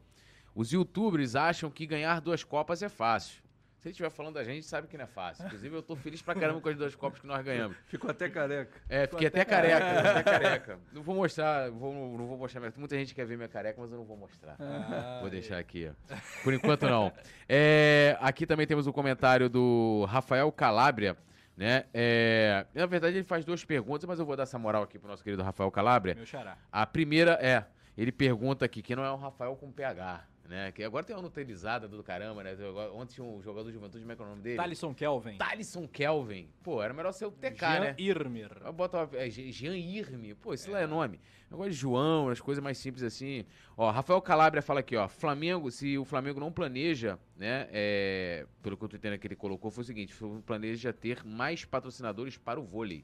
C: os youtubers acham que ganhar duas copas é fácil. Se ele estiver falando da gente, sabe que não é fácil. Inclusive, eu tô feliz pra caramba com as duas copas que nós ganhamos.
D: Ficou até careca.
C: É, fiquei até careca, até careca. Não vou mostrar, vou, não vou mostrar. minha- Muita gente quer ver minha careca, mas eu não vou mostrar.
A: Ah,
C: Vou deixar aqui, ó. Por enquanto não. É, aqui também temos o comentário do Rafael Calabria, né? É, na verdade, ele faz duas perguntas, mas eu vou dar essa moral aqui pro nosso querido Rafael Calabria.
A: Meu xará.
C: A primeira é, ele pergunta aqui, que não é um Rafael com PH, né? Que agora tem uma notabilizada do caramba, né? Agora- Ontem tinha um jogador de juventude, como é que é o nome dele?
A: Thalisson Kelvin.
C: Thalisson Kelvin. Pô, era melhor ser o TK,
A: Jean
C: né?
A: Irmir.
C: Bota é, Jean Irme. Pô, isso lá é nome. Negócio de João, as coisas mais simples assim. Ó, Rafael Calabria fala aqui, ó. Flamengo, se o Flamengo não planeja, né? é, pelo que eu tô entendendo que ele colocou, foi o seguinte: o Flamengo planeja ter mais patrocinadores para o vôlei.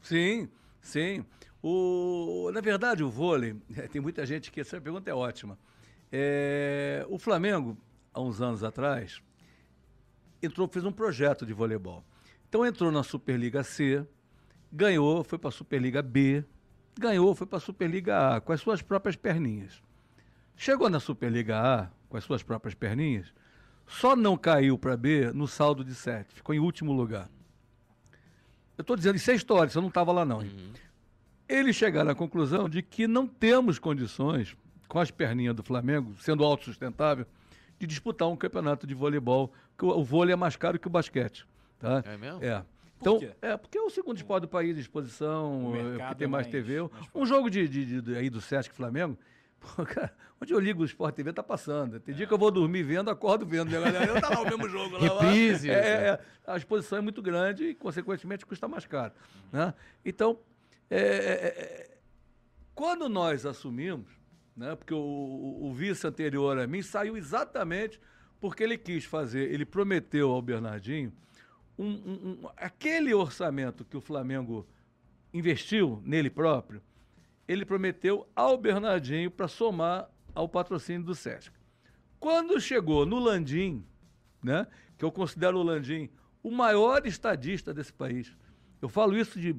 D: Sim, sim. O, na verdade, o vôlei, tem muita gente que essa pergunta é ótima. É, o Flamengo, há uns anos atrás, entrou, fez um projeto de voleibol. Então entrou na Superliga C, ganhou, foi para a Superliga B, ganhou, foi para a Superliga A, com as suas próprias perninhas. Chegou na Superliga A, com as suas próprias perninhas, só não caiu para B no saldo de sete, ficou em último lugar. Eu estou dizendo, isso é história, você não estava lá não. hein? Eles chegaram à conclusão de que não temos condições, com as perninhas do Flamengo, sendo autossustentável, de disputar um campeonato de voleibol, que o, o vôlei é mais caro que o basquete. Tá?
C: É mesmo?
D: É. Então,
A: quê?
D: é porque é o segundo esporte do país de exposição, é, porque tem
A: é
D: mais,
A: mais-
D: TV.
A: mais
D: Um jogo de, de- de- de- aí do Sesc Flamengo, pô, cara, onde eu ligo o Sport TV tá passando. Tem dia que eu vou dormir vendo, acordo vendo. Né, galera? Tá lá o mesmo jogo. Lá.
C: Reprise.
D: É, é, é. a exposição é muito grande e, consequentemente, custa mais caro. Né? Então, é, é, é, Quando nós assumimos, né, porque o, o, o vice anterior a mim saiu exatamente porque ele quis fazer, ele prometeu ao Bernardinho um, um, um, aquele orçamento que o Flamengo investiu nele próprio, ele prometeu ao Bernardinho para somar ao patrocínio do Sesc. Quando chegou no Landim, né, que eu considero o Landim o maior estadista desse país, eu falo isso de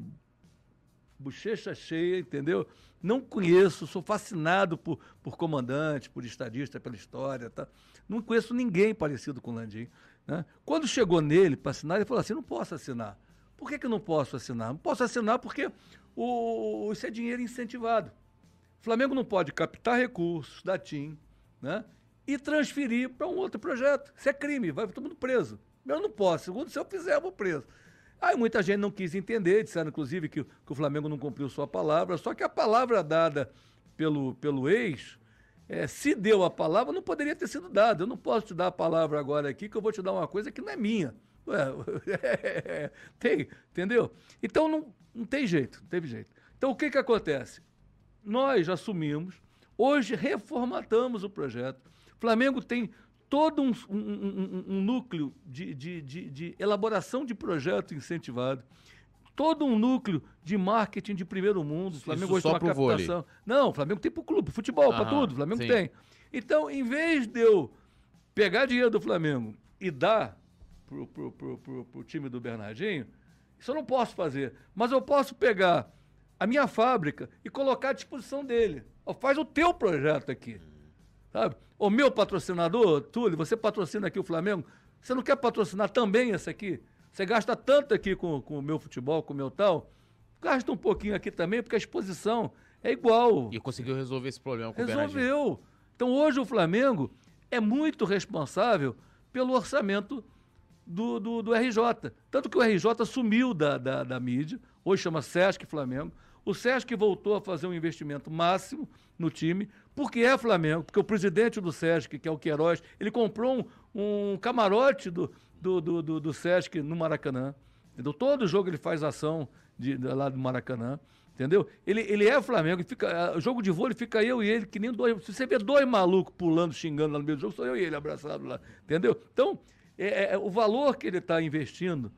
D: bochecha cheia, entendeu? Não conheço, sou fascinado por, por comandante, por estadista, pela história, tá? Não conheço ninguém parecido com o Landim. Né? Quando chegou nele para assinar, ele falou assim: não posso assinar. Por que, que não posso assinar? Não posso assinar porque o, isso é dinheiro incentivado. O Flamengo não pode captar recursos da TIM né, e transferir para um outro projeto. Isso é crime, vai todo mundo preso. Eu não posso. Segundo, se eu fizer, eu vou preso. Aí muita gente não quis entender, disseram inclusive que, que o Flamengo não cumpriu sua palavra, só que a palavra dada pelo, pelo ex é, se deu a palavra, não poderia ter sido dada. Eu não posso te dar a palavra agora aqui, que eu vou te dar uma coisa que não é minha. Ué, tem, entendeu? Então não, não tem jeito, não teve jeito. Então o que, que acontece? Nós assumimos, hoje reformatamos o projeto. O Flamengo tem todo um, um, um, um núcleo de, de, de, de elaboração de projeto incentivado todo um núcleo de marketing de primeiro mundo. O Flamengo
C: Isso só
D: uma
C: captação.
D: Vôlei. Não, o Flamengo tem para o clube, futebol, para tudo. O Flamengo sim. tem. Então, em vez de eu pegar dinheiro do Flamengo e dar pro, pro, pro, pro, pro time do Bernardinho, isso eu não posso fazer. Mas eu posso pegar a minha fábrica e colocar à disposição dele. faz o teu projeto aqui. Sabe? O meu patrocinador, Túlio, você patrocina aqui o Flamengo, você não quer patrocinar também esse aqui? Você gasta tanto aqui com, com o meu futebol, com o meu tal, gasta um pouquinho aqui também, porque a exposição é igual.
C: E conseguiu resolver esse problema com
D: Resolveu.
C: o
D: Então hoje o Flamengo é muito responsável pelo orçamento do, do, do, RJ. Tanto que o RJ sumiu da, da, da mídia, hoje chama Sesc Flamengo. O Sesc voltou a fazer um investimento máximo no time, porque é Flamengo, porque o presidente do Sesc, que é o Queiroz, ele comprou um, um camarote do, do, do, do, do Sesc no Maracanã. Entendeu? Todo jogo ele faz ação de, de lá do Maracanã. Entendeu? Ele, ele é Flamengo, fica, jogo de vôlei fica eu e ele, que nem dois. Se você vê dois malucos pulando, xingando lá no meio do jogo, sou eu e ele abraçado lá. Entendeu? Então, é, é o valor que ele está investindo,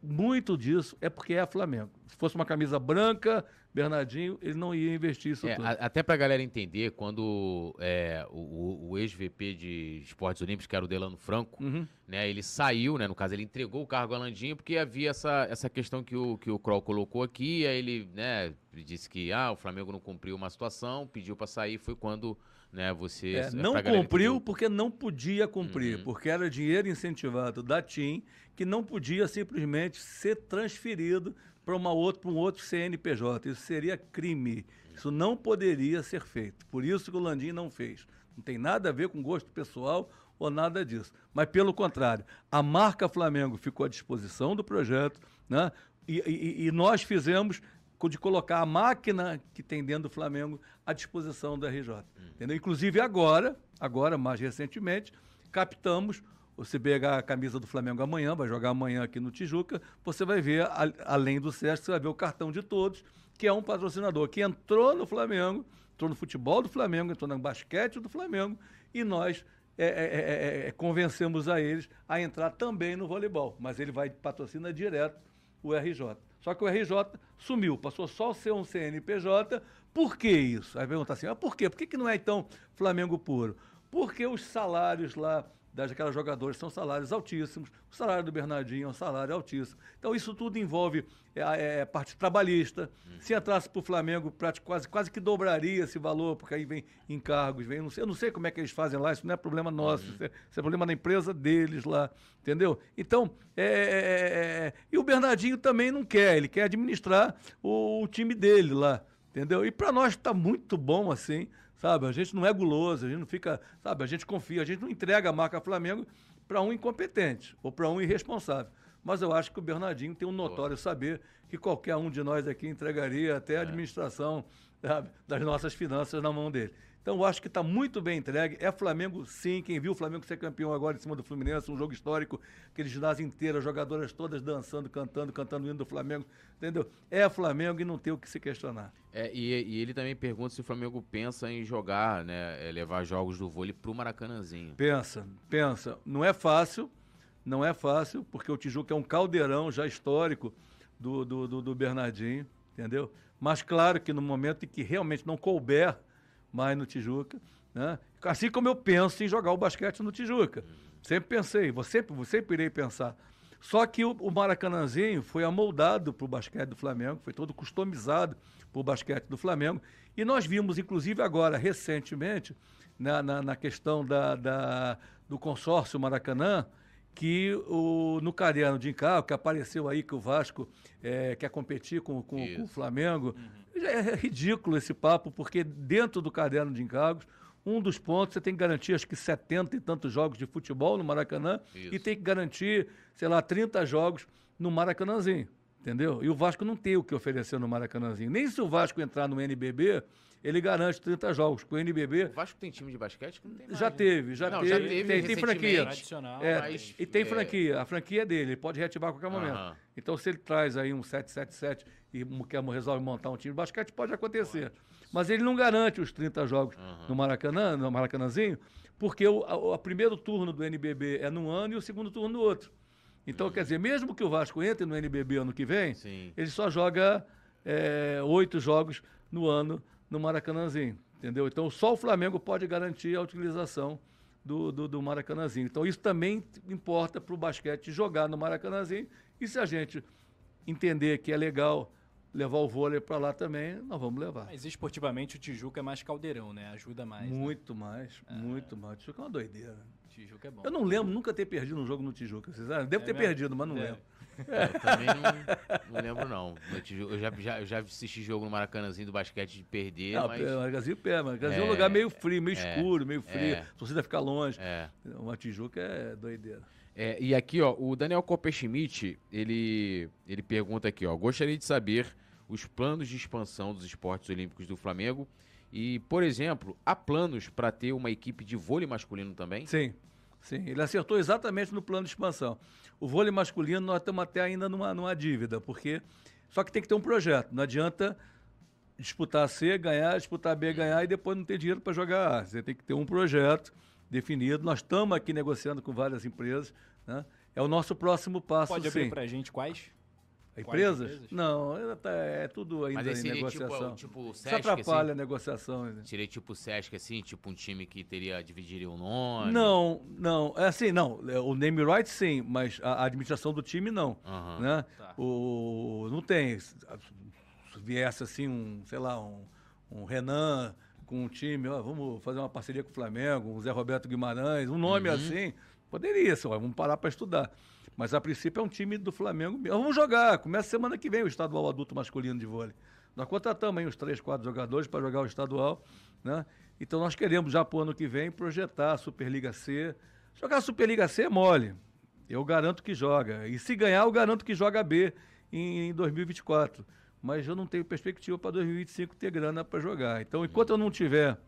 D: muito disso é porque é Flamengo. Se fosse uma camisa branca, Bernardinho, ele não ia investir isso
C: é,
D: tudo.
C: Até pra galera entender, quando é, o, o ex-VP de esportes olímpicos, que era o Delano Franco, uhum. né, ele saiu, né, no caso, ele entregou o cargo a Landinho, porque havia essa, essa questão que o, que o Kroll colocou aqui, aí ele né, disse que ah, o Flamengo não cumpriu uma situação, pediu para sair, foi quando né, você...
D: É, não cumpriu porque não podia cumprir, uhum. porque era dinheiro incentivado da TIM, que não podia simplesmente ser transferido para uma outra, para um outro CNPJ. Isso seria crime. Isso não poderia ser feito. Por isso que o Landim não fez. Não tem nada a ver com gosto pessoal ou nada disso. Mas, pelo contrário, a marca Flamengo ficou à disposição do projeto, né? E, e, e nós fizemos de colocar a máquina que tem dentro do Flamengo à disposição do RJ. Hum. Entendeu? Inclusive agora, agora mais recentemente, captamos você pegar a camisa do Flamengo amanhã, vai jogar amanhã aqui no Tijuca, você vai ver, além do Sesc, você vai ver o cartão de todos, que é um patrocinador que entrou no Flamengo, entrou no futebol do Flamengo, entrou no basquete do Flamengo, e nós é é, é, é, é, convencemos a eles a entrar também no voleibol. Mas ele vai patrocina direto o RJ. Só que o RJ sumiu, passou só a ser um CNPJ. Por que isso? Aí pergunta assim, ah, por quê? Por que, que não é então Flamengo puro? Porque os salários lá daquelas jogadores são salários altíssimos, o salário do Bernardinho é um salário altíssimo. Então isso tudo envolve é, é, parte trabalhista. Hum. Se entrasse para o Flamengo, quase, quase que dobraria esse valor, porque aí vem encargos, vem, não sei, eu não sei como é que eles fazem lá, isso não é problema nosso, isso, é, isso, é, problema da empresa deles lá, entendeu? Então, é, é, é, e o Bernardinho também não quer, ele quer administrar o, o time dele lá, entendeu? E para nós está muito bom assim sabe? A gente não é guloso, a gente não fica, sabe? A gente confia, a gente não entrega a marca Flamengo para um incompetente ou para um irresponsável. Mas eu acho que o Bernardinho tem um notório saber que qualquer um de nós aqui entregaria até a é. administração sabe, das nossas finanças na mão dele. Então, eu acho que está muito bem entregue. É Flamengo, sim. Quem viu o Flamengo ser campeão agora em cima do Fluminense, um jogo histórico, aquele ginásio inteiro, as jogadoras todas dançando, cantando, cantando o hino do Flamengo, entendeu? É Flamengo e não tem o que se questionar.
C: É, e, e ele também pergunta se o Flamengo pensa em jogar, né, é, levar jogos do vôlei para o Maracanãzinho.
D: Pensa, pensa. Não é fácil, não é fácil, porque o Tijuca é um caldeirão já histórico do, do, do, do Bernardinho, entendeu? Mas claro que no momento em que realmente não couber mais no Tijuca, né? Assim como eu penso em jogar o basquete no Tijuca. Sempre pensei, sempre, sempre irei pensar. Só que o, o Maracanãzinho foi amoldado para o basquete do Flamengo, foi todo customizado para o basquete do Flamengo. E nós vimos, inclusive agora, recentemente, na, na, na questão da, da, do consórcio Maracanã, que o, no caderno de encargo, que apareceu aí que o Vasco é, quer competir com, com, com o Flamengo, é ridículo esse papo, porque dentro do caderno de encargos, um dos pontos você tem que garantir acho que 70 e tantos jogos de futebol no Maracanã
C: Isso.
D: e tem que garantir, sei lá, 30 jogos no Maracanãzinho, entendeu? E o Vasco não tem o que oferecer no Maracanãzinho. Nem se o Vasco entrar no NBB, ele garante 30 jogos. Com o NBB
C: O Vasco tem time de basquete que não tem mais,
D: já
C: né?
D: teve, já
C: Não,
D: teve,
C: já teve
D: tem, tem franquia.
C: recentemente.
A: Tradicional.
D: É,
C: mas,
D: e tem
C: é,
D: franquia, a franquia é dele, ele pode reativar a qualquer momento.
C: Aham.
D: Então, se ele traz aí um 777 e mo- quer resolve montar um time de basquete, pode acontecer. Mas ele não garante os 30 jogos no Maracanã, no Maracanãzinho, porque o a- o primeiro turno do NBB é num ano e o segundo turno no outro. Então, quer dizer, mesmo que o Vasco entre no NBB ano que vem,
C: Sim.
D: ele só joga é, oito jogos no ano no Maracanãzinho, entendeu? Então só o Flamengo pode garantir a utilização do, do, do Maracanãzinho. Então isso também importa para o basquete jogar no Maracanãzinho e se a gente entender que é legal levar o vôlei para lá também, nós vamos levar.
A: Mas esportivamente o Tijuca é mais caldeirão, né? Ajuda mais. né?
D: Muito mais, muito mais. Tijuca é uma doideira.
A: Tijuca é bom.
D: Eu não lembro nunca ter perdido um jogo no Tijuca. Vocês sabem? Devo
A: É
D: ter
A: mesmo?
D: perdido, mas não
A: É.
D: lembro.
C: Eu também não, não lembro, não. Eu já, já, eu já assisti jogo no Maracanãzinho do basquete de perder,
D: Não,
C: mas.
D: Marcazinho pé, Marcazinho é um
C: É,
D: lugar meio frio, meio
C: é,
D: escuro, meio frio.
C: é.
D: A torcida fica longe.
C: É.
D: Uma Tijuca é doideira.
C: É, e aqui, ó, o Daniel Copperschmidt, ele, ele pergunta aqui, ó, gostaria de saber os planos de expansão dos esportes olímpicos do Flamengo e, por exemplo, há planos para ter uma equipe de vôlei masculino também?
D: Sim, sim. Ele acertou exatamente no plano de expansão. O vôlei masculino nós estamos até ainda numa, numa dívida, porque. Só que tem que ter um projeto. Não adianta disputar C, ganhar, disputar B, ganhar e depois não ter dinheiro para jogar A. Você tem que ter um projeto definido. Nós estamos aqui negociando com várias empresas. Né? É o nosso próximo passo,
A: Pode abrir
D: sim.
A: pra gente quais?
D: Empresas?
A: empresas?
D: Não, tá- é tudo ainda
C: Mas aí
D: em
C: seria tipo,
D: negociação.
C: tipo o
D: Isso
C: Sesc,
D: atrapalha
C: assim?
D: a negociação. né?
C: Seria tipo o Sesc, assim, tipo um time que teria, dividiria o nome?
D: Não, não. É assim, não. é, O name right sim, mas a administração do time não.
C: Aham.
D: Né?
A: Tá.
D: O, não tem. Se viesse assim, um, sei lá, um, um Renan com um time, ó, vamos fazer uma parceria com o Flamengo, um Zé Roberto Guimarães, um nome assim, poderia, só, vamos parar para estudar. Mas a princípio é um time do Flamengo. Vamos jogar, começa semana que vem o estadual adulto masculino de vôlei. Nós contratamos aí uns três, quatro jogadores para jogar o estadual, né? Então nós queremos já para o ano que vem projetar a Superliga C. Jogar a Superliga C é mole. Eu garanto que joga. E se ganhar, eu garanto que joga B em 2024. Mas eu não tenho perspectiva para 2025 ter grana para jogar. Então, enquanto eu não tiver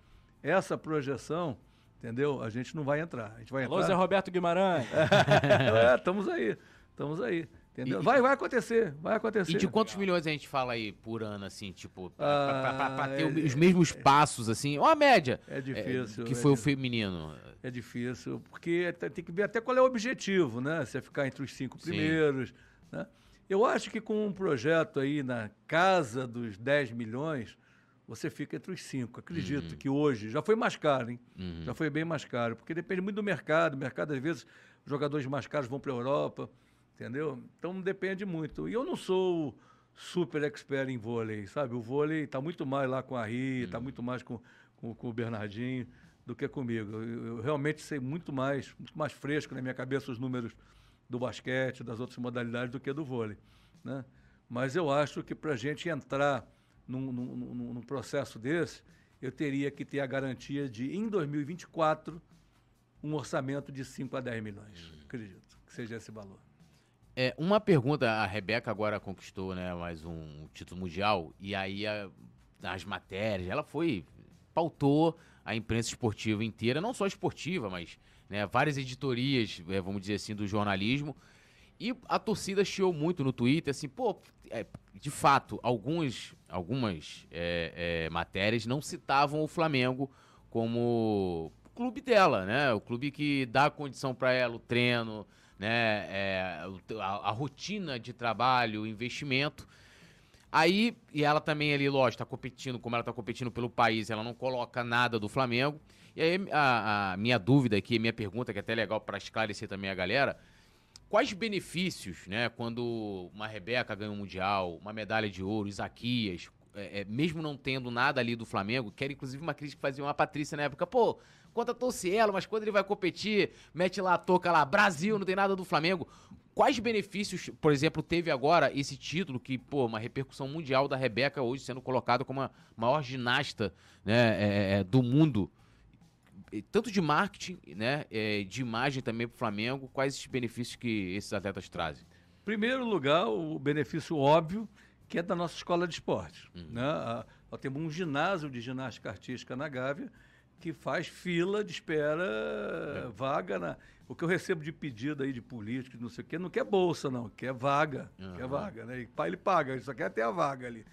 D: essa projeção, entendeu? A gente não vai entrar. A gente vai
A: Alô,
D: entrar.
A: Zé Roberto Guimarães.
D: é, estamos aí. Estamos aí. Entendeu?
C: E-
D: vai, vai acontecer. Vai acontecer.
C: E de quantos milhões a gente fala aí por ano, assim, tipo, pra, pra- pra- pra
D: Ah,
C: ter
D: é-
C: os mesmos passos, assim? Uma média.
D: É difícil,
C: que
D: é
C: foi o feminino.
D: É difícil, porque te- tem que ver até qual é o objetivo, né? Você ficar entre os cinco
C: Sim.
D: primeiros, né? Eu acho que com um projeto aí na casa dos 10 milhões, você fica entre os cinco. Acredito que hoje já foi mais caro, hein?
C: Uhum.
D: Já foi bem mais caro, porque depende muito do mercado. O mercado, às vezes, jogadores mais caros vão para a Europa, entendeu? Então depende muito. E eu não sou super expert em vôlei, sabe? O vôlei está muito mais lá com a Ri, está muito mais com, com, com o Bernardinho do que comigo. Eu, eu realmente sei muito mais, muito mais fresco na minha cabeça os números do basquete, das outras modalidades do que do vôlei, né? Mas eu acho que para a gente entrar num, num, num- num processo desse, eu teria que ter a garantia de, em 2024, um orçamento de 5 a 10 milhões. Acredito que seja esse valor.
C: É, uma pergunta, a Rebeca agora conquistou, né, mais um título mundial, e aí a- nas matérias, ela foi pautou a imprensa esportiva inteira, não só esportiva, mas né, várias editorias, é, vamos dizer assim, do jornalismo. E a torcida chiou muito no Twitter, assim, pô, é, de fato, alguns, algumas é, é, matérias não citavam o Flamengo como clube dela, né? O clube que dá condição para ela, o treino, né? É, a, a, rotina de trabalho, o investimento. Aí, e ela também ali, lógico, tá competindo, como ela tá competindo pelo país, ela não coloca nada do Flamengo. E aí, a, a minha dúvida aqui, minha pergunta, que é até legal para esclarecer também a galera, quais benefícios, né, quando uma Rebeca ganha um Mundial, uma medalha de ouro, Isaquias, é, é, mesmo não tendo nada ali do Flamengo, que era inclusive uma crítica que fazia uma Patrícia na época, pô, conta Torcielo, mas quando ele vai competir, mete lá a toca lá, Brasil, não tem nada do Flamengo. Quais benefícios, por exemplo, teve agora esse título que, pô, uma repercussão mundial da Rebeca hoje sendo colocada como a maior ginasta né, é, é, do mundo, tanto de marketing, né, é, de imagem também para o Flamengo, quais esses benefícios que esses atletas trazem?
D: Primeiro lugar, o benefício óbvio, que é da nossa escola de esportes. Uhum. Né? nós temos um ginásio de ginástica artística na Gávea, que faz fila de espera, é. vaga na. O que eu recebo de pedido aí de políticos, não sei o quê, não quer bolsa, não, quer vaga. Uhum. Quer vaga, né? E ele paga, ele só quer ter a vaga ali.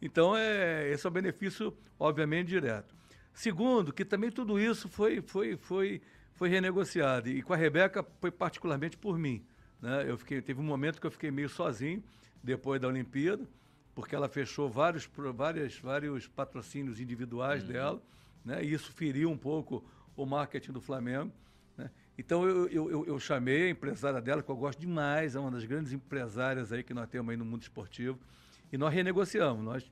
D: Então, é, esse é o benefício, obviamente, direto. Segundo, que também tudo isso foi, foi, foi, foi renegociado. E com a Rebeca foi particularmente por mim. Né? Eu fiquei, teve um momento que eu fiquei meio sozinho, depois da Olimpíada, porque ela fechou vários, vários, vários patrocínios individuais uhum. dela né? E isso feriu um pouco o marketing do Flamengo. Né? Então eu, eu, eu, eu, chamei a empresária dela, que eu gosto demais, é uma das grandes empresárias aí que nós temos aí no mundo esportivo, e nós renegociamos. Nós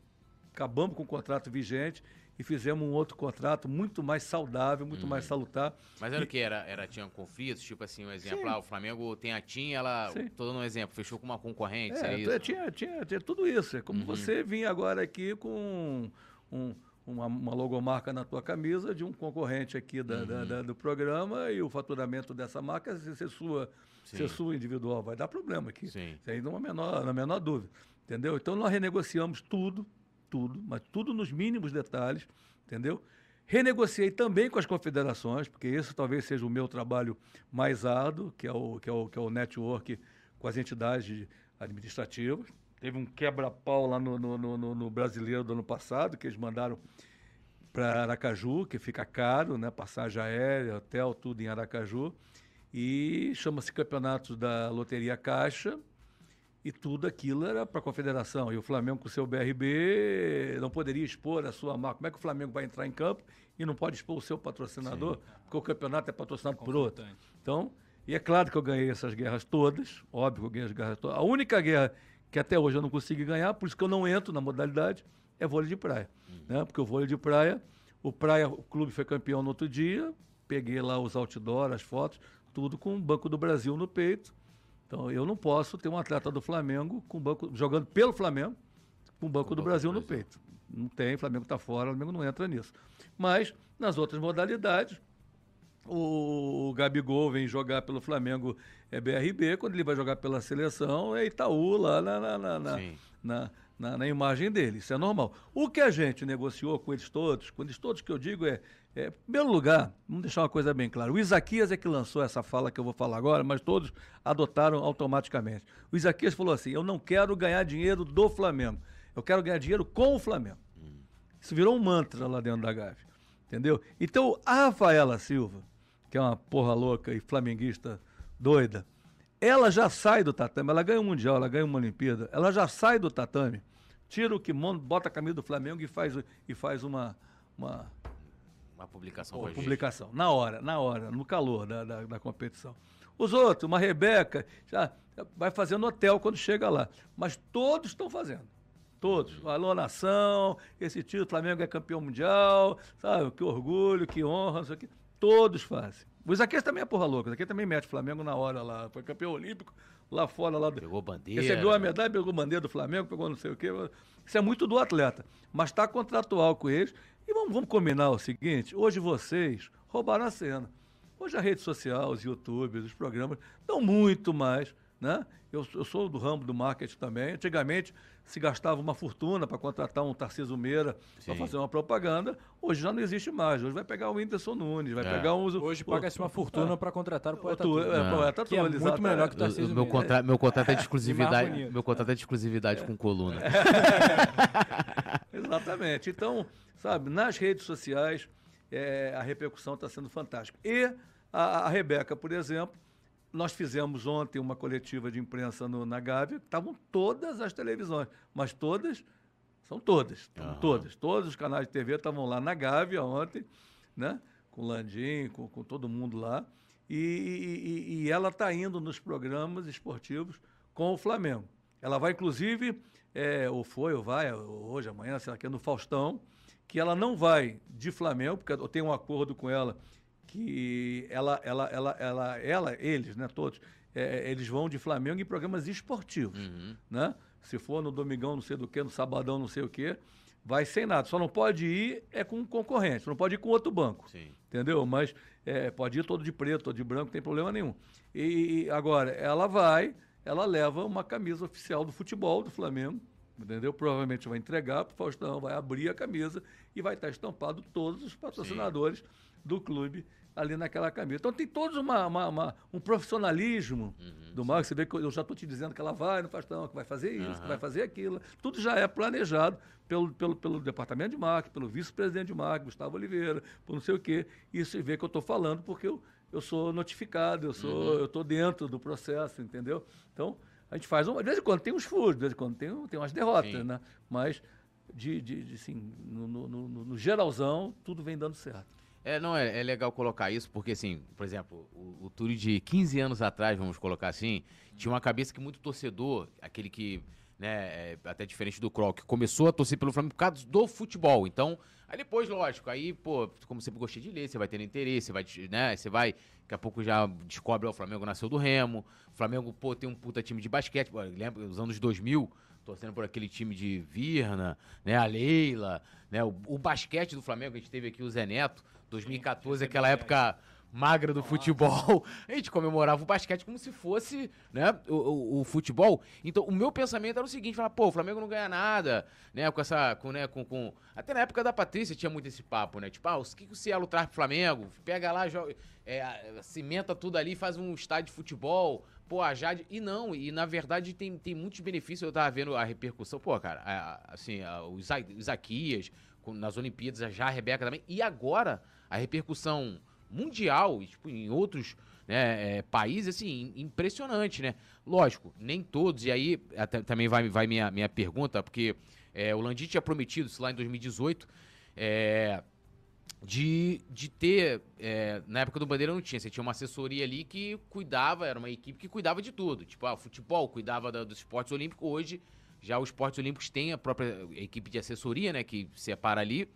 D: acabamos com o contrato vigente e fizemos um outro contrato muito mais saudável, muito mais uhum. salutar.
C: Mas era o que? Era, era, tinha conflitos? Tipo assim, um exemplo, ah, o Flamengo tem a TIM, ela, Sim. tô dando um exemplo, fechou com uma concorrente,
D: é,
C: é
D: tinha, tinha, tinha, tudo isso. É como uhum. você vir agora aqui com um uma, uma, logomarca na tua camisa de um concorrente aqui da, uhum. da, da, do programa e o faturamento dessa marca ser sua, ser sua individual. Vai dar problema aqui. Sim. Isso aí não é menor, na menor dúvida. Entendeu? Então nós renegociamos tudo, tudo, mas tudo nos mínimos detalhes, entendeu? Renegociei também com as confederações, porque esse talvez seja o meu trabalho mais árduo, que é o, que é o, que é o network com as entidades administrativas, Teve um quebra-pau lá no, no, no, no, brasileiro do ano passado, que eles mandaram para Aracaju, que fica caro, né? Passagem aérea, hotel, tudo em Aracaju. E chama-se Campeonato da Loteria Caixa. E tudo aquilo era para a confederação. E o Flamengo, com o seu BRB, não poderia expor a sua marca. Como é que o Flamengo vai entrar em campo e não pode expor o seu patrocinador? Sim. Porque o campeonato é patrocinado é por outro. Então, e é claro que eu ganhei essas guerras todas. Óbvio que eu ganhei as guerras todas. A única guerra que até hoje eu não consegui ganhar, por isso que eu não entro na modalidade, é vôlei de praia. Uhum. Né? Porque o vôlei de praia, o praia, o clube foi campeão no outro dia, peguei lá os outdoors, as fotos, tudo com o Banco do Brasil no peito. Então eu não posso ter um atleta do Flamengo com banco, jogando pelo Flamengo com o Banco, do, Brasil, Brasil no peito. Não tem, o Flamengo está fora, o Flamengo não entra nisso. Mas nas outras modalidades, o Gabigol vem jogar pelo Flamengo é BRB, quando ele vai jogar pela seleção é Itaú lá na, na, na, na, na, na, imagem dele. Isso é normal. O que a gente negociou com eles todos, com eles todos que eu digo é, é em primeiro lugar, vamos deixar uma coisa bem clara. O Isaquias é que lançou essa fala que eu vou falar agora, mas todos adotaram automaticamente. O Isaquias falou assim: eu não quero ganhar dinheiro do Flamengo, eu quero ganhar dinheiro com o Flamengo. Isso virou um mantra lá dentro da Gávea. Entendeu? Então, a Rafaela Silva, que é uma porra louca e flamenguista doida, ela já sai do tatame, ela ganha um Mundial, ela ganha uma Olimpíada, ela já sai do tatame, tira o kimono, bota a camisa do Flamengo e faz, e faz uma, uma,
C: uma publicação.
D: Uma publicação, na hora, na hora, no calor da, da, da, competição. Os outros, uma Rebeca, já vai fazendo hotel quando chega lá. Mas todos estão fazendo. Todos. Alô, nação, esse título, Flamengo é campeão mundial, sabe? Que orgulho, que honra, isso aqui. Todos fazem. O Isaquias também é porra louca. O Isaquias também mete o Flamengo na hora lá. Foi campeão olímpico lá fora. Lá do...
C: Pegou bandeira.
D: Recebeu a medalha, pegou bandeira do Flamengo, pegou não sei o quê. Isso é muito do atleta. Mas está contratual com eles. E vamos, vamos combinar o seguinte: hoje vocês roubaram a cena. Hoje a rede social, os youtubers, os programas dão muito mais né? Eu, eu sou do ramo do marketing também. Antigamente se gastava uma fortuna para contratar um Tarcísio Meira para fazer uma propaganda. Hoje já não existe mais. Hoje vai pegar o Whindersson Nunes, vai
A: É.
D: pegar um...
A: Hoje paga-se uma fortuna para contratar o poeta
D: Tu- é, poeta
A: Que é muito
D: exato,
A: melhor
D: é.
A: que o Tarcísio
C: O- meu,
A: Meira.
C: contra, meu contrato é de exclusividade. meu contrato é de exclusividade com coluna.
D: Exatamente. Então, sabe, nas redes sociais, é, a repercussão está sendo fantástica. E a, a Rebeca, por exemplo, nós fizemos ontem uma coletiva de imprensa no- na Gávea, estavam todas as televisões, mas todas, são todas,
C: Aham.
D: todas, todos os canais de TV estavam lá na Gávea ontem, né? Com o Landim, com, com todo mundo lá. E, e- e- ela está indo nos programas esportivos com o Flamengo. Ela vai, inclusive, é, ou foi, ou vai, hoje, amanhã, sei lá, que é no Faustão, que ela não vai de Flamengo, porque eu tenho um acordo com ela que ela, ela, ela, ela, ela eles, né, todos, é, eles vão de Flamengo em programas esportivos,
C: Uhum.
D: né? Se for no domingão, não sei do que, no sabadão, não sei o que, vai sem nada. Só não pode ir é com um concorrente, não pode ir com outro banco
C: Sim.
D: entendeu? Mas é, pode ir todo de preto, todo de branco, não tem problema nenhum. E, agora, ela vai, ela leva uma camisa oficial do futebol do Flamengo, entendeu? Provavelmente vai entregar para o Faustão, vai abrir a camisa e vai estar estampado todos os patrocinadores do clube ali naquela camisa. Então tem todos uma, uma- uma- um profissionalismo
C: Uhum,
D: do Marcos. Você vê que eu já estou te dizendo que ela vai no Faustão, que vai fazer isso, que
C: Aham.
D: vai fazer aquilo. Tudo já é planejado pelo, pelo, pelo departamento de marketing, pelo vice-presidente de marketing, Gustavo Oliveira, por não sei o quê. E você vê que eu estou falando porque eu, eu sou notificado, eu sou, eu estou dentro do processo, entendeu? Então, a gente faz uma. De vez em quando tem uns furos, de vez em quando tem, tem umas derrotas,
C: Sim.
D: né? Mas, de, de, de, assim, no- no- no- no geralzão, tudo vem dando certo.
C: É, não, é, é legal colocar isso, porque assim, por exemplo, o, o de 15 anos atrás, vamos colocar assim, tinha uma cabeça que muito torcedor, aquele que, né, é até diferente do que começou a torcer pelo Flamengo por causa do futebol. Então, aí depois, lógico, aí, pô, como sempre gostei de ler, você vai tendo interesse, vai, te- né, você vai, daqui a pouco já descobre, ó, o Flamengo nasceu do Remo, o Flamengo, pô, tem um puta time de basquete, lembra, os anos 2000, torcendo por aquele time de Virna, né, a Leila, né, o, o basquete do Flamengo, a gente teve aqui o Zé Neto, 2014, aquela época magra do futebol, a gente comemorava o basquete como se fosse, né, o, o- o futebol. Então, o meu pensamento era o seguinte, falar, pô, o Flamengo não ganha nada, né, com essa, com, né, com, com... Até na época da Patrícia tinha muito esse papo, né, tipo, ah, o que, que o Cielo traz pro Flamengo? Pega lá, joga, é, cimenta tudo ali, faz um estádio de futebol, pô, a Jade... E não, e na verdade tem, tem muitos benefícios, eu tava vendo a repercussão, pô, cara, a- assim, a- o Isa- o Isaquias, nas Olimpíadas, já a Rebeca também, e agora a repercussão mundial, tipo, em outros né, é, países, assim, impressionante, né? Lógico, nem todos, e aí até- também vai, vai minha, minha pergunta, porque é, o Landim tinha prometido isso lá em 2018, é, de, de ter, é, na época do Bandeira não tinha, você tinha uma assessoria ali que cuidava, era uma equipe que cuidava de tudo, tipo, ah, o futebol cuidava da- dos esportes olímpicos, hoje já os esportes olímpicos têm a própria equipe de assessoria, né, que separa ali,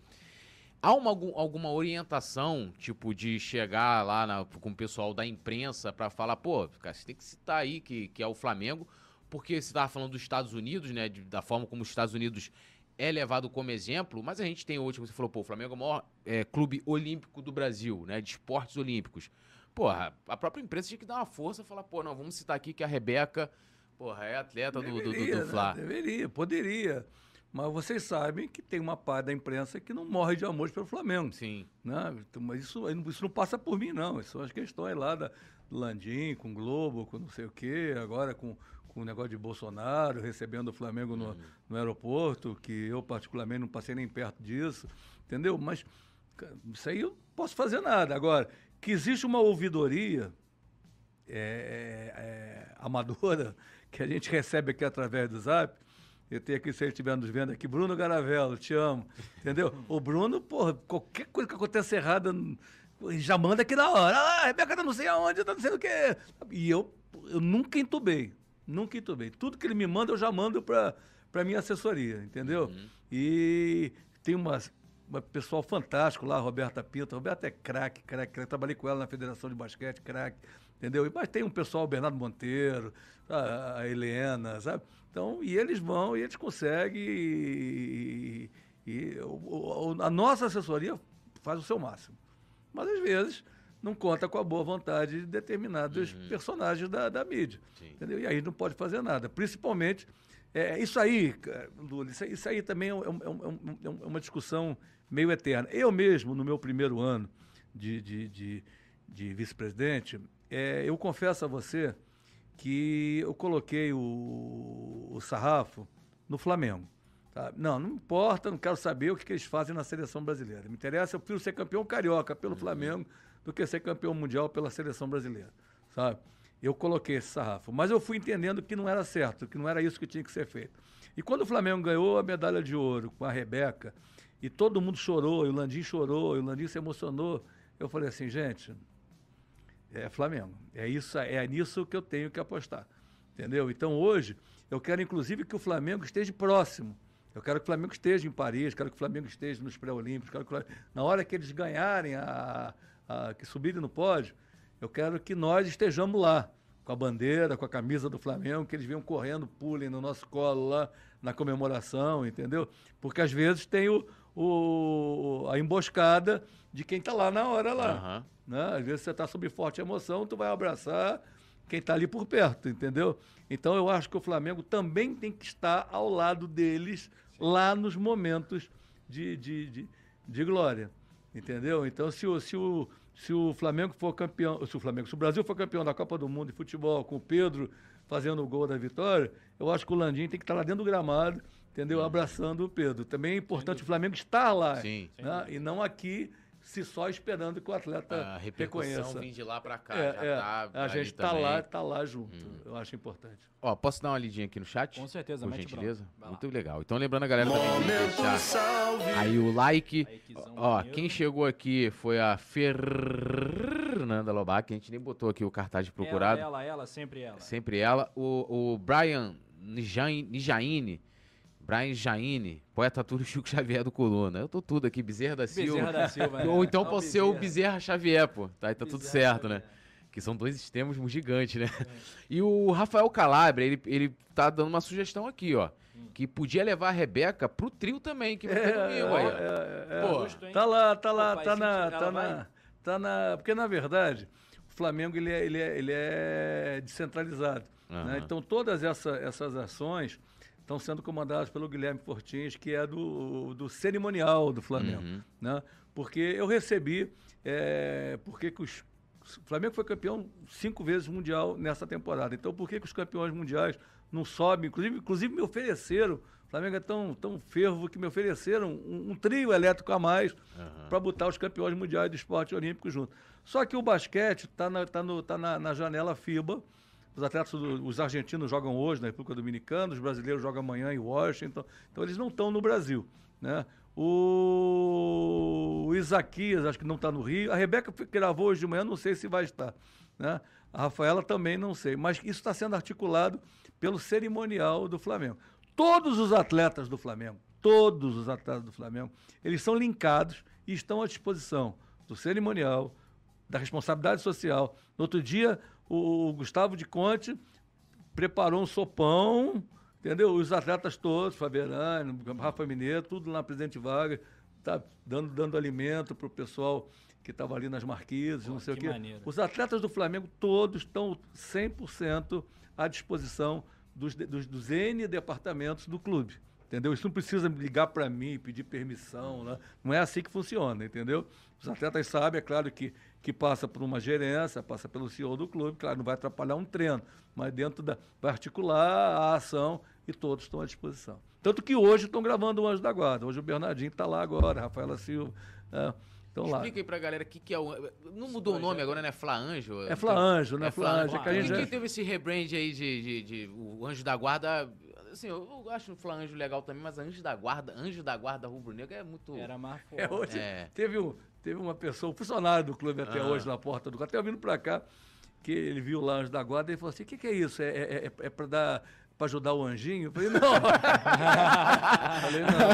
C: Há uma, algum- alguma orientação, tipo, de chegar lá na- com o pessoal da imprensa pra falar, pô, cara, você tem que citar aí que, que é o Flamengo, porque você tava falando dos Estados Unidos, né, de- da forma como os Estados Unidos é levado como exemplo, mas a gente tem hoje, como você falou, pô, o Flamengo é o maior é, clube olímpico do Brasil, né, de esportes olímpicos. Porra, a própria imprensa tinha que dar uma força e falar, pô, não, vamos citar aqui que a Rebeca, porra, é atleta do, do, do,
D: Deveria,
C: do
D: né? Deveria, poderia. Mas vocês sabem que tem uma parte da imprensa que não morre de amor pelo Flamengo.
C: Sim,
D: Né? Então, Mas isso, isso não passa por mim, não. Isso são as questões lá da do Landim, com o Globo, com não sei o quê, agora com, com o negócio de Bolsonaro, recebendo o Flamengo no, no aeroporto, que eu particularmente não passei nem perto disso, entendeu? Mas isso aí eu não posso fazer nada. Agora, que existe uma ouvidoria é, é, é, amadora que a gente recebe aqui através do Zap. Eu tenho aqui, se ele estiver nos vendo aqui, Bruno Garavello, te amo. Entendeu? O Bruno, porra, qualquer coisa que aconteça errada, já manda aqui na hora. Ah, a Rebeca tá não sei aonde, tá não sei o quê. E eu, eu nunca entubei. Nunca entubei. Tudo que ele me manda, eu já mando para para minha assessoria, entendeu? E tem uma, uma pessoal fantástico lá, Roberta Pinto. Roberta é craque, craque, craque. Trabalhei com ela na Federação de Basquete, craque, entendeu? Mas tem um pessoal, o Bernardo Monteiro, a, a Helena, sabe? Então, e eles vão e eles conseguem. E, e o- a nossa assessoria faz o seu máximo. Mas às vezes não conta com a boa vontade de determinados uhum. personagens da, da mídia. Entendeu? E aí não pode fazer nada. Principalmente, é, isso aí, Lula, isso, isso aí também é, um, é, um, é, uma discussão meio eterna. Eu mesmo, no meu primeiro ano de, de, de, de vice-presidente, é, eu confesso a você que eu coloquei o, o sarrafo no Flamengo. Tá? Não, não importa, não quero saber o que, que, eles fazem na seleção brasileira. Me interessa, eu prefiro ser campeão carioca pelo uhum. Flamengo do que ser campeão mundial pela seleção brasileira. Sabe? Eu coloquei esse sarrafo. Mas eu fui entendendo que não era certo, que não era isso que tinha que ser feito. E quando o Flamengo ganhou a medalha de ouro com a Rebeca, e todo mundo chorou, e o Landim chorou, e o Landim se emocionou, eu falei assim, gente, é Flamengo. É isso, é nisso que eu tenho que apostar. Entendeu? Então hoje eu quero inclusive que o Flamengo esteja próximo. Eu quero que o Flamengo esteja em Paris, quero que o Flamengo esteja nos pré-olímpicos, quero que na hora que eles ganharem a, a, que subirem no pódio, eu quero que nós estejamos lá com a bandeira, com a camisa do Flamengo, que eles venham correndo, pulem no nosso colo lá na comemoração, entendeu? Porque às vezes tem o, o a emboscada de quem está lá na hora lá. Uhum. Né? Às vezes você está sob forte emoção, tu vai abraçar quem está ali por perto, entendeu? Então eu acho que o Flamengo também tem que estar ao lado deles Sim. lá nos momentos de, de, de, de, glória, entendeu? Então se o, se o, se o Flamengo for campeão, se o Flamengo, se o Brasil for campeão da Copa do Mundo de futebol com o Pedro fazendo o gol da vitória, eu acho que o Landim tem que estar lá dentro do gramado, entendeu? Sim. Abraçando o Pedro. Também é importante o Flamengo estar lá, Sim. Né? e não aqui se só esperando que o atleta a reconheça.
C: vem de lá para cá, é, é,
D: tá a gente está lá, tá lá junto. Hum. Eu acho importante.
C: Ó, posso dar uma lidinha aqui no chat?
A: Com certeza,
C: por gentileza. Muito legal. Então lembrando a galera também que deixar salve. aí o like. Ó, quem chegou aqui foi a Fernanda Lobac, a gente nem botou aqui o cartaz de procurado.
A: Ela, ela, ela sempre ela.
C: Sempre ela. O, o Brian Nijaine Brian Jaine, poeta tudo Chico Xavier do Coluna. Eu tô tudo aqui, Bezerra da Silva. Bezerra da Silva, né? Ou então pode ser o Bezerra Xavier, pô. Tá, tá tudo certo, né? Xavier. né? Que são dois extremos gigantes, né? É. E o Rafael Calabria, ele, ele tá dando uma sugestão aqui, ó. Hum. Que podia levar a Rebeca pro trio também, que vai
D: é, domingo aí. É, é, é, Pô, tá lá, tá lá, Pô, tá na. Tá na, tá na. Porque, na verdade, o Flamengo ele é, ele é, ele é descentralizado. Uhum. Né? Então, todas essa, essas ações estão sendo comandados pelo Guilherme Fortins, que é do, do cerimonial do Flamengo. Uhum. Né? Porque eu recebi, é, porque que os, o Flamengo foi campeão cinco vezes mundial nessa temporada. Então, por que, que os campeões mundiais não sobem? Inclusive, inclusive me ofereceram, o Flamengo é tão, tão fervo que me ofereceram um, um trio elétrico a mais uhum. para botar os campeões mundiais do esporte olímpico junto. Só que o basquete está na, tá tá na, na janela FIBA, os atletas, os argentinos jogam hoje na República Dominicana, os brasileiros jogam amanhã em Washington. Então eles não estão no Brasil. Né? O, o Isaquias, acho que não está no Rio. A Rebeca gravou hoje de manhã, não sei se vai estar. Né? A Rafaela também não sei. Mas isso está sendo articulado pelo cerimonial do Flamengo. Todos os atletas do Flamengo, todos os atletas do Flamengo, eles são linkados e estão à disposição do cerimonial, da responsabilidade social. No outro dia, o Gustavo de Conte preparou um sopão, entendeu? Os atletas todos, Fabiano, Rafa Mineiro, tudo lá, Presidente Vargas, tá dando, dando alimento para o pessoal que estava ali nas marquises, Pô, não sei o quê. Maneiro. Os atletas do Flamengo todos estão 100% à disposição dos, dos, dos N departamentos do clube. Entendeu? Isso não precisa ligar para mim, pedir permissão. Né? Não é assim que funciona, entendeu? Os atletas sabem, é claro que que passa por uma gerência, passa pelo CEO do clube, claro, não vai atrapalhar um treino, mas dentro da. vai articular a ação e todos estão à disposição. Tanto que hoje estão gravando o Anjo da Guarda. Hoje o Bernardinho está lá agora, Rafaela Silva. É, então lá.
C: Explica aí pra galera o que, que é o. Não mudou o nome agora, né? Fla Anjo?
D: É Fla Anjo, né? É Fla Anjo.
C: É que já... teve esse rebrand aí de, de, de, O Anjo da Guarda. Assim, eu, acho o Fla Anjo legal também, mas Anjo da Guarda, Anjo da Guarda Rubro Negro é muito.
A: Era mais
D: forte. É, hoje, é. Teve, um, Teve uma pessoa, um funcionário do clube até ah. hoje na porta do até vindo para cá, que ele viu lá Anjo da Guarda e falou assim: o que, que, é isso? É, é, é, é para dar. Para ajudar o anjinho? Eu falei, não. falei,
C: não.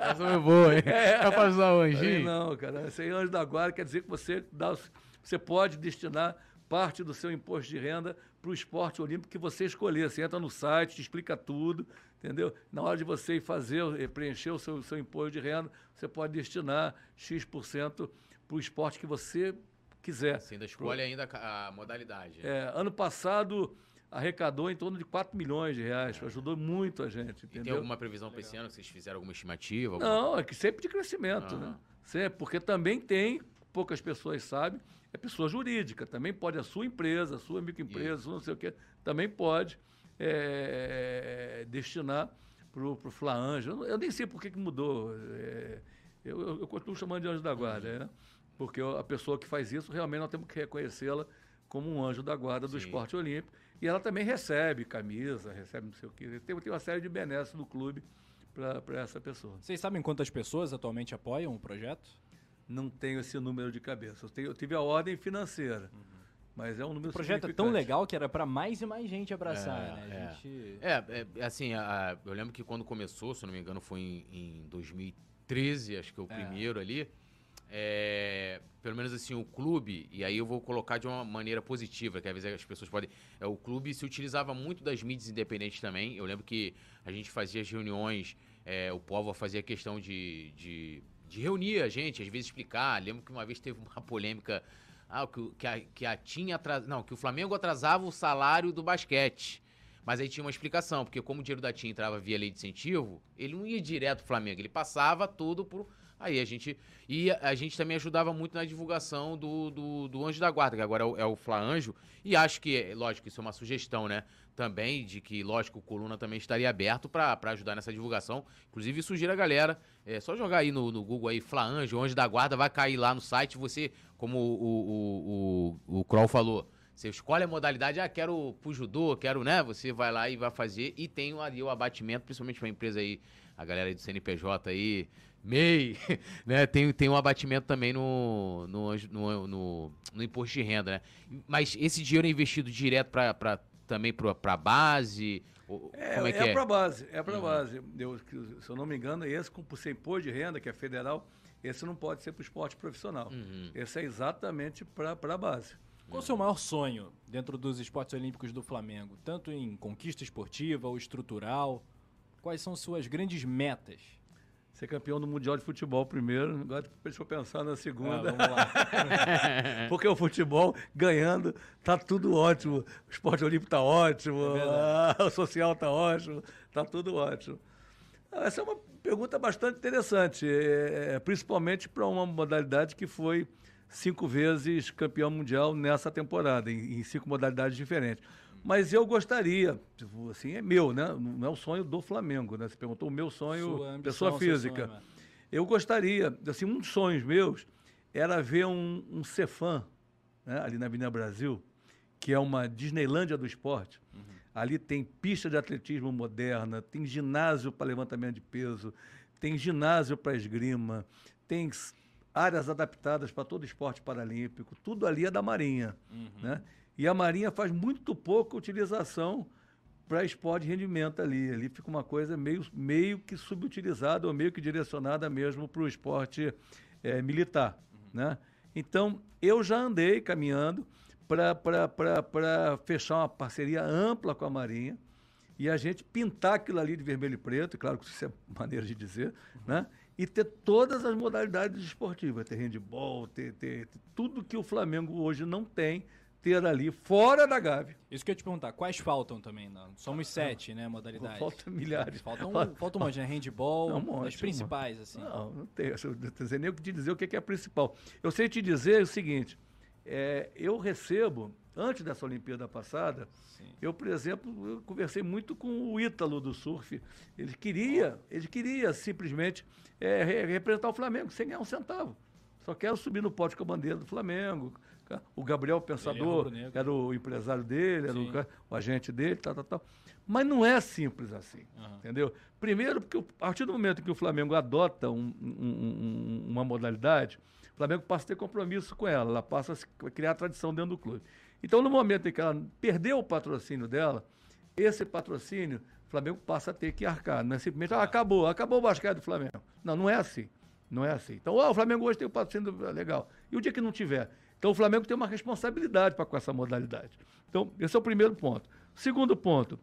C: Essa foi boa, hein? É, é para ajudar o anjinho? Falei,
D: não, cara. Esse aí, anjo da guarda quer dizer que você, dá, você pode destinar parte do seu imposto de renda para o esporte olímpico que você escolher. Você entra no site, te explica tudo, entendeu? Na hora de você fazer, eh, preencher o seu, seu imposto de renda, você pode destinar X% para o esporte que você quiser.
C: Você ainda escolhe Pro... ainda a modalidade.
D: É, ano passado arrecadou em torno de 4 milhões de reais, é. ajudou muito a gente. Entendeu?
C: E tem alguma previsão para esse ano que vocês fizeram alguma estimativa? Alguma...
D: Não, é que sempre de crescimento, né? Sempre, porque também tem, poucas pessoas sabem, é pessoa jurídica, também pode a sua empresa, a sua microempresa, Isso. não sei o quê, também pode é, destinar para o Flaanjo. Eu, eu nem sei por que, que mudou. É, eu, eu, eu, continuo chamando de anjo da guarda, uhum. né? porque a pessoa que faz isso, realmente nós temos que reconhecê-la como um anjo da guarda do Sim. esporte olímpico. E ela também recebe camisa, recebe não sei o quê. Tem, tem uma série de benesses do clube para essa pessoa.
A: Vocês sabem quantas pessoas atualmente apoiam o projeto?
D: Não tenho esse número de cabeça. Eu, tenho, eu tive a ordem financeira. Uhum. Mas é um número
A: O projeto é tão legal que era para mais e mais gente abraçar, é, né?
C: É. Gente... É, é, assim, a, eu lembro que quando começou, se não me engano, foi em, em 2013, acho que é o é. primeiro ali. É, pelo menos assim, o clube, e aí eu vou colocar de uma maneira positiva, que às vezes as pessoas podem. É, o clube se utilizava muito das mídias independentes também. Eu lembro que a gente fazia as reuniões, é, o povo fazia questão de, de, de, reunir a gente, às vezes explicar. Lembro que uma vez teve uma polêmica. Ah, que, que, a, que a tinha atras... Não, que o Flamengo atrasava o salário do basquete. Mas aí tinha uma explicação, porque como o dinheiro da TIM entrava via lei de incentivo, ele não ia direto pro Flamengo, ele passava tudo pro Aí a gente. E a gente também ajudava muito na divulgação do, do, do Anjo da Guarda, que agora é o, é o Fla Anjo. E acho que, lógico, isso é uma sugestão, né? Também, de que, lógico, o Coluna também estaria aberto para ajudar nessa divulgação. Inclusive, sugiro a galera. É só jogar aí no, no Google aí, Fla Anjo, Anjo da Guarda, vai cair lá no site. Você, como o, o, o, o Kroll falou. Você escolhe a modalidade, ah, quero pro judô, quero, né? Você vai lá e vai fazer. E tem ali o abatimento, principalmente pra empresa aí, a galera aí do CNPJ aí, MEI, né? Tem, tem um abatimento também no, no, no, no, no imposto de renda, né? Mas esse dinheiro é investido direto para também para a base?
D: É, Como é, que é, é? para base, é para uhum. base. Eu, se eu não me engano, esse com por ser imposto de renda, que é federal, esse não pode ser para o esporte profissional. Uhum. Esse é exatamente para a base.
A: Qual o seu maior sonho dentro dos esportes olímpicos do Flamengo? Tanto em conquista esportiva ou estrutural? Quais são suas grandes metas?
D: Ser campeão do Mundial de Futebol primeiro, agora deixa eu pensar na segunda. Ah. Porque o futebol ganhando tá tudo ótimo. O esporte olímpico tá ótimo, é o social tá ótimo, tá tudo ótimo. Essa é uma pergunta bastante interessante, é principalmente para uma modalidade que foi cinco vezes campeão mundial nessa temporada, em, em cinco modalidades diferentes. Mas eu gostaria, tipo, assim, é meu, né? Não é o sonho do Flamengo, né? Você perguntou o meu sonho, ambição, pessoa física. Sonho, eu gostaria, assim, um dos sonhos meus era ver um, um Cefam, né? ali na Avenida Brasil, que é uma Disneylândia do esporte. Uhum. Ali tem pista de atletismo moderna, tem ginásio para levantamento de peso, tem ginásio para esgrima, tem áreas adaptadas para todo esporte paralímpico. Tudo ali é da Marinha, uhum. né? E a Marinha faz muito pouca utilização para esporte de rendimento ali. Ali fica uma coisa meio, meio que subutilizada ou meio que direcionada mesmo para o esporte é, militar. Uhum. Né? Então, eu já andei caminhando para fechar uma parceria ampla com a Marinha e a gente pintar aquilo ali de vermelho e preto, claro que isso é maneira de dizer, uhum. né? e ter todas as modalidades esportivas, ter handball, ter, ter, ter tudo que o Flamengo hoje não tem, ter ali fora da Gávea.
A: Isso que eu ia te perguntar, quais faltam também? Não? Somos sete, né, modalidades.
D: Falta milhares.
A: Faltam, falta um monte, né? Handball, não, um monte, as principais,
D: um
A: assim.
D: Não, não tem. Eu não sei nem o que te dizer o que é a principal. Eu sei te dizer o seguinte, é, eu recebo, antes dessa Olimpíada passada, Sim. eu, por exemplo, eu conversei muito com o Ítalo do surf. Ele queria, ele queria simplesmente é, representar o Flamengo sem ganhar um centavo. Só quero subir no pódio com a bandeira do Flamengo, o Gabriel Pensador é era o empresário dele, era o, o, agente dele, tal, tal, tal. Mas não é simples assim, uhum. entendeu? Primeiro, porque a partir do momento que o Flamengo adota um, um, uma modalidade, o Flamengo passa a ter compromisso com ela, ela passa a criar tradição dentro do clube. Então, no momento em que ela perdeu o patrocínio dela, esse patrocínio, o Flamengo passa a ter que arcar. Não é simplesmente, ah, acabou, acabou o basquete do Flamengo. Não, não é assim. Não é assim. Então, oh, o Flamengo hoje tem o patrocínio legal. E o dia que não tiver? Então o Flamengo tem uma responsabilidade para com essa modalidade. Então, esse é o primeiro ponto. Segundo ponto,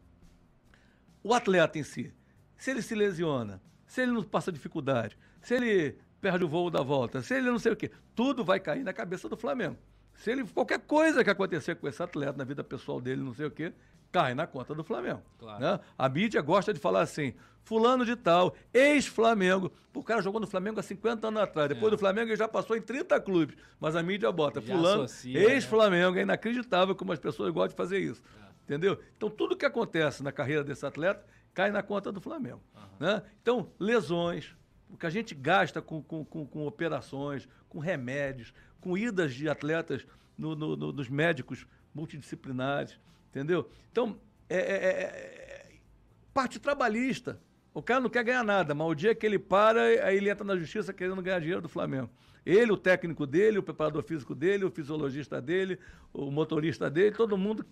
D: o atleta em si, se ele se lesiona, se ele não passa dificuldade, se ele perde o voo da volta, se ele não sei o quê, tudo vai cair na cabeça do Flamengo. Se ele qualquer coisa que acontecer com esse atleta na vida pessoal dele, não sei o quê, cai na conta do Flamengo. Claro. Né? A mídia gosta de falar assim: fulano de tal, ex-Flamengo. O cara jogou no Flamengo há 50 anos atrás. Depois é. do Flamengo ele já passou em 30 clubes. Mas a mídia bota já fulano, né? ex-Flamengo. Né? É inacreditável como as pessoas gostam de fazer isso. É. Entendeu? Então tudo que acontece na carreira desse atleta cai na conta do Flamengo. Uhum. Né? Então, lesões, o que a gente gasta com, com, com, com operações, com remédios, com idas de atletas no, no, no, nos médicos multidisciplinares, entendeu? Então, é, é, é, é, parte trabalhista. O cara não quer ganhar nada, mas o dia que ele para, aí ele entra na justiça querendo ganhar dinheiro do Flamengo. Ele, o técnico dele, o preparador físico dele, o fisiologista dele, o motorista dele, todo mundo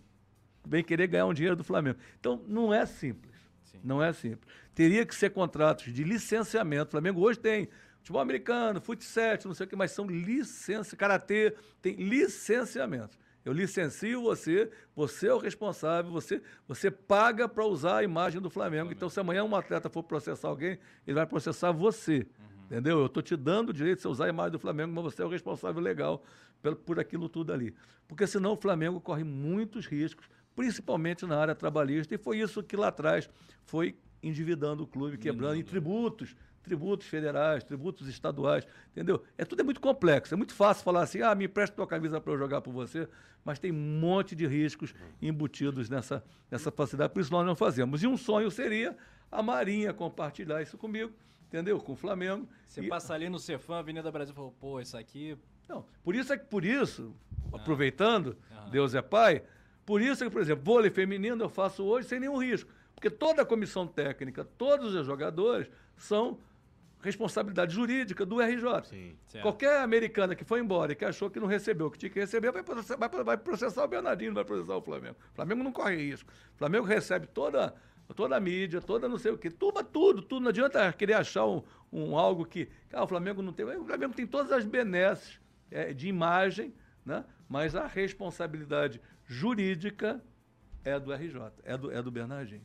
D: vem querer ganhar um dinheiro do Flamengo. Então, não é simples. Sim. Não é simples. Teria que ser contratos de licenciamento. O Flamengo hoje tem futebol americano, futsal, não sei o que, mas são licença, karatê, tem licenciamento. Eu licencio você, você é o responsável, você, você paga para usar a imagem do Flamengo. Então, se amanhã um atleta for processar alguém, ele vai processar você. Uhum. Entendeu? Eu estou te dando o direito de você usar a imagem do Flamengo, mas você é o responsável legal por, por aquilo tudo ali. Porque senão o Flamengo corre muitos riscos, principalmente na área trabalhista, e foi isso que lá atrás foi endividando o clube, quebrando em tributos tributos federais, tributos estaduais, entendeu? É tudo é muito complexo. É muito fácil falar assim, ah, me empresta tua camisa para eu jogar por você, mas tem um monte de riscos embutidos nessa, nessa facilidade, por isso nós não fazemos. E um sonho seria a Marinha compartilhar isso comigo, entendeu? Com o Flamengo.
A: Você e... passa ali no Cefam, Avenida Brasil, e fala, pô, isso aqui...
D: Não, por isso é que, por isso, ah. aproveitando, ah. Deus é pai, por isso é que, por exemplo, vôlei feminino eu faço hoje sem nenhum risco. Porque toda a comissão técnica, todos os jogadores são responsabilidade jurídica do RJ. Sim, Qualquer americana que foi embora e que achou que não recebeu, que tinha que receber, vai processar, vai, vai processar o Bernardino, vai processar o Flamengo. O Flamengo não corre risco. O Flamengo recebe toda, toda a mídia, toda não sei o quê, tuba tudo, tudo. Não adianta querer achar um, um algo que. Ah, o Flamengo não tem. O Flamengo tem todas as benesses é, de imagem, né? mas a responsabilidade jurídica é do RJ, é do, é do Bernardinho.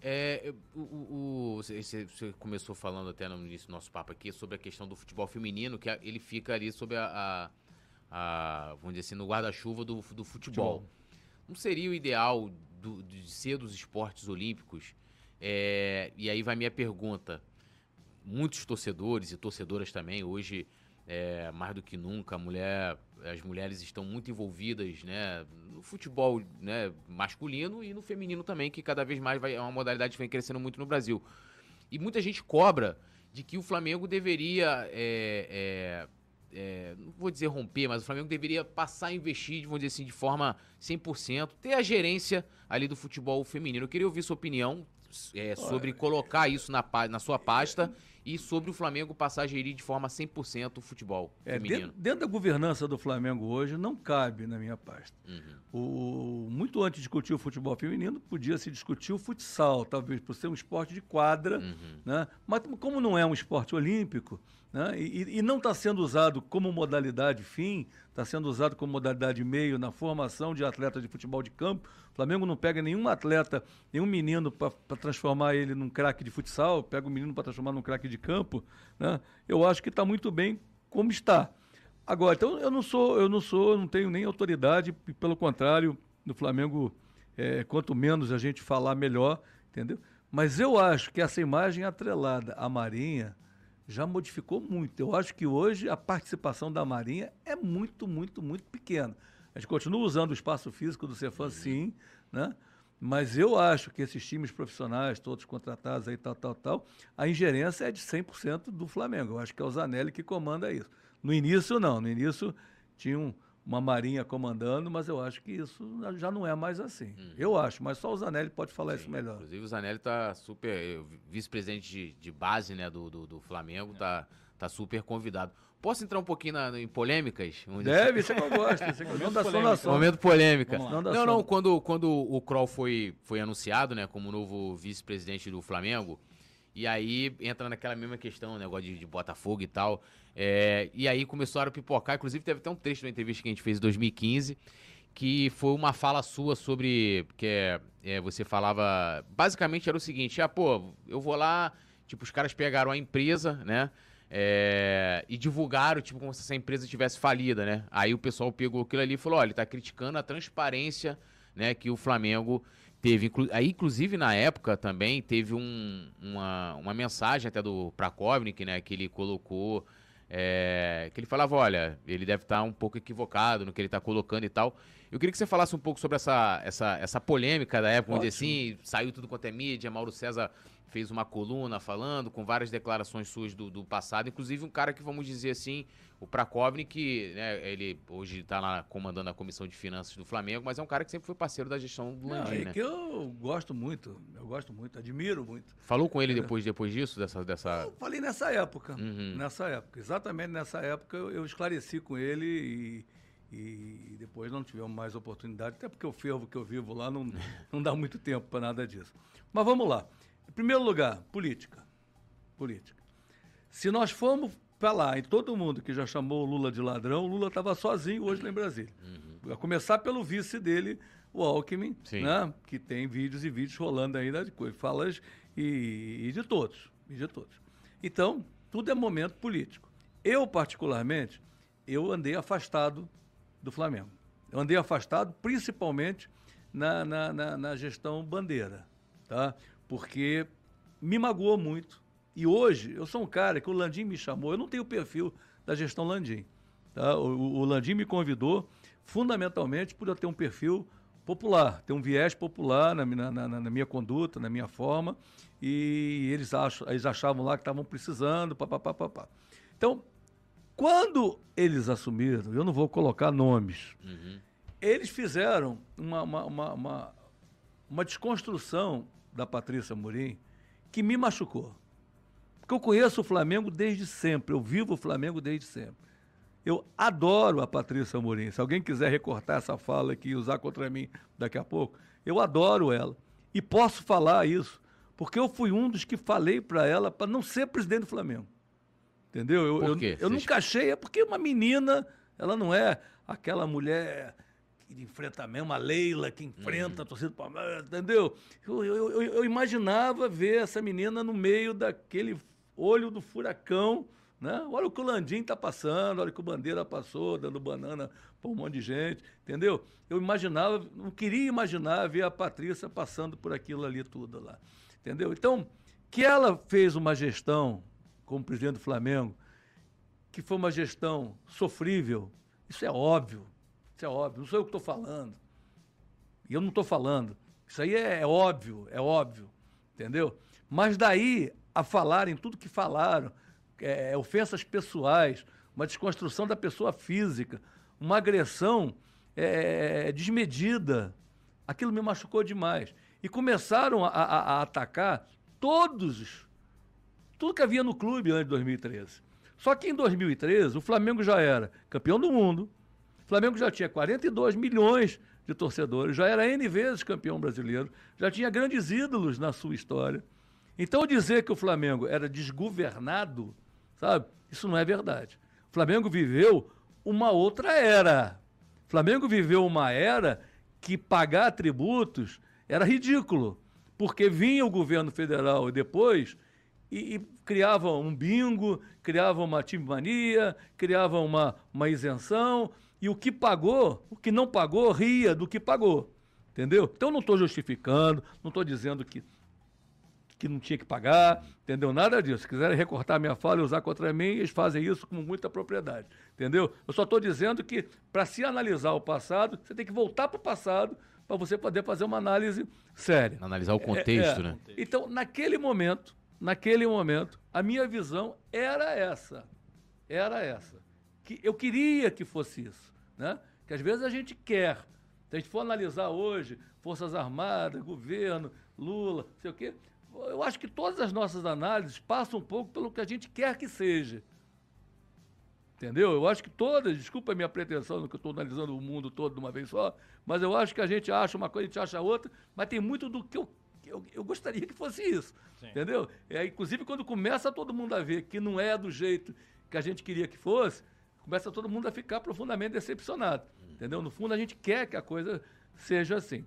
C: É, o, o, você, você começou falando até no início do nosso papo aqui sobre a questão do futebol feminino, que ele fica ali sob a, a, a vamos dizer assim, no guarda-chuva do, do futebol. futebol. Não seria o ideal do, de ser dos esportes olímpicos? É, e aí vai minha pergunta. Muitos torcedores e torcedoras também, hoje, é, mais do que nunca, a mulher as mulheres estão muito envolvidas né, no futebol né, masculino e no feminino também, que cada vez mais vai, é uma modalidade que vem crescendo muito no Brasil. E muita gente cobra de que o Flamengo deveria, é, é, é, não vou dizer romper, mas o Flamengo deveria passar a investir, vamos dizer assim, de forma 100%, ter a gerência ali do futebol feminino. Eu queria ouvir sua opinião é, sobre colocar isso na, na sua pasta e sobre o Flamengo passar a gerir de forma 100% o futebol é, feminino.
D: Dentro, dentro, da governança do Flamengo hoje, não cabe na minha pasta. Uhum. O, muito antes de discutir o futebol feminino, podia se discutir o futsal, talvez por ser um esporte de quadra, uhum. né? mas como não é um esporte olímpico, né? e, e não está sendo usado como modalidade fim, está sendo usado como modalidade meio na formação de atletas de futebol de campo. O Flamengo não pega nenhum atleta, nenhum menino para transformar ele num craque de futsal, pega o menino para transformar num craque de campo. Né? Eu acho que está muito bem como está. Agora, então eu não sou, eu não sou, não tenho nem autoridade, pelo contrário, no Flamengo, é, quanto menos a gente falar, melhor, entendeu? Mas eu acho que essa imagem atrelada à Marinha, já modificou muito. Eu acho que hoje a participação da Marinha é muito, muito, muito pequena. A gente continua usando o espaço físico do Cefam, uhum. sim, né? Mas eu acho que esses times profissionais, todos contratados aí, tal, tal, tal, a ingerência é de 100% do Flamengo. Eu acho que é o Zanelli que comanda isso. No início, não. No início, tinha um, uma marinha comandando, mas eu acho que isso já não é mais assim. Uhum. Eu acho, mas só o Zanelli pode falar Sim, isso melhor.
C: Inclusive o Zanelli está super, vice-presidente de, de, base né, do, do, do Flamengo, está tá super convidado. Posso entrar um pouquinho na, em polêmicas?
D: Deve, isso é que eu gosto. Isso é que
C: Momento, polêmica. Momento polêmica. Não, não, quando, quando o Kroll foi, foi anunciado né, como novo vice-presidente do Flamengo, E aí entra naquela mesma questão, negócio de, de Botafogo e tal. É, e aí começaram a pipocar. Inclusive, teve até um trecho da entrevista que a gente fez em 2015, que foi uma fala sua sobre. Que é, é, você falava. Basicamente era o seguinte: ah, pô, eu vou lá. Tipo, os caras pegaram a empresa, né? É, e divulgaram, tipo, como se essa empresa tivesse falida, né? Aí o pessoal pegou aquilo ali e falou: olha, ele tá criticando a transparência, né, que o Flamengo Teve, aí, inclusive, na época também, teve um, uma, uma mensagem até do Prakovnik, né, que ele colocou, é, que ele falava, olha, ele deve estar um pouco equivocado no que ele está colocando e tal. Eu queria que você falasse um pouco sobre essa, essa, essa polêmica da época, onde assim, saiu tudo quanto é mídia, Mauro César fez uma coluna falando, com várias declarações suas do, do passado, inclusive um cara que, vamos dizer assim, o Prakovnik, né, ele hoje está lá comandando a comissão de finanças do Flamengo, mas é um cara que sempre foi parceiro da gestão do Landim,
D: é
C: né?
D: que eu gosto muito, eu gosto muito, admiro muito.
C: Falou com ele depois, depois disso, dessa... dessa...
D: Eu falei nessa época, uhum. nessa época, exatamente nessa época eu, eu esclareci com ele e, e depois não tivemos mais oportunidade, até porque o fervo que eu vivo lá não, não dá muito tempo para nada disso. Mas vamos lá. Em primeiro lugar, política. Política. Se nós formos para lá, e todo mundo que já chamou o Lula de ladrão, o Lula estava sozinho hoje lá em Brasília. Uhum. A começar pelo vice dele, o Alckmin, né, que tem vídeos e vídeos rolando ainda de coisas, falas e, e de todos, e de todos. Então, tudo é momento político. Eu, particularmente, eu andei afastado do Flamengo. Eu andei afastado principalmente na, na, na, na gestão bandeira, tá? Porque me magoou muito e hoje, eu sou um cara que o Landim me chamou, eu não tenho o perfil da gestão Landim. Tá? O, o Landim me convidou fundamentalmente por eu ter um perfil popular, ter um viés popular na, na, na, na minha conduta, na minha forma, e eles, acham, eles achavam lá que estavam precisando, papapá, papá. Então, quando eles assumiram, eu não vou colocar nomes, uhum. eles fizeram uma, uma, uma, uma, uma desconstrução da Patrícia Murim que me machucou. Porque eu conheço o Flamengo desde sempre, eu vivo o Flamengo desde sempre. Eu adoro a Patrícia Amorim. Se alguém quiser recortar essa fala aqui e usar contra mim daqui a pouco, eu adoro ela. E posso falar isso, porque eu fui um dos que falei para ela para não ser presidente do Flamengo. Entendeu? Eu,
C: Por quê?
D: eu, eu nunca achei, é porque uma menina, ela não é aquela mulher que enfrenta mesmo a Leila, que enfrenta uhum. a torcida do Palmeiras, entendeu? Eu, eu, eu, imaginava ver essa menina no meio daquele olho do furacão, né? Olha o que o Landim está passando, olha o que o Bandeira passou, dando banana para um monte de gente, entendeu? Eu imaginava, não queria imaginar ver a Patrícia passando por aquilo ali tudo lá, entendeu? Então, que ela fez uma gestão como presidente do Flamengo, que foi uma gestão sofrível, isso é óbvio, isso é óbvio, não sou eu que estou falando. E eu não estou falando. Isso aí é, é óbvio, é óbvio, entendeu? Mas daí a falarem tudo que falaram, é, ofensas pessoais, uma desconstrução da pessoa física, uma agressão é, desmedida. Aquilo me machucou demais. E começaram a, a, a, atacar todos, tudo que havia no clube antes de 2013. Só que em 2013, o Flamengo já era campeão do mundo, o Flamengo já tinha 42 milhões de torcedores, já era N vezes campeão brasileiro, já tinha grandes ídolos na sua história. Então dizer que o Flamengo era desgovernado, sabe? Isso não é verdade. O Flamengo viveu uma outra era. O Flamengo viveu uma era que pagar tributos era ridículo, porque vinha o governo federal depois e, e criava um bingo, criava uma time mania, criava uma, uma isenção, e o que pagou, o que não pagou, ria do que pagou. Entendeu? Então não estou justificando, não estou dizendo que que não tinha que pagar, entendeu? Nada disso. Se quiserem recortar minha fala e usar contra mim, eles fazem isso com muita propriedade, entendeu? Eu só estou dizendo que, para se analisar o passado, você tem que voltar para o passado para você poder fazer uma análise séria.
C: Analisar o contexto,
D: é, é.
C: né?
D: Então, naquele momento, naquele momento, a minha visão era essa. Era essa. Que eu queria que fosse isso, né? Que às vezes a gente quer. Se a gente for analisar hoje, Forças Armadas, governo, Lula, sei o quê, eu acho que todas as nossas análises passam um pouco pelo que a gente quer que seja. Entendeu? Eu acho que todas, desculpa a minha pretensão que eu estou analisando o mundo todo de uma vez só, mas eu acho que a gente acha uma coisa, a gente acha outra, mas tem muito do que eu, eu, eu gostaria que fosse isso. Sim. Entendeu? É, inclusive, quando começa todo mundo a ver que não é do jeito que a gente queria que fosse, começa todo mundo a ficar profundamente decepcionado. Entendeu? No fundo, a gente quer que a coisa seja assim.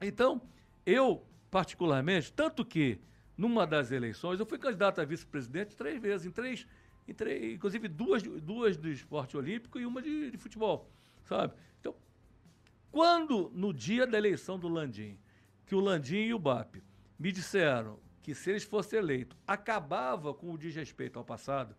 D: Então, eu, particularmente, tanto que numa das eleições, eu fui candidato a vice-presidente três vezes, em três, em três, inclusive duas, duas do esporte olímpico e uma de, de futebol, sabe? Então, quando no dia da eleição do Landim, que o Landim e o BAP me disseram que se eles fossem eleitos, acabava com o desrespeito ao passado,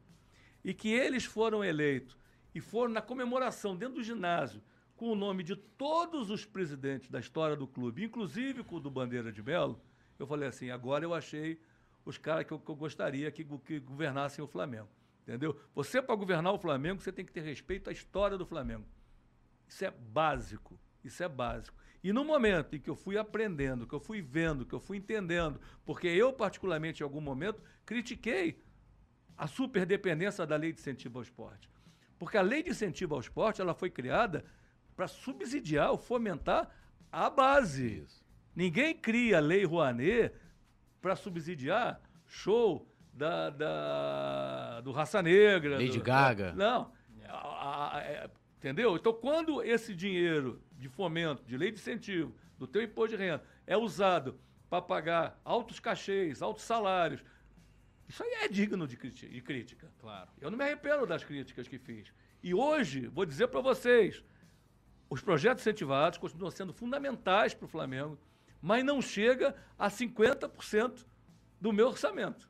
D: e que eles foram eleitos e foram na comemoração dentro do ginásio com o nome de todos os presidentes da história do clube, inclusive com o do Bandeira de Melo, eu falei assim, agora eu achei os caras que eu, que eu gostaria que, que governassem o Flamengo. Entendeu? Você, para governar o Flamengo, você tem que ter respeito à história do Flamengo. Isso é básico. Isso é básico. E no momento em que eu fui aprendendo, que eu fui vendo, que eu fui entendendo, porque eu, particularmente, em algum momento, critiquei a superdependência da lei de incentivo ao esporte. Porque a lei de incentivo ao esporte ela foi criada para subsidiar ou fomentar a base. Isso. Ninguém cria a lei Rouanet para subsidiar show da, da, do Raça Negra.
C: Lady
D: do,
C: Gaga.
D: Não. A, a, a, é, entendeu? Então, quando esse dinheiro de fomento, de lei de incentivo, do teu imposto de renda, é usado para pagar altos cachês, altos salários, isso aí é digno de, de crítica.
A: Claro.
D: Eu não me arrependo das críticas que fiz. E hoje, vou dizer para vocês, os projetos incentivados continuam sendo fundamentais para o Flamengo, mas não chega a 50% do meu orçamento.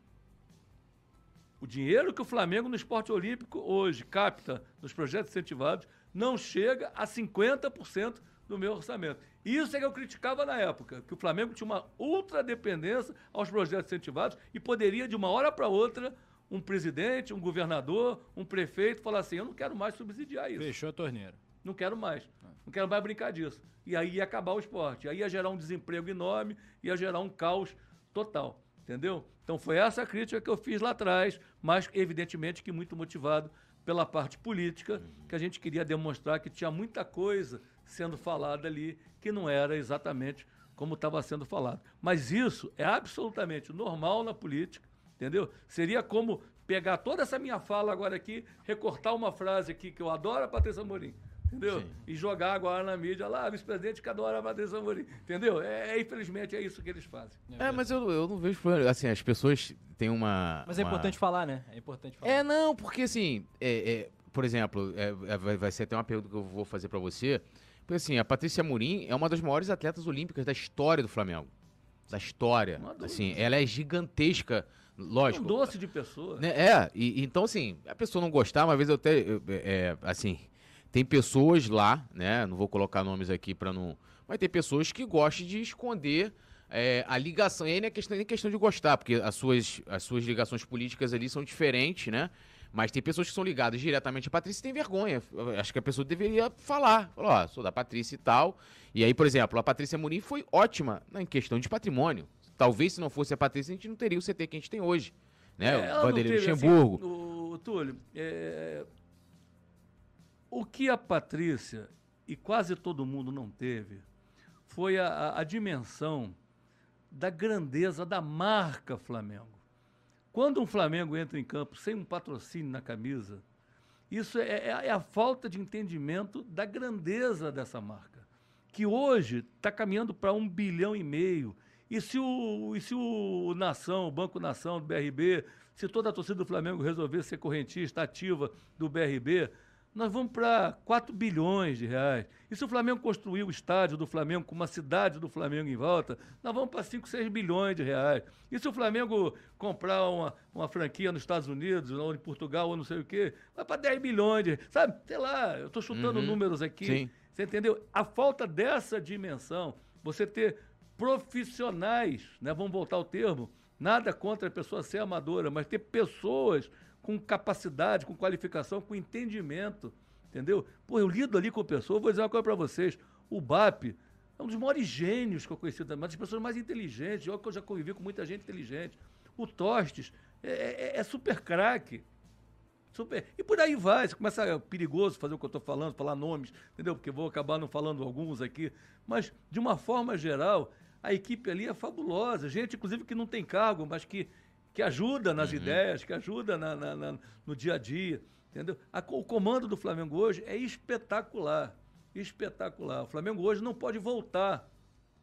D: O dinheiro que o Flamengo no esporte olímpico hoje capta nos projetos incentivados não chega a 50% do meu orçamento. Isso é que eu criticava na época, que o Flamengo tinha uma ultra dependência aos projetos incentivados e poderia, de uma hora para outra, um presidente, um governador, um prefeito falar assim: eu não quero mais subsidiar isso.
A: Fechou a torneira.
D: Não quero mais. Não quero mais brincar disso. E aí ia acabar o esporte. Aí ia gerar um desemprego enorme, ia gerar um caos total. Entendeu? Então foi essa a crítica que eu fiz lá atrás, mas evidentemente que muito motivado pela parte política, que a gente queria demonstrar que tinha muita coisa sendo falada ali que não era exatamente como estava sendo falado. Mas isso é absolutamente normal na política, entendeu? Seria como pegar toda essa minha fala agora aqui, recortar uma frase aqui que eu adoro a Patrícia Morim entendeu? Sim. E jogar agora na mídia lá, vice-presidente cada hora vai Patrícia Amorim, entendeu? É, é, infelizmente é isso que eles fazem.
C: É, mas eu, eu não vejo problema, assim, as pessoas têm uma...
A: Mas é
C: uma...
A: importante falar, né? É importante falar.
C: É, não, porque assim, é, é por exemplo, é, é, vai, vai ser até uma pergunta que eu vou fazer para você, porque assim, a Patrícia Amorim é uma das maiores atletas olímpicas da história do Flamengo. Da história. Assim, ela é gigantesca lógico.
D: Um doce de pessoa.
C: Né? É, e, então assim, a pessoa não gostar, uma vez eu até, é, assim, tem pessoas lá, né? Não vou colocar nomes aqui para não. Mas tem pessoas que gostam de esconder é, a ligação. E aí não é questão, nem questão de gostar, porque as suas, as suas ligações políticas ali são diferentes, né? Mas tem pessoas que são ligadas diretamente à Patrícia e têm vergonha. Acho que a pessoa deveria falar. Falar, ó, sou da Patrícia e tal. E aí, por exemplo, a Patrícia Muniz foi ótima em questão de patrimônio. Talvez se não fosse a Patrícia, a gente não teria o CT que a gente tem hoje. Né? É, o Vanderlei Luxemburgo.
D: Assim, o, Túlio, é, o que a Patrícia e quase todo mundo não teve foi a, a dimensão da grandeza da marca Flamengo. Quando um Flamengo entra em campo sem um patrocínio na camisa, isso é, é, é a falta de entendimento da grandeza dessa marca, que hoje está caminhando para um bilhão e meio. E se o, e se o Nação, o Banco Nação do BRB, se toda a torcida do Flamengo resolver ser correntista ativa do BRB, nós vamos para 4 bilhões de reais. E se o Flamengo construir o estádio do Flamengo com uma cidade do Flamengo em volta, nós vamos para 5, 6 bilhões de reais. E se o Flamengo comprar uma, uma franquia nos Estados Unidos, ou em Portugal, ou não sei o quê, vai para 10 bilhões de Sabe, sei lá, eu estou chutando uhum. números aqui. Sim. Você entendeu? A falta dessa dimensão, você ter profissionais, né? vamos voltar ao termo, nada contra a pessoa ser amadora, mas ter pessoas com capacidade, com qualificação, com entendimento, entendeu? Pô, eu lido ali com a pessoa, vou dizer uma coisa para vocês, o BAP é um dos maiores gênios que eu conheci, uma das pessoas mais inteligentes, eu, já convivi com muita gente inteligente. O Tostes é, é, é super craque, Super. E por aí vai, você começa é perigoso fazer o que eu estou falando, falar nomes, entendeu? Porque vou acabar não falando alguns aqui. Mas, de uma forma geral, A equipe ali é fabulosa. Gente, inclusive, que não tem cargo, mas que, que ajuda nas uhum. ideias, que ajuda na, na, na, no dia a dia. Entendeu? A, o comando do Flamengo hoje é espetacular. Espetacular. O Flamengo hoje não pode voltar.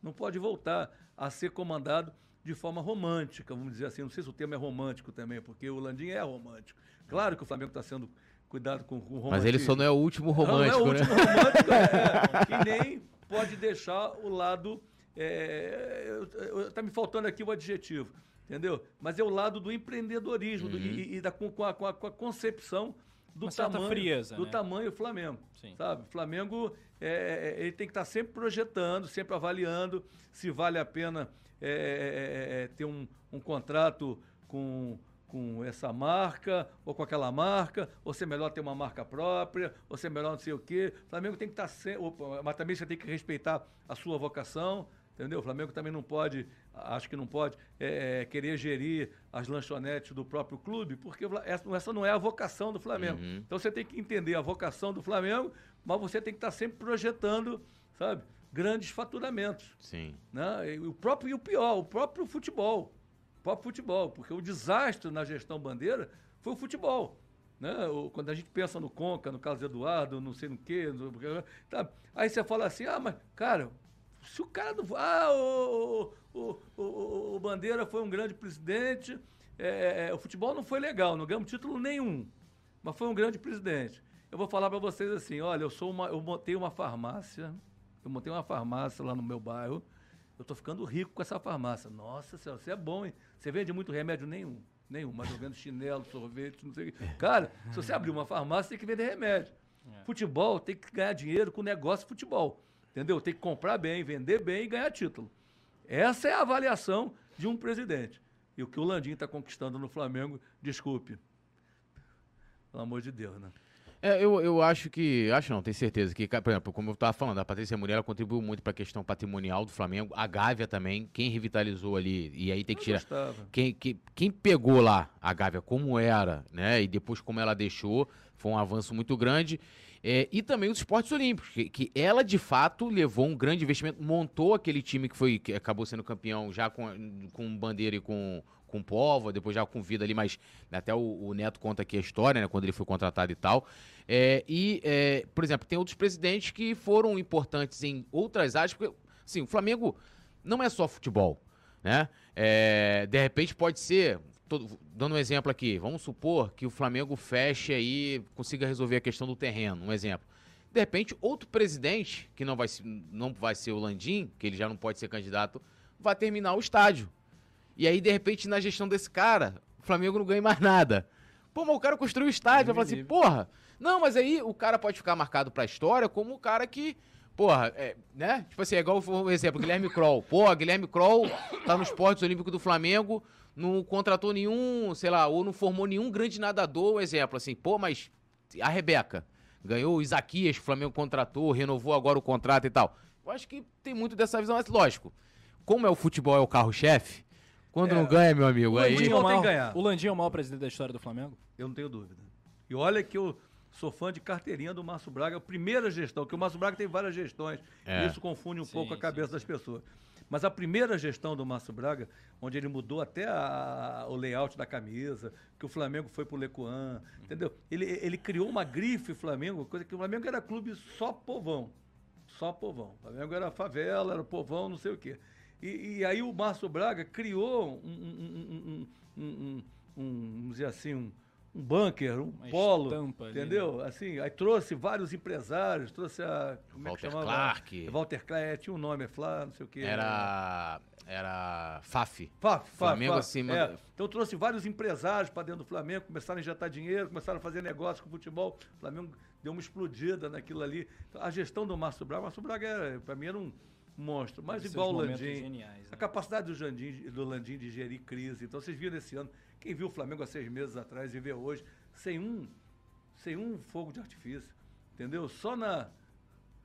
D: Não pode voltar a ser comandado de forma romântica, vamos dizer assim. Não sei se o termo é romântico também, porque o Landim é romântico. Claro que o Flamengo está sendo cuidado com, com o romântico.
C: Mas ele só não é o último romântico,
D: não, não
C: é o
D: né? último romântico, é, e nem pode deixar o lado. É, tá me faltando aqui o adjetivo, entendeu? Mas é o lado do empreendedorismo uhum. do, e, e, da, com, a, com, a, com a concepção do tamanho
A: frieza,
D: do
A: né?
D: tamanho Flamengo, Sim. sabe? Flamengo é, é, ele tem que estar tá sempre projetando, sempre avaliando se vale a pena é, é, é, ter um, um contrato com com essa marca ou com aquela marca, ou se é melhor ter uma marca própria, ou se é melhor não sei o quê. O Flamengo tem que estar tá sempre. Mas também você tem que respeitar a sua vocação, entendeu? O Flamengo também não pode, acho que não pode, é, é querer gerir as lanchonetes do próprio clube, porque essa, não é a vocação do Flamengo. Uhum. Então você tem que entender a vocação do Flamengo, mas você tem que estar sempre projetando, sabe? Grandes faturamentos.
C: Sim.
D: Né? E o próprio e o pior, o próprio futebol próprio futebol, porque o desastre na gestão Bandeira foi o futebol. Né? O, quando a gente pensa no Conca, no caso Eduardo, não sei no quê, no, tá, aí você fala assim, ah, mas, cara, se o cara não. Ah, o, o, o, o Bandeira foi um grande presidente, é, é, é, o futebol não foi legal, não ganhamos título nenhum, mas foi um grande presidente. Eu vou falar para vocês assim, olha, eu sou uma, eu montei uma farmácia, eu montei uma farmácia lá no meu bairro, eu estou ficando rico com essa farmácia. Nossa senhora, você é bom, hein? Você vende muito remédio? Nenhum. Nenhum. Mas eu vendo chinelo, sorvete, não sei o quê. Cara, se você abrir uma farmácia, tem que vender remédio. É. Futebol tem que ganhar dinheiro com negócio de futebol. Entendeu? Tem que comprar bem, vender bem e ganhar título. Essa é a avaliação de um presidente. E o que o Landim está conquistando no Flamengo, desculpe. Pelo amor de Deus, né?
C: É, eu, eu acho que. Acho não, tenho certeza que, por exemplo, como eu estava falando, a Patrícia Muriel contribuiu muito para a questão patrimonial do Flamengo. A Gávea também, quem revitalizou ali, e aí tem que tirar. Quem, quem, quem pegou lá a Gávea como era, né? E depois como ela deixou, foi um avanço muito grande. É, e também os esportes olímpicos, que, que, ela de fato levou um grande investimento, montou aquele time que foi que acabou sendo campeão já com, com bandeira e com, com Povo, depois já com vida ali, mas até o, o, Neto conta aqui a história, né, quando ele foi contratado e tal. É, e, é, por exemplo, tem outros presidentes que foram importantes em outras áreas, porque, assim, o Flamengo não é só futebol, né? É, de repente pode ser, tô, dando um exemplo aqui, vamos supor que o Flamengo feche aí, consiga resolver a questão do terreno, um exemplo. De repente, outro presidente, que não vai, não vai ser o Landim, que ele já não pode ser candidato, vai terminar o estádio. E aí, de repente, na gestão desse cara, o Flamengo não ganha mais nada. Pô, mas o cara construiu o estádio, vai falar assim, porra. Não, mas aí o cara pode ficar marcado pra história como o cara que. Porra, é, né? Tipo assim, é igual o exemplo, Guilherme Kroll. Pô, Guilherme Kroll tá nos esportes olímpicos do Flamengo, não contratou nenhum, sei lá, ou não formou nenhum grande nadador, exemplo, assim, pô, mas a Rebeca ganhou o Isaquias, o Flamengo contratou, renovou agora o contrato e tal. Eu acho que tem muito dessa visão, mas lógico, como é o futebol, é o carro-chefe, quando é. não ganha, meu amigo,
A: o
C: aí...
A: Landinho é o, maior, o Landinho é o maior presidente da história do Flamengo?
D: Eu não tenho dúvida. E olha que eu sou fã de carteirinha do Márcio Braga, a primeira gestão, que o Márcio Braga tem várias gestões, é. e isso confunde um sim, pouco a cabeça sim, das sim. pessoas. Mas a primeira gestão do Márcio Braga, onde ele mudou até a, o layout da camisa, que o Flamengo foi pro Lecuan, entendeu? Ele, ele criou uma grife Flamengo, coisa que o Flamengo era clube só povão. Só povão. O Flamengo era favela, era povão, não sei o quê. E, e aí o Márcio Braga criou um, um, um, um, um vamos dizer assim, um, um bunker, um Uma polo, entendeu? Ali, né? Assim, aí trouxe vários empresários, trouxe a
C: como Walter é que chamava? Clark.
D: Walter Clark, é, tinha um nome, é Flá, não sei o quê.
C: Era era FAF.
D: FAF, Flamengo FAF, acima. É. Então trouxe vários empresários para dentro do Flamengo, começaram a injetar dinheiro, começaram a fazer negócio com o futebol. O Flamengo deu uma explodida naquilo ali. Então, a gestão do Márcio Braga, o Márcio Braga, para mim, era um monstro, mas igual o Landim. Geniais, né? A capacidade do, Jandim, do Landim de gerir crise. Então vocês viram esse ano, quem viu o Flamengo há seis meses atrás e vê hoje, sem um, sem um fogo de artifício, entendeu? Só na,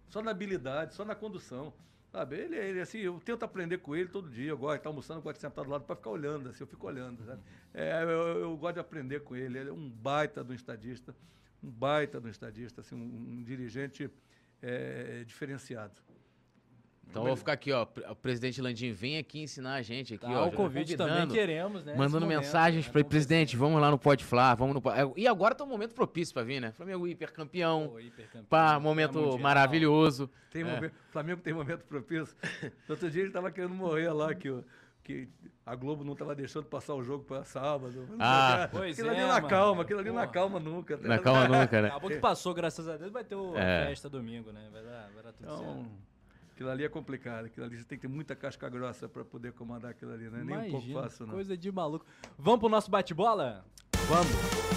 D: só na habilidade, só na condução. Sabe? Ele, ele, assim, eu tento aprender com ele todo dia. Eu gosto de estar almoçando, eu gosto de sentar do lado para ficar olhando, assim, eu fico olhando. Sabe? É, eu, eu, gosto de aprender com ele. Ele é um baita do estadista, um baita do estadista, assim, um, um dirigente é, diferenciado.
C: Então eu vou ficar aqui, ó. O presidente Landim, vem aqui ensinar a gente aqui,
A: Tá,
C: ó.
A: o
C: já
A: convite também queremos, né?
C: Mandando
A: momento,
C: mensagens
A: né,
C: para ele, presidente, vamos lá no Pode Flá, vamos no. É, E agora tá um momento propício pra vir, né? Flamengo hipercampeão.
A: Pô, hipercampeão,
C: Pá,
A: tá
C: momento
A: mundial.
C: maravilhoso.
D: Tem
C: É.
D: momento, o Flamengo tem momento propício. Outro dia ele estava querendo morrer lá, que, o- que a Globo não estava deixando passar o jogo para sábado.
C: Ah,
A: pois
D: aquilo
A: é,
D: ali na
A: mano.
D: calma, aquilo ali na
A: Porra.
D: calma nunca. tá
C: Na calma nunca, né?
A: Acabou que passou, graças a Deus, vai ter o
C: É.
A: festa domingo, né? Vai dar, vai dar tudo certo.
D: Aquilo ali é complicado. Aquilo ali você tem que ter muita casca grossa para poder comandar aquilo ali, né? Nem um pouco
A: Imagina,
D: fácil, não.
A: Coisa de maluco. Vamos pro nosso bate-bola?
D: Vamos.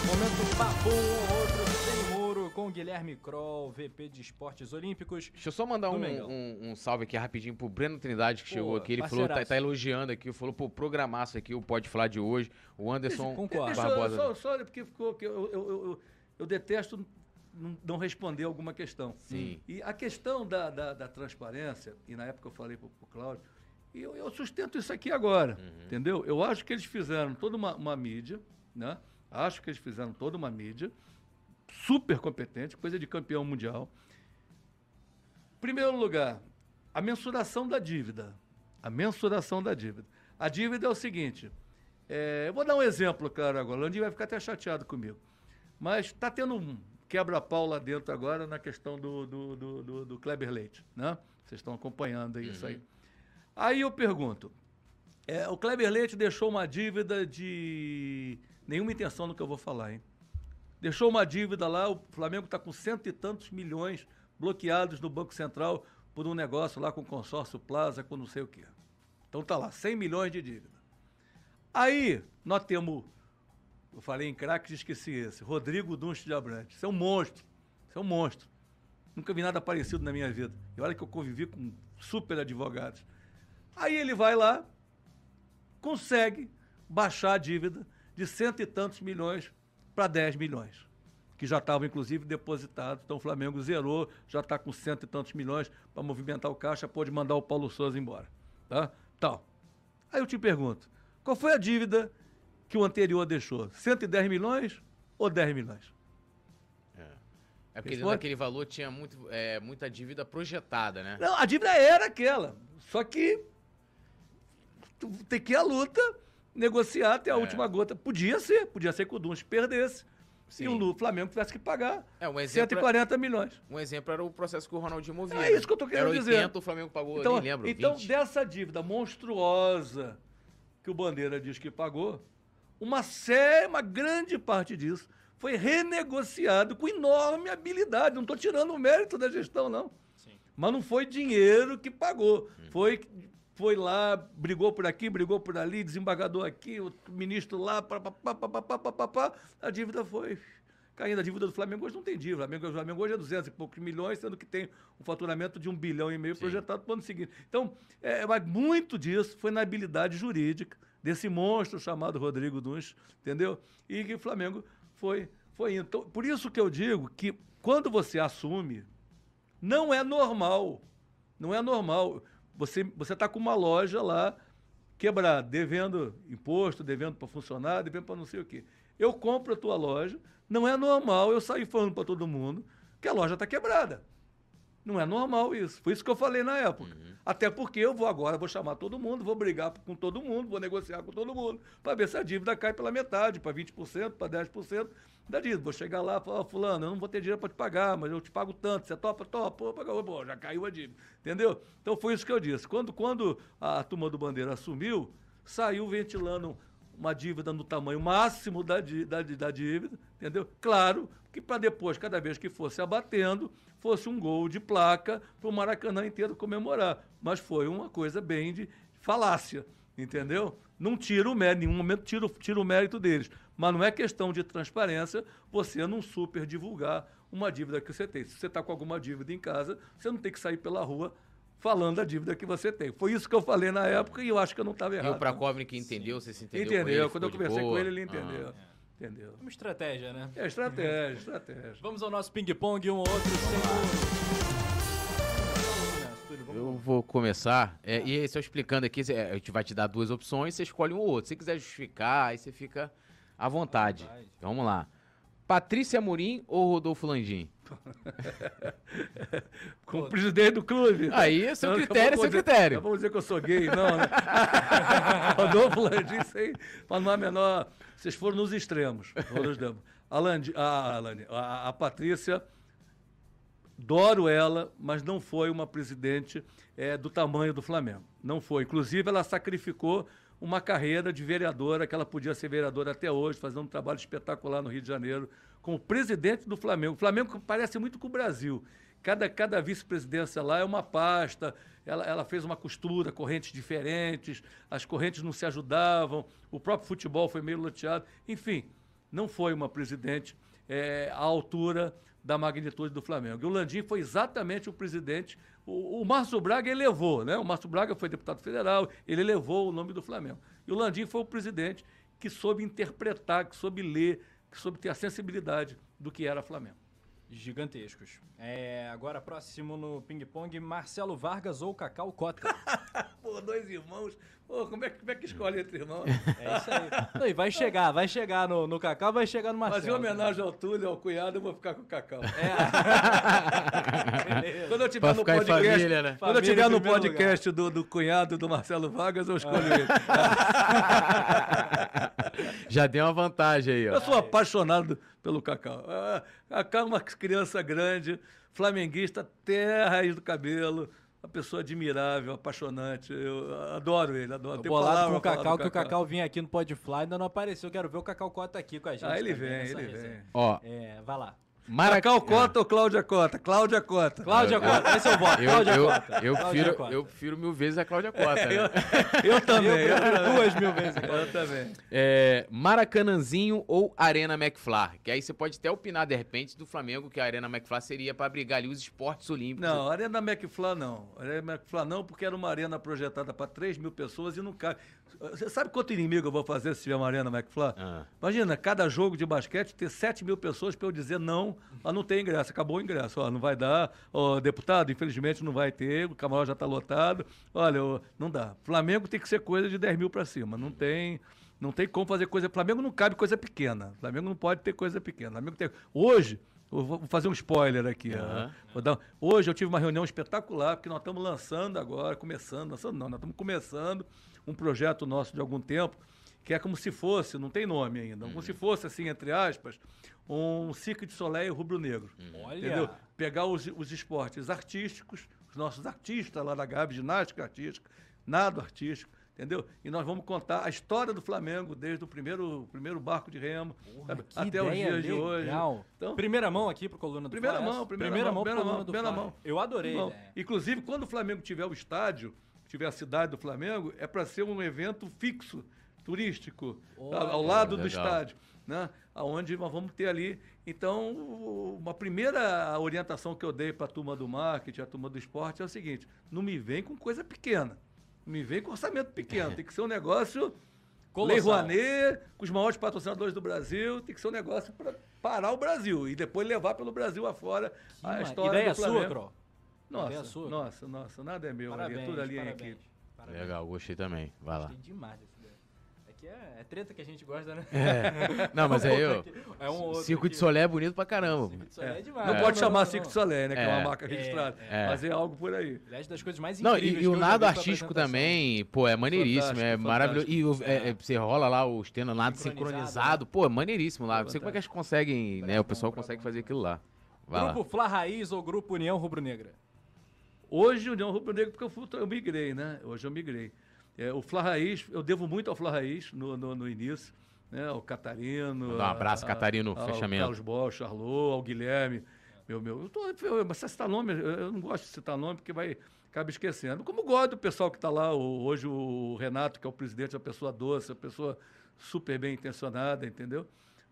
A: Momento papo, outro sem muro, com Guilherme Kroll, VP de Esportes Olímpicos.
C: Deixa eu só mandar um, um- um salve aqui rapidinho pro Breno Trindade, que
A: Pô,
C: chegou aqui. Ele falou, tá, tá elogiando aqui, falou, pô, programaço aqui o Pode Falar de hoje. O Anderson
A: Concordo.
D: Deixa eu,
C: Barbosa.
D: só, só porque ficou que eu, eu, eu, eu- eu detesto não, não responder alguma questão.
C: Sim.
D: E a questão da, da, da transparência, e na época eu falei para o Cláudio, e eu, eu sustento isso aqui agora, entendeu? Eu acho que eles fizeram toda uma, uma mídia, né? Acho que eles fizeram toda uma mídia super competente, coisa de campeão mundial. Primeiro lugar, a mensuração da dívida. A mensuração da dívida. A dívida é o seguinte: é, eu vou dar um exemplo, claro, agora. O Landim vai ficar até chateado comigo. Mas está tendo um quebra-pau lá dentro agora na questão do, do, do, do- do Kleber Leite. Né? Vocês estão acompanhando aí isso aí. Aí eu pergunto: é, o Kleber Leite deixou uma dívida de. Nenhuma intenção no que eu vou falar, hein? Deixou uma dívida lá, o Flamengo está com cento e tantos milhões bloqueados no Banco Central por um negócio lá com o consórcio Plaza, com não sei o quê. Então tá lá, 100 milhões de dívida. Aí nós temos, eu falei em craques e esqueci esse, Rodrigo Dunst de Abrantes. Isso é um monstro, isso é um monstro. Nunca vi nada parecido na minha vida. E olha que eu convivi com super advogados. Aí ele vai lá, consegue baixar a dívida de cento e tantos milhões para 10 milhões, que já estavam inclusive depositados. Então o Flamengo zerou, já está com cento e tantos milhões para movimentar o caixa, pode mandar o Paulo Souza embora. Tá? Tal. Aí eu te pergunto, qual foi a dívida que o anterior deixou? 110 milhões ou 10 milhões?
C: É porque
D: Responde.
C: naquele valor tinha muito, é, muita dívida projetada, né?
D: Não, a dívida era aquela. Só que tem que ir à luta, negociar até a
C: É.
D: última gota. Podia ser, podia ser que o Dunst perdesse.
C: Sim.
D: E o Flamengo tivesse que pagar
C: É, um exemplo,
D: 140 milhões.
C: um exemplo era o processo que o Ronaldinho movia.
D: É isso que eu tô querendo
C: era
D: dizer.
C: 80, o Flamengo pagou,
D: Então,
C: nem lembro,
D: então
C: 20.
D: dessa dívida monstruosa que o Bandeira diz que pagou, uma série, uma grande parte disso foi renegociado com enorme habilidade. Não estou tirando o mérito da gestão, não.
A: Sim.
D: Mas não foi dinheiro que pagou.
C: Hum.
D: Foi, foi lá, brigou por aqui, brigou por ali, desembargador aqui, o ministro lá, pá, pá, pá, pá, pá, pá, pá, pá, a dívida foi caindo. A dívida do Flamengo hoje não tem dívida. O Flamengo, o Flamengo hoje é 200 e poucos milhões, sendo que tem um faturamento de um bilhão e meio projetado para o ano seguinte. Então, é, muito disso foi na habilidade jurídica desse monstro chamado Rodrigo Duns, entendeu? E que o Flamengo foi, foi indo. Então, por isso que eu digo que quando você assume, não é normal. Não é normal. Você está com uma loja lá quebrada, devendo imposto, devendo para funcionário, devendo para não sei o quê. Eu compro a tua loja, não é normal eu sair falando para todo mundo que a loja está quebrada. Não é normal isso. Foi isso que eu falei na época. Até porque eu vou agora, vou chamar todo mundo, vou brigar com todo mundo, vou negociar com todo mundo, para ver se a dívida cai pela metade, para 20%, para 10% da dívida. Vou chegar lá e falar, "Ó, fulano, eu não vou ter dinheiro para te pagar, mas eu te pago tanto. Você topa? Topa. Pô. Pô, já caiu a dívida. Entendeu? Então foi isso que eu disse. Quando, quando a turma do Bandeira assumiu, saiu ventilando uma dívida no tamanho máximo da, da, da dívida, entendeu? Claro que para depois, cada vez que fosse abatendo, fosse um gol de placa para o Maracanã inteiro comemorar. Mas foi uma coisa bem de falácia, entendeu? Não tira o mérito, em nenhum momento tira, o- tira o mérito deles. Mas não é questão de transparência você não super divulgar uma dívida que você tem. Se você está com alguma dívida em casa, você não tem que sair pela rua falando da dívida que você tem. Foi isso que eu falei na época e eu acho que eu não estava
C: E
D: errado.
C: o Prakovnik entendeu, você se entendeu
D: Entendeu.
C: com ele,
D: Quando eu conversei com
C: boa?
D: ele, ele entendeu.
C: Ah.
D: Entendeu.
A: Uma estratégia, né?
D: É estratégia, estratégia.
A: Vamos ao nosso ping-pong, um ou outro sem.
C: Eu vou começar. É, e só explicando aqui, é, a gente vai te dar duas opções, você escolhe um ou outro. Se você quiser justificar, aí você fica à vontade.
A: vontade.
C: Então, vamos lá. Patrícia Amorim ou Rodolfo Landim?
D: Como presidente do clube.
C: Aí, seu
D: Não,
C: critério é seu
D: dizer-
C: critério.
D: Vamos dizer que eu sou gay, não, né? Rodolfo Landim, aí, para não há menor. Vocês foram nos extremos. Extremos. A, Landi, a, a, Patrícia, adoro ela, mas não foi uma presidente eh, do tamanho do Flamengo. Não foi. Inclusive, ela sacrificou uma carreira de vereadora, que ela podia ser vereadora até hoje, fazendo um trabalho espetacular no Rio de Janeiro, como presidente do Flamengo. O Flamengo parece muito com o Brasil. Cada, cada vice-presidência lá é uma pasta, ela, ela fez uma costura, correntes diferentes, as correntes não se ajudavam, o próprio futebol foi meio loteado. Enfim, não foi uma presidente eh, à altura da magnitude do Flamengo. E o Landim foi exatamente o presidente. O, o Márcio Braga elevou, né? O Márcio Braga foi deputado federal, ele elevou o nome do Flamengo. E o Landim foi o presidente que soube interpretar, que soube ler, que soube ter a sensibilidade do que era Flamengo.
A: Gigantescos. É, agora próximo no ping-pong, Marcelo Vargas ou Cacau Cota.
D: Pô, dois irmãos. Pô, como é, que- como é que escolhe entre irmãos?
A: É isso aí. Não, e vai chegar, vai chegar no, no Cacau, vai chegar no Marcelo.
D: Mas em homenagem ao Túlio, ao cunhado, eu vou ficar com o Cacau.
A: Beleza.
D: Quando eu tiver
C: Pra
D: no podcast,
C: família, né?
D: quando eu tiver no podcast do, do cunhado do Marcelo Vargas, eu escolho ele.
C: Já deu uma vantagem aí, ó.
D: Eu sou apaixonado pelo Cacau. Ah, Cacau é uma criança grande, flamenguista até a raiz do cabelo, uma pessoa admirável, apaixonante. Eu adoro ele, adoro.
A: Bolado
D: palavra
A: com o Cacau, que o Cacau vinha aqui no Podfly, ainda não apareceu. Quero ver o Cacau Cota aqui com a gente.
D: Ah, ele
A: também
D: vem, ele
A: resenha.
D: vem.
C: Ó,
A: É, vai lá.
C: Marac...
D: Cacau Cota ou Cláudia Cota? Cláudia Cota.
A: Cláudia Cota, esse é o voto.
C: Eu,
A: Cláudia
C: eu,
A: Cota.
C: eu,
A: Cláudia
C: prefiro,
A: Cota.
C: eu prefiro mil vezes a Cláudia Cota. né?
D: Eu também.
A: Eu
D: Eu,
A: prefiro duas mil vezes.
D: eu também.
C: É, Maracanãzinho ou Arena McFlar? Que aí você pode até opinar, de repente, do Flamengo, que a Arena McFlar seria para abrigar ali os esportes olímpicos.
D: Não, Arena McFlá não. Arena McFlá não, porque era uma arena projetada para 3 mil pessoas e não cabe. Você sabe quanto inimigo eu vou fazer se tiver uma Arena McFlá?
C: Ah.
D: Imagina, cada jogo de basquete ter 7 mil pessoas para eu dizer não, mas não tem ingresso, acabou o ingresso. Ó, não vai dar. Ó, deputado, infelizmente não vai ter, o camarote já está lotado. Olha, ó, não dá. Flamengo tem que ser coisa de 10 mil para cima. Não tem. Não tem como fazer coisa. Flamengo não cabe coisa pequena. Flamengo não pode ter coisa pequena. Flamengo tem. Hoje, eu vou fazer um spoiler aqui. Ó. Vou dar- Hoje eu tive uma reunião espetacular, porque nós estamos lançando agora, começando, lançando não, nós estamos começando um projeto nosso de algum tempo, que é como se fosse, não tem nome ainda, como se fosse, assim, entre aspas, um Cirque de Soleil rubro-negro.
A: Olha.
D: Entendeu? Pegar os, os esportes artísticos, os nossos artistas lá da Gabi, ginástica artística, nado artístico, entendeu? E nós vamos contar a história do Flamengo desde o primeiro, primeiro barco de remo?
A: Que
D: até os dias de hoje.
A: legal.
D: Então,
A: primeira mão aqui pro Coluna do
D: Primeira mão, primeira
A: primeira
D: mão,
A: mão
D: primeira mão,
A: do
D: primeira mão.
A: Eu adorei. Né?
D: Inclusive, quando o Flamengo tiver o estádio, tiver a cidade do Flamengo, é para ser um evento fixo, turístico, ao lado do estádio, né? Onde nós vamos ter ali. Então, uma primeira orientação que eu dei para a turma do marketing, a turma do esporte, é o seguinte: não me vem com coisa pequena. Não me vem com orçamento pequeno. Tem que ser um negócio. Lei
A: Colossal.
D: Rouanet, com os maiores patrocinadores do Brasil, tem que ser um negócio para parar o Brasil e depois levar pelo Brasil afora a
A: Que
D: história
A: Ideia
D: do
A: sua,
D: Flamengo.
A: Cro.
D: Nossa,
A: sua.
D: nossa, nossa, nada é meu.
A: Parabéns,
D: é tudo ali em
A: parabéns.
D: equipe.
A: Parabéns.
C: Legal, gostei também. Vai lá.
A: Gostei demais dessa ideia. É que é, é treta que a gente gosta, né?
C: É. Não, mas aí, ó,
A: É um outro
C: Circo de
A: aqui.
C: Solé é bonito pra caramba.
A: Circo de Solé é,
D: É.
A: demais.
D: Não
C: É.
D: pode
A: Não,
D: chamar
A: não,
D: Circo
A: não.
D: de Solé, né? Que é
C: É.
D: uma marca registrada.
C: É.
D: Mas é algo por aí.
A: Aliás, das coisas mais
C: Não,
A: incríveis
C: e, e
A: que
C: o
A: eu
C: nado artístico também, pô, é maneiríssimo,
D: Fantástico,
C: é maravilhoso. E o- é- é, você rola lá o estendo nado
A: Sincronizado,
C: sincronizado, pô, é maneiríssimo lá.
D: É
C: Não sei como é que eles conseguem, né? O pessoal consegue fazer aquilo lá. Vai
A: Grupo
C: lá.
A: Fla Raiz ou Grupo União Rubro-Negra?
D: Hoje, União Rubro-Negra, porque eu, fui- eu migrei, né? Hoje eu migrei. É, o Fla Raiz, eu devo muito ao Fla Raiz no, no, no início, né? Ao Catarino.
C: Um abraço,
D: a-
C: Catarino,
D: ao
C: fechamento.
D: Carlos Bosch, Charlot, ao Guilherme. Meu, meu. Eu tô, eu, mas citar nome, eu não gosto de citar nome porque vai acaba esquecendo. Como gosto do pessoal que está lá, o- hoje o Renato, que é o presidente, é uma pessoa doce, uma pessoa super bem intencionada, entendeu?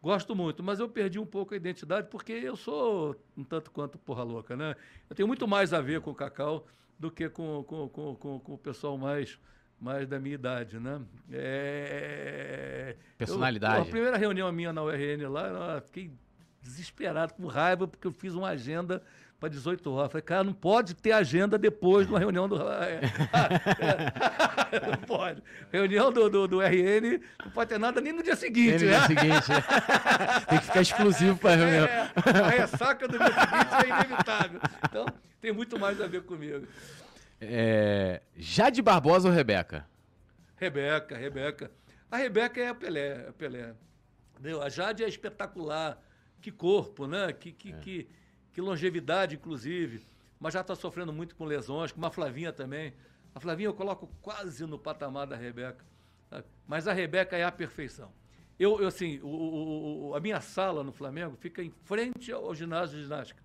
D: Gosto muito, mas eu perdi um pouco a identidade porque eu sou um tanto quanto porra louca, né? Eu tenho muito mais a ver com o Cacau do que com, com, com, com, com o pessoal mais, mais da minha idade, né? É...
C: Personalidade.
D: Eu, a primeira reunião minha na URN lá, eu fiquei desesperado, com raiva, porque eu fiz uma agenda para 18 horas. Falei, cara, não pode ter agenda depois de uma reunião do. não pode. Reunião do, do, do, RN não pode ter nada nem no dia seguinte,
C: no
D: né?
C: dia seguinte. né? Tem que ficar exclusivo para a reunião.
D: É, a ressaca do dia seguinte é inevitável. Então, tem muito mais a ver comigo.
C: É, Jade Barbosa ou Rebeca?
D: Rebeca, Rebeca. A Rebeca é a Pelé, a Pelé. Entendeu? A Jade é espetacular. Que corpo, né? Que, que, é. que, que longevidade, inclusive. Mas já está sofrendo muito com lesões, como a Flavinha também. A Flavinha eu coloco quase no patamar da Rebeca. Sabe? Mas a Rebeca é a perfeição. Eu, eu assim, o, o, a minha sala no Flamengo fica em frente ao ginásio de ginástica.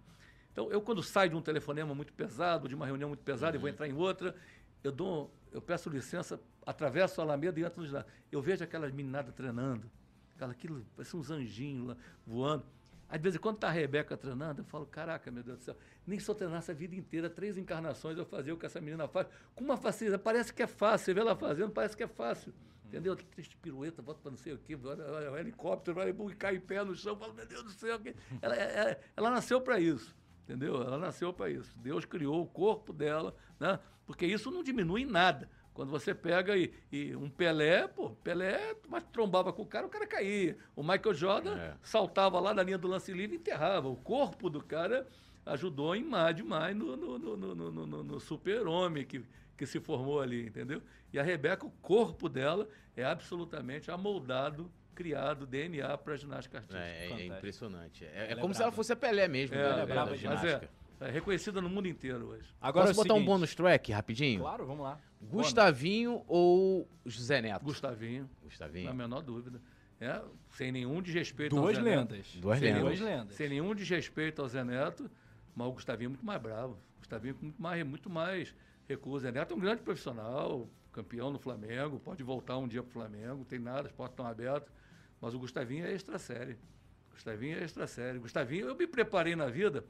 D: Então, eu quando saio de um telefonema muito pesado, de uma reunião muito pesada uhum. e vou entrar em outra, eu dou, eu peço licença, atravesso a Alameda e entro no ginásio. Eu vejo aquelas meninadas treinando, aquela, aquilo, parece uns anjinhos lá voando. Às vezes, quando está a Rebeca treinando, eu falo, caraca, meu Deus do céu, nem só treinar essa vida inteira, três encarnações eu fazia o que essa menina faz, com uma facilidade, parece que é fácil, você vê ela fazendo, parece que é fácil, entendeu? Três pirueta, volta para não sei o quê, vai, helicóptero, vai e cai em pé no chão, falo, meu Deus do céu, ela, ela, ela nasceu para isso, entendeu? Ela nasceu para isso. Deus criou o corpo dela, né? Porque isso não diminui em nada. Quando você pega e, e, um Pelé, pô, Pelé, mas trombava com o cara, o cara caía. O Michael Jordan é. saltava lá na linha do lance livre e enterrava. O corpo do cara ajudou em mais demais no, no, no, no, no super-homem que, que se formou ali, entendeu? E a Rebeca, o corpo dela é absolutamente amoldado criado DNA para ginástica artística.
C: É, é impressionante. É, é como se ela fosse a Pelé mesmo.
D: É, né? é brava ginástica. É, é reconhecida no mundo inteiro hoje.
C: Agora Posso botar seguinte, um bônus track rapidinho?
A: Claro, vamos lá.
C: Gustavinho ou José Neto?
D: Gustavinho.
C: Gustavinho.
D: Na menor dúvida. É, sem nenhum desrespeito
A: Duas ao Zé lendas.
C: Neto. Duas lendas. Duas
A: lendas.
D: Sem nenhum desrespeito ao Zé Neto, mas o Gustavinho é muito mais bravo. O Gustavinho é muito mais, muito mais recurso. O Zé Neto é um grande profissional, campeão no Flamengo, pode voltar um dia para o Flamengo, tem nada, as portas estão abertas. Mas o Gustavinho é extra série. Gustavinho é extra série. Gustavinho, eu me preparei na vida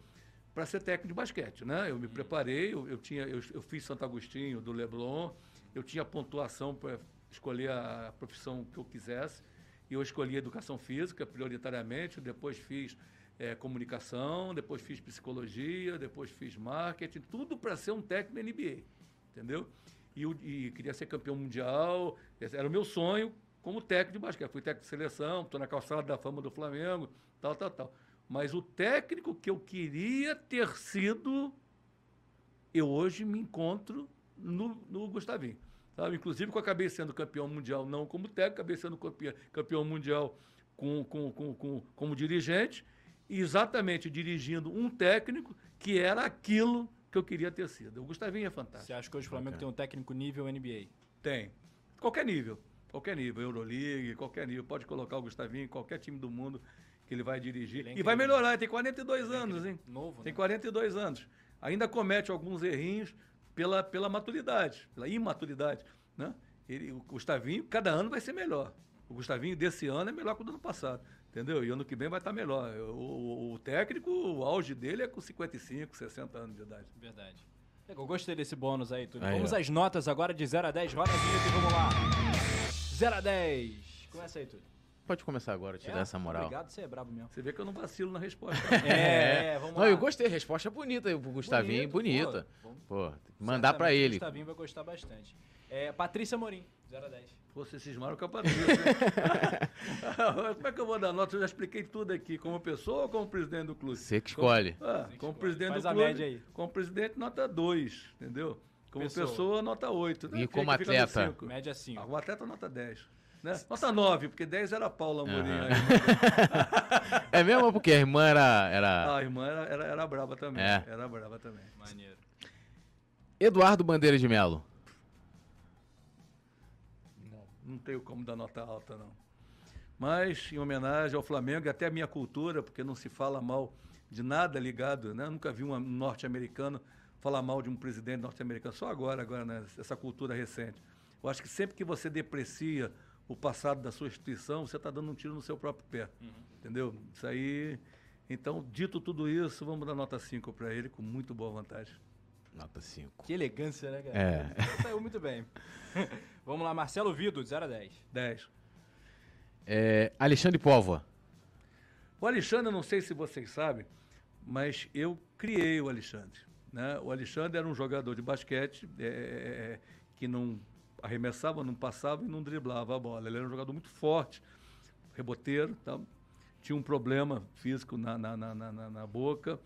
D: para ser técnico de basquete, né? Eu me preparei, eu, eu tinha, eu, eu, fiz Santo Agostinho do Leblon, eu tinha pontuação para escolher a profissão que eu quisesse, e eu escolhi educação física prioritariamente, depois fiz é, comunicação, depois fiz psicologia, depois fiz marketing, tudo para ser um técnico NBA, entendeu? E, e queria ser campeão mundial, era o meu sonho como técnico de basquete. Fui técnico de seleção, estou na calçada da fama do Flamengo, tal, tal, tal. Mas o técnico que eu queria ter sido, eu hoje me encontro no, no Gustavinho. Sabe? Inclusive, que eu acabei sendo campeão mundial, não como técnico, acabei sendo campeão, campeão mundial com, com, com, com, como dirigente, exatamente dirigindo um técnico que era aquilo que eu queria ter sido. O Gustavinho é fantástico.
A: Você acha que hoje o Flamengo okay. tem um técnico nível NBA?
D: Tem. Qualquer nível. Qualquer nível. Euroleague, qualquer nível. Pode colocar o Gustavinho em qualquer time do mundo que ele vai dirigir. Ele é e vai melhorar, ele tem 42 ele é anos, hein?
A: Novo,
D: Tem 42 né? anos. Ainda comete alguns errinhos pela, pela maturidade, pela imaturidade, né? Ele, o Gustavinho, cada ano vai ser melhor. O Gustavinho desse ano é melhor que o do ano passado, entendeu? E ano que vem vai estar melhor. O, o, o técnico, o auge dele é com 55, 60 anos de idade.
A: Verdade. Eu gostei desse bônus aí, tudo. Vamos às notas agora de 0 a 10. Roda a vinheta e vamos lá. 0 a 10. Começa aí, tudo.
C: Pode começar agora, te é, dar essa moral.
A: Obrigado, você é brabo mesmo.
D: Você vê que eu não vacilo na resposta.
A: é, é, vamos
C: não, lá. Eu gostei, resposta bonita o Gustavinho, Bonito, bonita. Pô, pô mandar pra ele. O
A: Gustavinho vai gostar bastante. É, Patrícia Morim, 0 a 10.
D: Pô, vocês cismaram com a Patrícia. como é que eu vou dar nota? Eu já expliquei tudo aqui, como pessoa ou como presidente do clube?
C: Você que escolhe.
D: Como, ah, como presidente
A: Faz
D: do clube.
A: Faz a média aí.
D: Como presidente, nota 2, entendeu? Como pessoa, pessoa nota 8.
C: Né? E como atleta?
A: Média 5.
D: Ah, o atleta, nota 10. Né? Nota 9, porque 10 era Paula Amorim. Uhum.
C: é mesmo porque a irmã era. era...
D: Ah, a irmã era, era, era brava também. É. Era brava também.
A: Maneiro.
C: Eduardo Bandeira de Melo.
D: Não, não tenho como dar nota alta, não. Mas, em homenagem ao Flamengo e até a minha cultura, porque não se fala mal de nada ligado, né? Eu nunca vi um norte-americano falar mal de um presidente norte-americano, só agora, agora, né? Essa cultura recente. Eu acho que sempre que você deprecia o passado da sua instituição, você está dando um tiro no seu próprio pé. Uhum. Entendeu? Isso aí. Então, dito tudo isso, vamos dar nota 5 para ele, com muito boa vantagem.
C: Nota 5.
A: Que elegância, né, cara?
C: É.
A: Saiu muito bem. vamos lá, Marcelo Vido, 0 a 10.
D: 10.
C: É, Alexandre Póvoa.
D: O Alexandre, eu não sei se vocês sabem, mas eu criei o Alexandre. Né? O Alexandre era um jogador de basquete é, que não arremessava, não passava e não driblava a bola. Ele era um jogador muito forte, reboteiro, tá? tinha um problema físico na, na, na, na, na boca.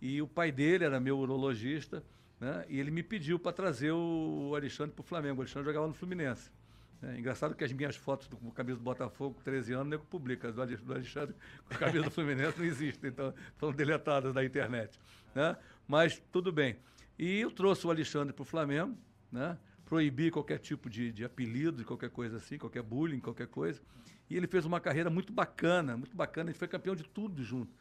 D: E o pai dele era meu urologista, né? e ele me pediu para trazer o Alexandre para o Flamengo. O Alexandre jogava no Fluminense. É engraçado que as minhas fotos do, com camisa do Botafogo, com 13 anos, nego publica. Do Alexandre com a camisa do Fluminense não existe, então foram deletadas da internet. Né? Mas tudo bem. E eu trouxe o Alexandre para o Flamengo, né? Proibi qualquer tipo de, de apelido, de qualquer coisa assim, qualquer bullying, qualquer coisa. E ele fez uma carreira muito bacana, muito bacana. Ele foi campeão de tudo junto.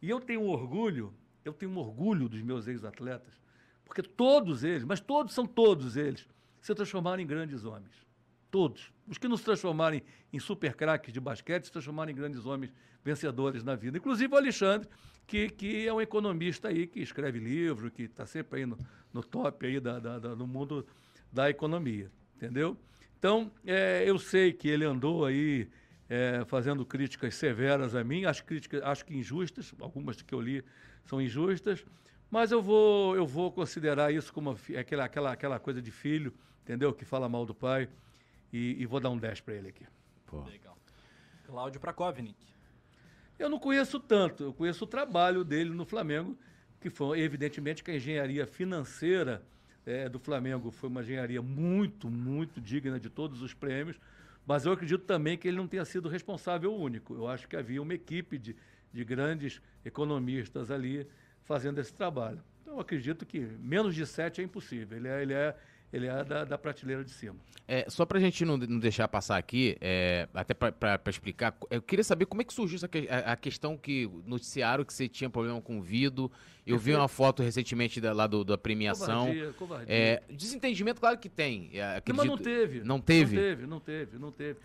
D: E eu tenho um orgulho, eu tenho um orgulho dos meus ex-atletas, porque todos eles, mas todos são todos eles, se transformaram em grandes homens. Todos. Os que não se em super craques de basquete, se transformaram em grandes homens vencedores na vida. Inclusive o Alexandre, que, que é um economista aí, que escreve livro, que está sempre aí no, no top aí da, da, da, no mundo da economia. Entendeu? Então, é, eu sei que ele andou aí é, fazendo críticas severas a mim, acho, críticas, acho que injustas, algumas que eu li são injustas, mas eu vou, eu vou considerar isso como aquela, aquela, aquela coisa de filho, entendeu? Que fala mal do pai e, e vou dar um 10 para ele aqui.
A: Pô. Legal. Cláudio Prakovnik.
D: Eu não conheço tanto, eu conheço o trabalho dele no Flamengo, que foi evidentemente que a engenharia financeira é, do Flamengo foi uma engenharia muito, muito digna de todos os prêmios, mas eu acredito também que ele não tenha sido responsável único. Eu acho que havia uma equipe de, de grandes economistas ali fazendo esse trabalho. Então, eu acredito que menos de sete é impossível. Ele é, ele é ele é da, da prateleira de cima.
C: É, só para a gente não, não, deixar passar aqui, é, até para explicar, eu queria saber como é que surgiu essa, a, a, questão que noticiaram que você tinha problema com o Vido. Eu vi uma foto recentemente da, lá do, da premiação. Covardia, covardia. É, desentendimento, claro que tem.
D: É, acredito, Mas não teve.
C: Não teve?
D: Não teve, não teve, não teve.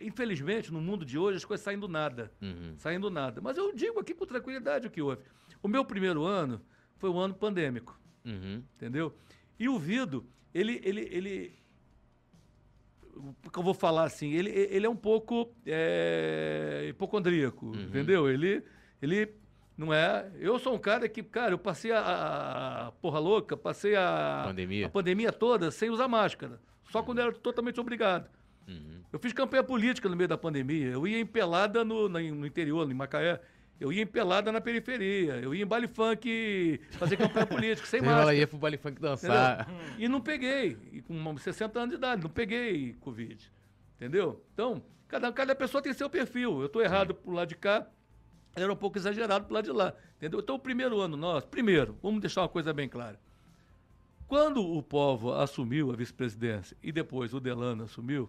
D: Infelizmente, no mundo de hoje, as coisas saem do nada. Uhum. Saem do nada. Mas eu digo aqui com tranquilidade o que houve. O meu primeiro ano foi um ano pandêmico. Uhum. Entendeu? E o Vido, ele, ele, ele que eu vou falar assim, ele, ele é um pouco é, hipocondríaco, uhum. entendeu? Ele, ele não é. Eu sou um cara que, cara, eu passei a, a porra louca, passei a
C: pandemia.
D: a pandemia toda sem usar máscara, só uhum. quando era totalmente obrigado. Uhum. Eu fiz campanha política no meio da pandemia, eu ia empelada no, no interior, em Macaé. Eu ia em pelada na periferia, eu ia em baile funk fazer campanha política, sem mais. Ela
C: ia pro baile funk dançar.
D: Entendeu? E não peguei, e com 60 anos de idade, não peguei Covid. Entendeu? Então, cada, cada pessoa tem seu perfil. Eu estou errado pro lado de cá, era um pouco exagerado pro lado de lá. Entendeu? Então, o primeiro ano nosso, primeiro, vamos deixar uma coisa bem clara. Quando o povo assumiu a vice-presidência e depois o Delano assumiu,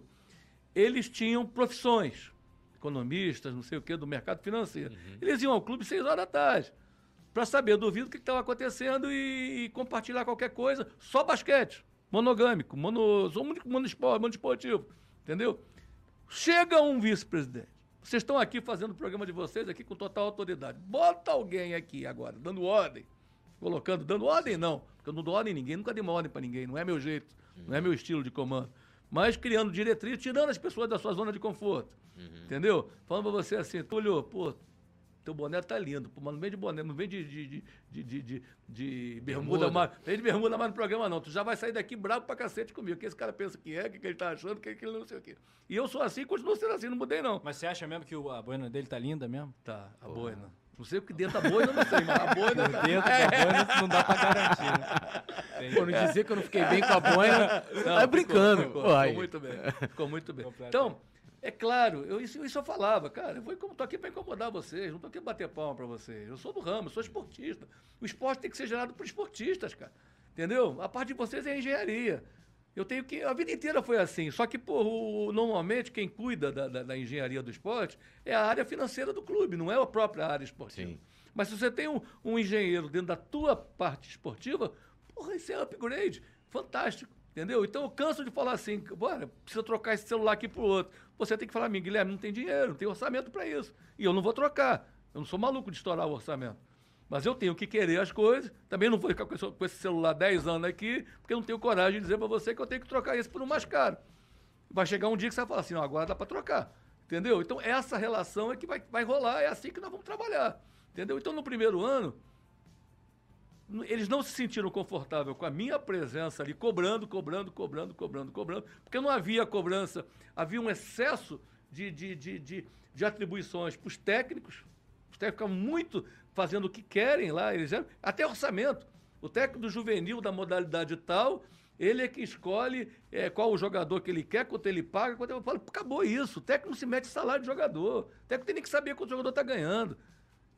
D: eles tinham profissões economistas, não sei o quê, do mercado financeiro. Uhum. Eles iam ao clube seis horas da tarde para saber do ouvido o que estava acontecendo e, e, compartilhar qualquer coisa. Só basquete, monogâmico, mono, único monoesportivo, entendeu? Chega um vice-presidente. Vocês estão aqui fazendo o programa de vocês aqui com total autoridade. Bota alguém aqui agora, dando ordem. Colocando, dando ordem não, porque eu não dou ordem a ninguém, nunca dei uma ordem para ninguém, não é meu jeito, não é meu estilo de comando. Mas criando diretriz, tirando as pessoas da sua zona de conforto. Uhum. Entendeu? Falando pra você assim, Túlio, pô, teu boné tá lindo, pô, mas não vem de boné, não vem de, de, de, de, de, de bermuda, bermuda. Mais, vem de bermuda mais no programa, não. Tu já vai sair daqui bravo pra cacete comigo. O que esse cara pensa que é, o que, que ele tá achando, o que, que ele não sei o quê. E eu sou assim, continuo sendo assim, não mudei, não.
A: Mas você acha mesmo que a boina dele tá linda mesmo?
D: Tá, a Porra. boina. Não sei o que dentro da boina, não sei, mas a boina.
A: Dentro da boina não dá pra garantir. Né?
C: Pô, não dizer que eu não fiquei bem com a boina. Não, tá brincando.
D: Ficou, ficou, ficou muito bem. Ficou muito bem. Então. É claro, eu, isso, isso eu falava, cara, eu vou, tô aqui para incomodar vocês, não tô aqui para bater palma para vocês. Eu sou do ramo, eu sou esportista. O esporte tem que ser gerado por esportistas, cara. Entendeu? A parte de vocês é engenharia. Eu tenho que. A vida inteira foi assim. Só que, o, normalmente, quem cuida da, da, da, engenharia do esporte é a área financeira do clube, não é a própria área esportiva. Sim. Mas se você tem um, um engenheiro dentro da tua parte esportiva, porra, isso é upgrade. Fantástico. Entendeu? Então eu canso de falar assim, bora, precisa trocar esse celular aqui pro outro. Você tem que falar, mim, Guilherme, não tem dinheiro, não tem orçamento para isso. E eu não vou trocar. Eu não sou maluco de estourar o orçamento. Mas eu tenho que querer as coisas. Também não vou ficar com esse celular 10 anos aqui, porque eu não tenho coragem de dizer para você que eu tenho que trocar esse por um mais caro. Vai chegar um dia que você vai falar assim, não, agora dá para trocar. Entendeu? Então, essa relação é que vai, vai rolar, é assim que nós vamos trabalhar. Entendeu? Então, no primeiro ano, eles não se sentiram confortáveis com a minha presença ali, cobrando, cobrando, cobrando, cobrando, cobrando, porque não havia cobrança, havia um excesso de, de, de, de, de atribuições para os técnicos. Os técnicos ficavam muito fazendo o que querem lá, eles até orçamento. O técnico do juvenil da modalidade tal ele é que escolhe é, qual o jogador que ele quer, quanto ele paga, quanto eu falo, acabou isso. O técnico não se mete salário de jogador. O técnico tem que saber quanto o jogador está ganhando.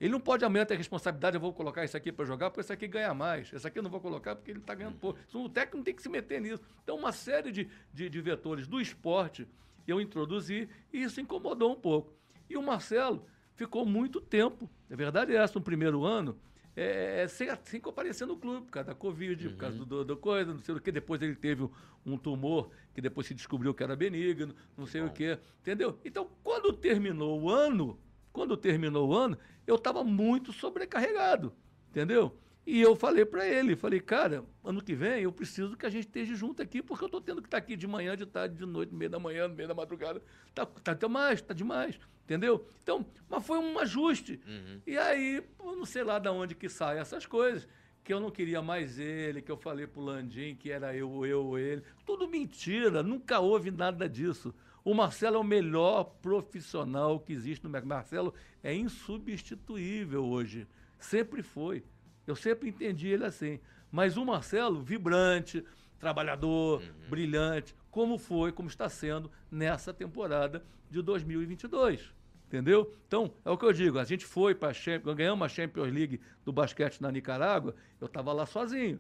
D: Ele não pode amanhã ter responsabilidade, eu vou colocar isso aqui para jogar, porque esse aqui ganha mais. Esse aqui eu não vou colocar porque ele está ganhando pouco. Então, o técnico não tem que se meter nisso. Então, uma série de, de, de vetores do esporte eu introduzi e isso incomodou um pouco. E o Marcelo ficou muito tempo, é verdade é essa, no primeiro ano, é, é, sem, sem comparecer no clube, por causa da Covid, uhum. por causa uhum. do, do, coisa, não sei o que. Depois ele teve um tumor que depois se descobriu que era benigno, não sei Bom. o que. Entendeu? Então, quando terminou o ano, quando terminou o ano, eu estava muito sobrecarregado, entendeu? E eu falei para ele, falei, cara, ano que vem eu preciso que a gente esteja junto aqui, porque eu estou tendo que estar tá aqui de manhã, de tarde, de noite, no meio da manhã, no meio da madrugada. Tá, tá demais, tá demais, entendeu? Então, mas foi um ajuste. Uhum. E aí, eu não sei lá de onde que saem essas coisas, que eu não queria mais ele, que eu falei pro Landim que era eu, eu, ele. Tudo mentira, nunca houve nada disso. O Marcelo é o melhor profissional que existe no mercado. Marcelo é insubstituível hoje. Sempre foi. Eu sempre entendi ele assim. Mas o Marcelo, vibrante, trabalhador, uhum. brilhante, como foi, como está sendo nessa temporada de 2022. Entendeu? Então, é o que eu digo. A gente foi para a ganhamos a Champions League do basquete na Nicarágua, eu estava lá sozinho.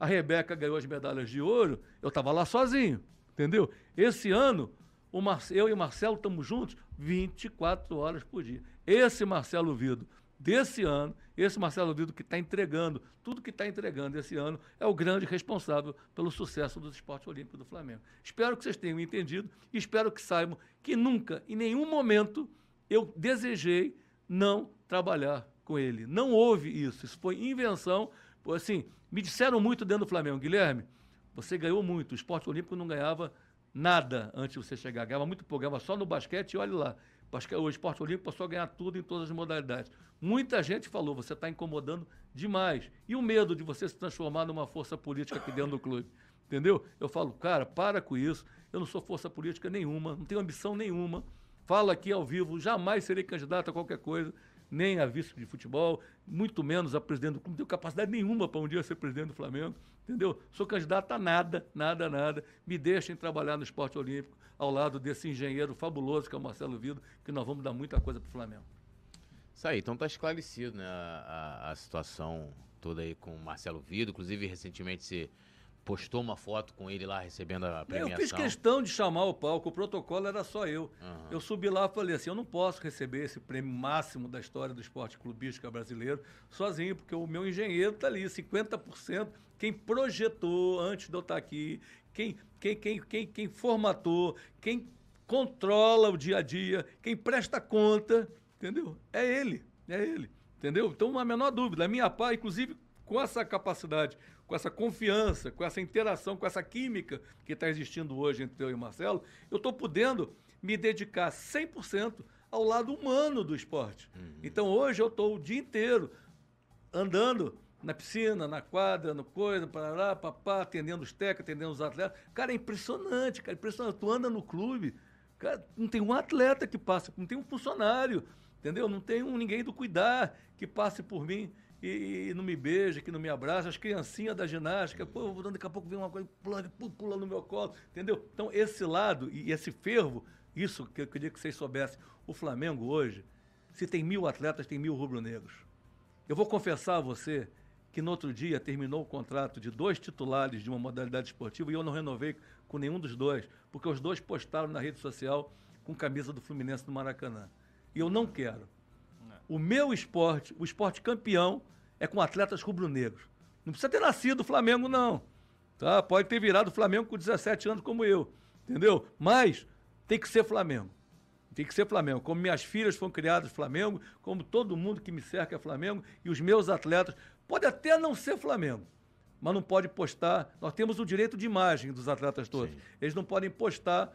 D: A Rebeca ganhou as medalhas de ouro, eu estava lá sozinho. Entendeu? Esse ano, o eu e o Marcelo estamos juntos 24 horas por dia. Esse Marcelo Vido desse ano, esse Marcelo Vido que está entregando, tudo que está entregando esse ano, é o grande responsável pelo sucesso dos esportes olímpicos do Flamengo. Espero que vocês tenham entendido e espero que saibam que nunca, em nenhum momento, eu desejei não trabalhar com ele. Não houve isso. Isso foi invenção. Assim, me disseram muito dentro do Flamengo, Guilherme, você ganhou muito. O esporte olímpico não ganhava nada antes de você chegar. Ganhava muito pouco, ganhava só no basquete e olha lá. O esporte olímpico passou a ganhar tudo em todas as modalidades. Muita gente falou, você está incomodando demais. E o medo de você se transformar numa força política aqui dentro do clube. Entendeu? Eu falo, cara, para com isso. Eu não sou força política nenhuma, não tenho ambição nenhuma. Falo aqui ao vivo, jamais serei candidato a qualquer coisa, nem a vice de futebol, muito menos a presidente do clube. Não tenho capacidade nenhuma para um dia ser presidente do Flamengo. Entendeu? Sou candidato a nada, nada, nada. Me deixem trabalhar no esporte olímpico ao lado desse engenheiro fabuloso que é o Marcelo Vido, que nós vamos dar muita coisa para o Flamengo.
C: Isso aí, então está esclarecido né, a, a, situação toda aí com o Marcelo Vido. Inclusive, recentemente você postou uma foto com ele lá recebendo a premiação.
D: Eu fiz questão de chamar o palco, o protocolo era só eu. Uhum. Eu subi lá e falei assim, eu não posso receber esse prêmio máximo da história do esporte clubística brasileiro sozinho, porque o meu engenheiro está ali, 50%, quem projetou antes de eu estar tá aqui, quem, quem, quem, quem, quem formatou, quem controla o dia a dia, quem presta conta, entendeu? É ele, é ele, entendeu? Então, não há a menor dúvida, a minha pai, inclusive, com essa capacidade com essa confiança, com essa interação, com essa química que está existindo hoje entre eu e o Marcelo, eu estou podendo me dedicar 100% ao lado humano do esporte. Uhum. Então hoje eu estou o dia inteiro andando na piscina, na quadra, no coisa, parará, papá, atendendo os técnicos, atendendo os atletas. Cara, é impressionante, cara, impressionante. Tu anda no clube, cara, não tem um atleta que passe, não tem um funcionário, entendeu? Não tem um, ninguém do cuidar que passe por mim e, e, não me beija, que não me abraça, as criancinhas da ginástica, pô, daqui a pouco vem uma coisa, pula, pula no meu colo, entendeu? Então, esse lado e esse fervo, isso que eu queria que vocês soubessem, o Flamengo hoje, se tem mil atletas, tem mil rubro-negros. Eu vou confessar a você que no outro dia terminou o contrato de dois titulares de uma modalidade esportiva e eu não renovei com nenhum dos dois, porque os dois postaram na rede social com camisa do Fluminense do Maracanã. E eu não quero. O meu esporte, o esporte campeão, é com atletas rubro-negros. Não precisa ter nascido o Flamengo, não. Tá? Pode ter virado Flamengo com 17 anos como eu. Entendeu? Mas tem que ser Flamengo. Tem que ser Flamengo. Como minhas filhas foram criadas Flamengo, como todo mundo que me cerca é Flamengo, e os meus atletas. Pode até não ser Flamengo, mas não pode postar. Nós temos o direito de imagem dos atletas todos. Sim. Eles não podem postar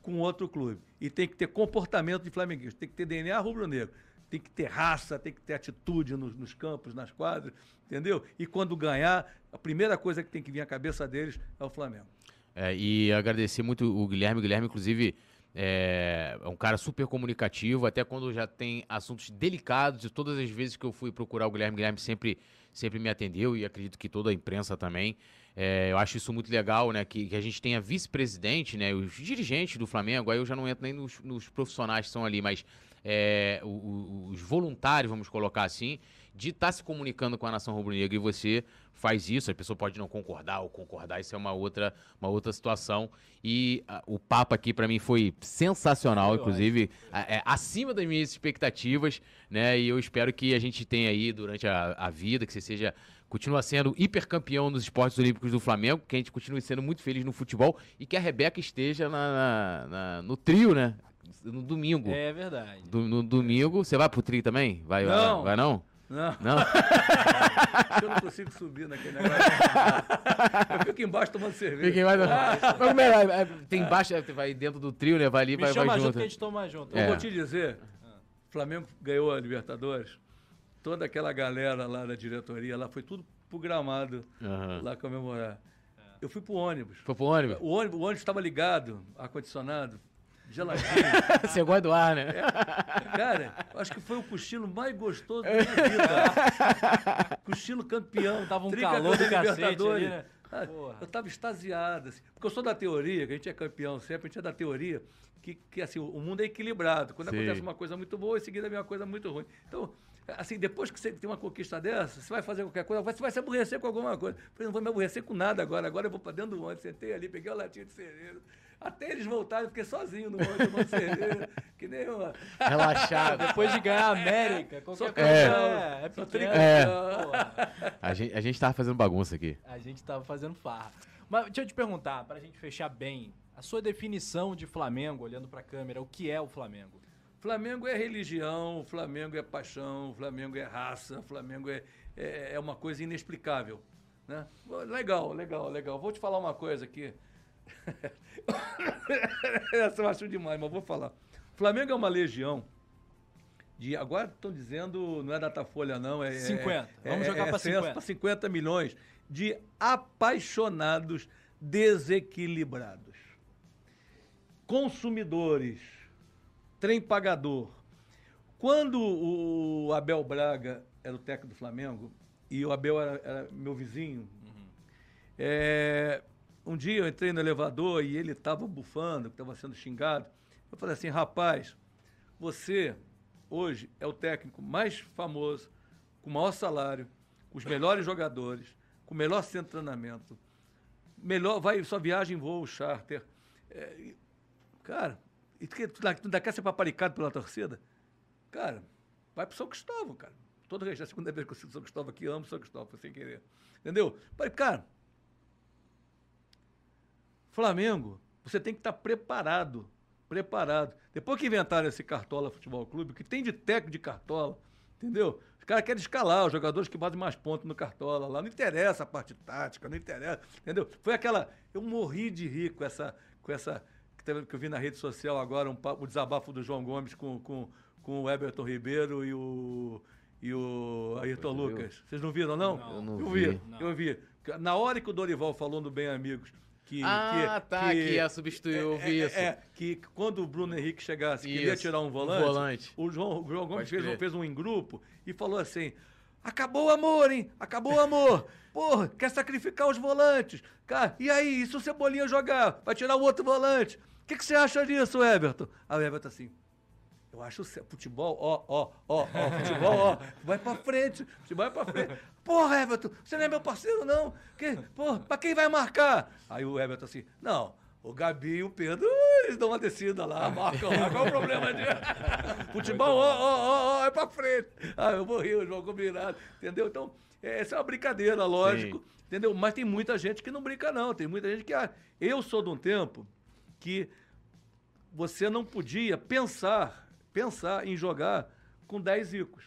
D: com outro clube. E tem que ter comportamento de flamenguista, tem que ter DNA rubro-negro, tem que ter raça, tem que ter atitude nos, nos, campos, nas quadras, entendeu? E quando ganhar, a primeira coisa que tem que vir à cabeça deles é o Flamengo.
C: É, e agradecer muito o Guilherme. O Guilherme, inclusive, é, é um cara super comunicativo, até quando já tem assuntos delicados. E todas as vezes que eu fui procurar o Guilherme, o Guilherme sempre, sempre me atendeu e acredito que toda a imprensa também. É, eu acho isso muito legal, né? Que, que a gente tenha vice-presidente, né? Os dirigentes do Flamengo, aí eu já não entro nem nos, nos profissionais que estão ali, mas é, os voluntários, vamos colocar assim, de estar tá se comunicando com a nação rubro-negra e você faz isso, a pessoa pode não concordar ou concordar, isso é uma outra, uma outra situação. E a, o papo aqui para mim foi sensacional, eu inclusive é, acima das minhas expectativas, né? E eu espero que a gente tenha aí durante a, a vida, que você seja continua sendo hipercampeão nos esportes olímpicos do Flamengo, que a gente continue sendo muito feliz no futebol e que a Rebeca esteja na, na, na no trio, né? No domingo.
A: É verdade.
C: Do, no domingo, você vai pro trio também? Vai
D: não.
C: Vai, vai não?
D: Não.
C: Não?
D: eu não consigo subir naquele negócio. Eu fico embaixo tomando cerveja. Fica embaixo.
C: Ah. Mas, é, tem embaixo, é, vai dentro do trio, né? Vai ali,
A: Me
C: vai,
A: chama
C: vai
A: junto.
C: junto.
A: que a gente toma junto.
D: Eu é. vou te dizer, Flamengo ganhou a Libertadores toda aquela galera lá da diretoria, lá foi tudo pro gramado uhum. lá comemorar. Eu fui pro ônibus.
C: Foi pro ônibus,
D: o ônibus estava ligado, ar-condicionado, geladinho.
C: Você gosta do ar, né?
D: É, cara, acho que foi o cochilo mais gostoso da minha vida. cochilo campeão.
A: Tava um calor do cacete ali, né?
D: Ah, eu estava extasiado, assim, porque eu sou da teoria, que a gente é campeão sempre, a gente é da teoria que, que assim, o mundo é equilibrado. Quando Sim. acontece uma coisa muito boa, em seguida vem uma coisa muito ruim. Então, Assim, depois que você tem uma conquista dessa, você vai fazer qualquer coisa, você vai se aborrecer com alguma coisa. Eu falei, não vou me aborrecer com nada agora. Agora eu vou para dentro do ônibus, sentei ali, peguei a latinha de cereja. Até eles voltarem, eu fiquei sozinho no tomando cereja, que nem uma...
C: Relaxado.
A: Depois de ganhar a América, qualquer
C: coisa é, é, é pequeno. É. A gente, a gente tava fazendo bagunça aqui.
A: A gente tava fazendo farra. Mas deixa eu te perguntar, para a gente fechar bem, a sua definição de Flamengo, olhando para a câmera, o que é o Flamengo?
D: Flamengo é religião, Flamengo é paixão, Flamengo é raça, Flamengo é, é, é uma coisa inexplicável. Né? Legal, legal, legal. Vou te falar uma coisa aqui. Essa eu acho demais, mas vou falar. Flamengo é uma legião de. Agora estão dizendo, não é Datafolha, não, é.
A: 50. É, Vamos jogar é, para 50. Para
D: 50 milhões de apaixonados desequilibrados. Consumidores trem pagador. Quando o Abel Braga era o técnico do Flamengo, e o Abel era, era meu vizinho, uhum. é, um dia eu entrei no elevador e ele estava bufando, estava sendo xingado. Eu falei assim, rapaz, você hoje é o técnico mais famoso, com o maior salário, com os melhores jogadores, com o melhor centro de treinamento, melhor, vai sua viagem em voo charter. É, cara, e tu, tu, ainda quer ser paparicado pela torcida? Cara, vai pro São Cristóvão, cara. Toda vez, a segunda vez que eu São Cristóvão aqui, amo São Cristóvão, sem querer. Entendeu? Cara, Flamengo, você tem que estar tá preparado. Preparado. Depois que inventaram esse Cartola Futebol Clube, que tem de técnico de Cartola, entendeu? Os caras querem escalar os jogadores que fazem mais pontos no Cartola lá. Não interessa a parte tática, não interessa, entendeu? Foi aquela. Eu morri de rir com essa, com essa que eu vi na rede social agora, um, o desabafo do João Gomes com, com, com o Everton Ribeiro e o, e o Ayrton Lucas. Vocês não viram, não?
C: não eu não
D: eu
C: vi.
D: Não. Eu vi. Na hora que o Dorival falou no Bem Amigos, que,
C: ah,
D: que,
C: tá, que, que ia substituir, eu vi
D: é,
C: isso.
D: É, que quando o Bruno Henrique chegasse, isso, queria tirar um volante,
C: um volante.
D: o João, o João Gomes fez, fez um em grupo e falou assim, acabou o amor, hein? Acabou o amor. Porra, quer sacrificar os volantes. Cara, e aí, e se o Cebolinha jogar? Vai tirar o outro volante? O que, que você acha disso, Everton? Aí o Everton assim, eu acho o futebol, ó, ó, ó, ó, futebol, ó, vai pra frente, futebol vai pra frente. Porra, Everton, você não é meu parceiro, não. Que, porra, pra quem vai marcar? Aí o Everton assim, não, o Gabi e o Pedro, eles dão uma descida lá, marcam lá, qual é o problema de... futebol, ó, ó, ó, ó, é pra frente. Ah, eu vou rir, o jogo combinado, entendeu? Então, essa é uma brincadeira, lógico, Sim. entendeu? Mas tem muita gente que não brinca, não. Tem muita gente que... Ah, eu sou de um tempo que você não podia pensar, pensar em jogar com 10 icos.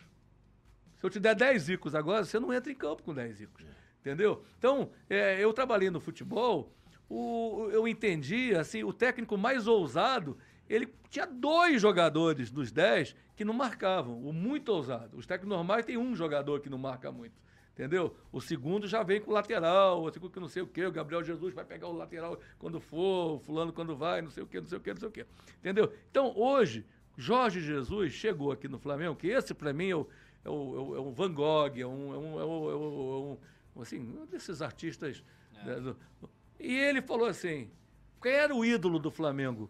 D: Se eu te der 10 icos agora, você não entra em campo com 10 icos. Entendeu? Então, é, eu trabalhei no futebol o, eu entendi, assim, o técnico mais ousado, ele tinha dois jogadores dos dez que não marcavam, o muito ousado. Os técnicos normais tem um jogador que não marca muito. Entendeu? O segundo já vem com o lateral, o segundo que não sei o quê, o Gabriel Jesus vai pegar o lateral quando for, o fulano quando vai, não sei o quê, não sei o quê, não sei o quê. Entendeu? Então, hoje, Jorge Jesus chegou aqui no Flamengo, que esse para mim é o, é, o, é o, Van Gogh, é um, é um, é um, é um assim, um desses artistas. É. Né, do, e ele falou assim: quem era o ídolo do Flamengo?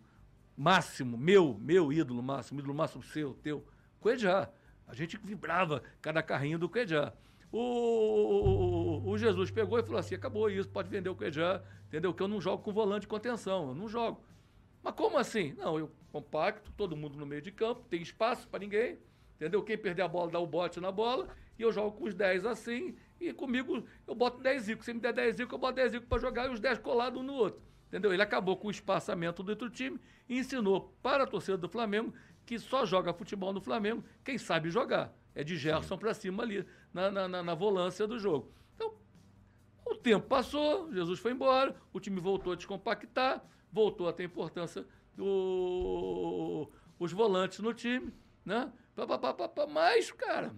D: Máximo, meu, meu ídolo máximo, ídolo máximo seu, teu, Cuejá. A gente vibrava cada carrinho do Cuejá. O, o, o, Jesus pegou e falou assim: acabou isso, pode vender o Cuejá, entendeu? Que eu não jogo com volante de contenção, eu não jogo. Mas como assim? Não, eu compacto, todo mundo no meio de campo, tem espaço para ninguém, entendeu? Quem perder a bola dá o bote na bola, e eu jogo com os 10 assim, e comigo eu boto 10 zico. Se me der 10 zico, eu boto 10 zico para jogar e os 10 colados um no outro. Entendeu? Ele acabou com o espaçamento do outro time e ensinou para a torcida do Flamengo que só joga futebol no Flamengo quem sabe jogar. É de Gerson para cima ali, na, na, na, na volância do jogo. Então, o tempo passou, Jesus foi embora, o time voltou a descompactar, voltou a ter importância do, os volantes no time, né? Mas, cara,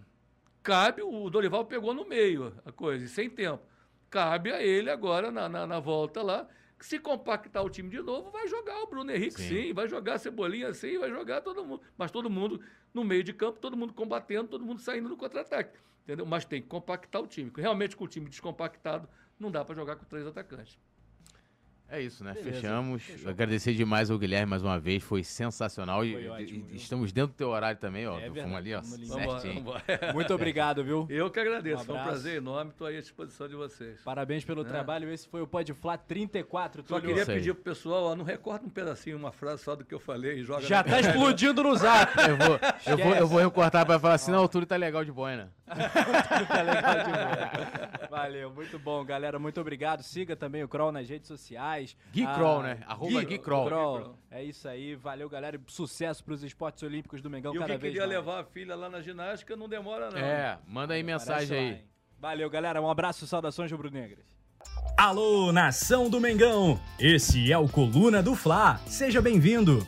D: cabe, o Dorival pegou no meio a coisa, sem tempo. Cabe a ele agora, na, na, na volta lá, que se compactar o time de novo, vai jogar o Bruno Henrique sim, sim vai jogar a Cebolinha sim, vai jogar todo mundo. Mas todo mundo no meio de campo, todo mundo combatendo, todo mundo saindo no contra-ataque. Entendeu? Mas tem que compactar o time. Realmente, com o time descompactado, não dá para jogar com três atacantes.
C: É isso, né? Beleza. Fechamos. Fechou. Agradecer demais ao Guilherme mais uma vez, foi sensacional. Foi e, ótimo, e estamos dentro do teu horário também, ó. É Fomos ali, ó. Certinho.
A: Muito obrigado, viu?
D: Eu que agradeço, um foi um prazer enorme, estou aí à disposição de vocês.
A: Parabéns pelo é. trabalho, esse foi o Pode Flá 34.
D: Só queria pedir pro pessoal, ó, não recorta um pedacinho, uma frase só do que eu falei e joga
A: Já tá explodindo no zap.
C: eu, vou, eu, vou, eu vou recortar para falar assim, não, o Túlio tá legal de boina.
A: Legal de boina. Valeu, muito bom, galera, muito obrigado. Siga também o Kroll nas redes sociais.
C: Gui ah, Kroll, né? Arroba Gui,
A: Kroll. É isso aí, valeu, galera. Sucesso para os esportes olímpicos do Mengão e cada vez
D: mais. queria levar a filha lá na ginástica não demora, não.
C: É, manda aí mensagem aí.
A: Valeu, galera. Um abraço, saudações rubro-negras.
B: Alô, nação do Mengão! Esse é o Coluna do Fla. Seja bem-vindo.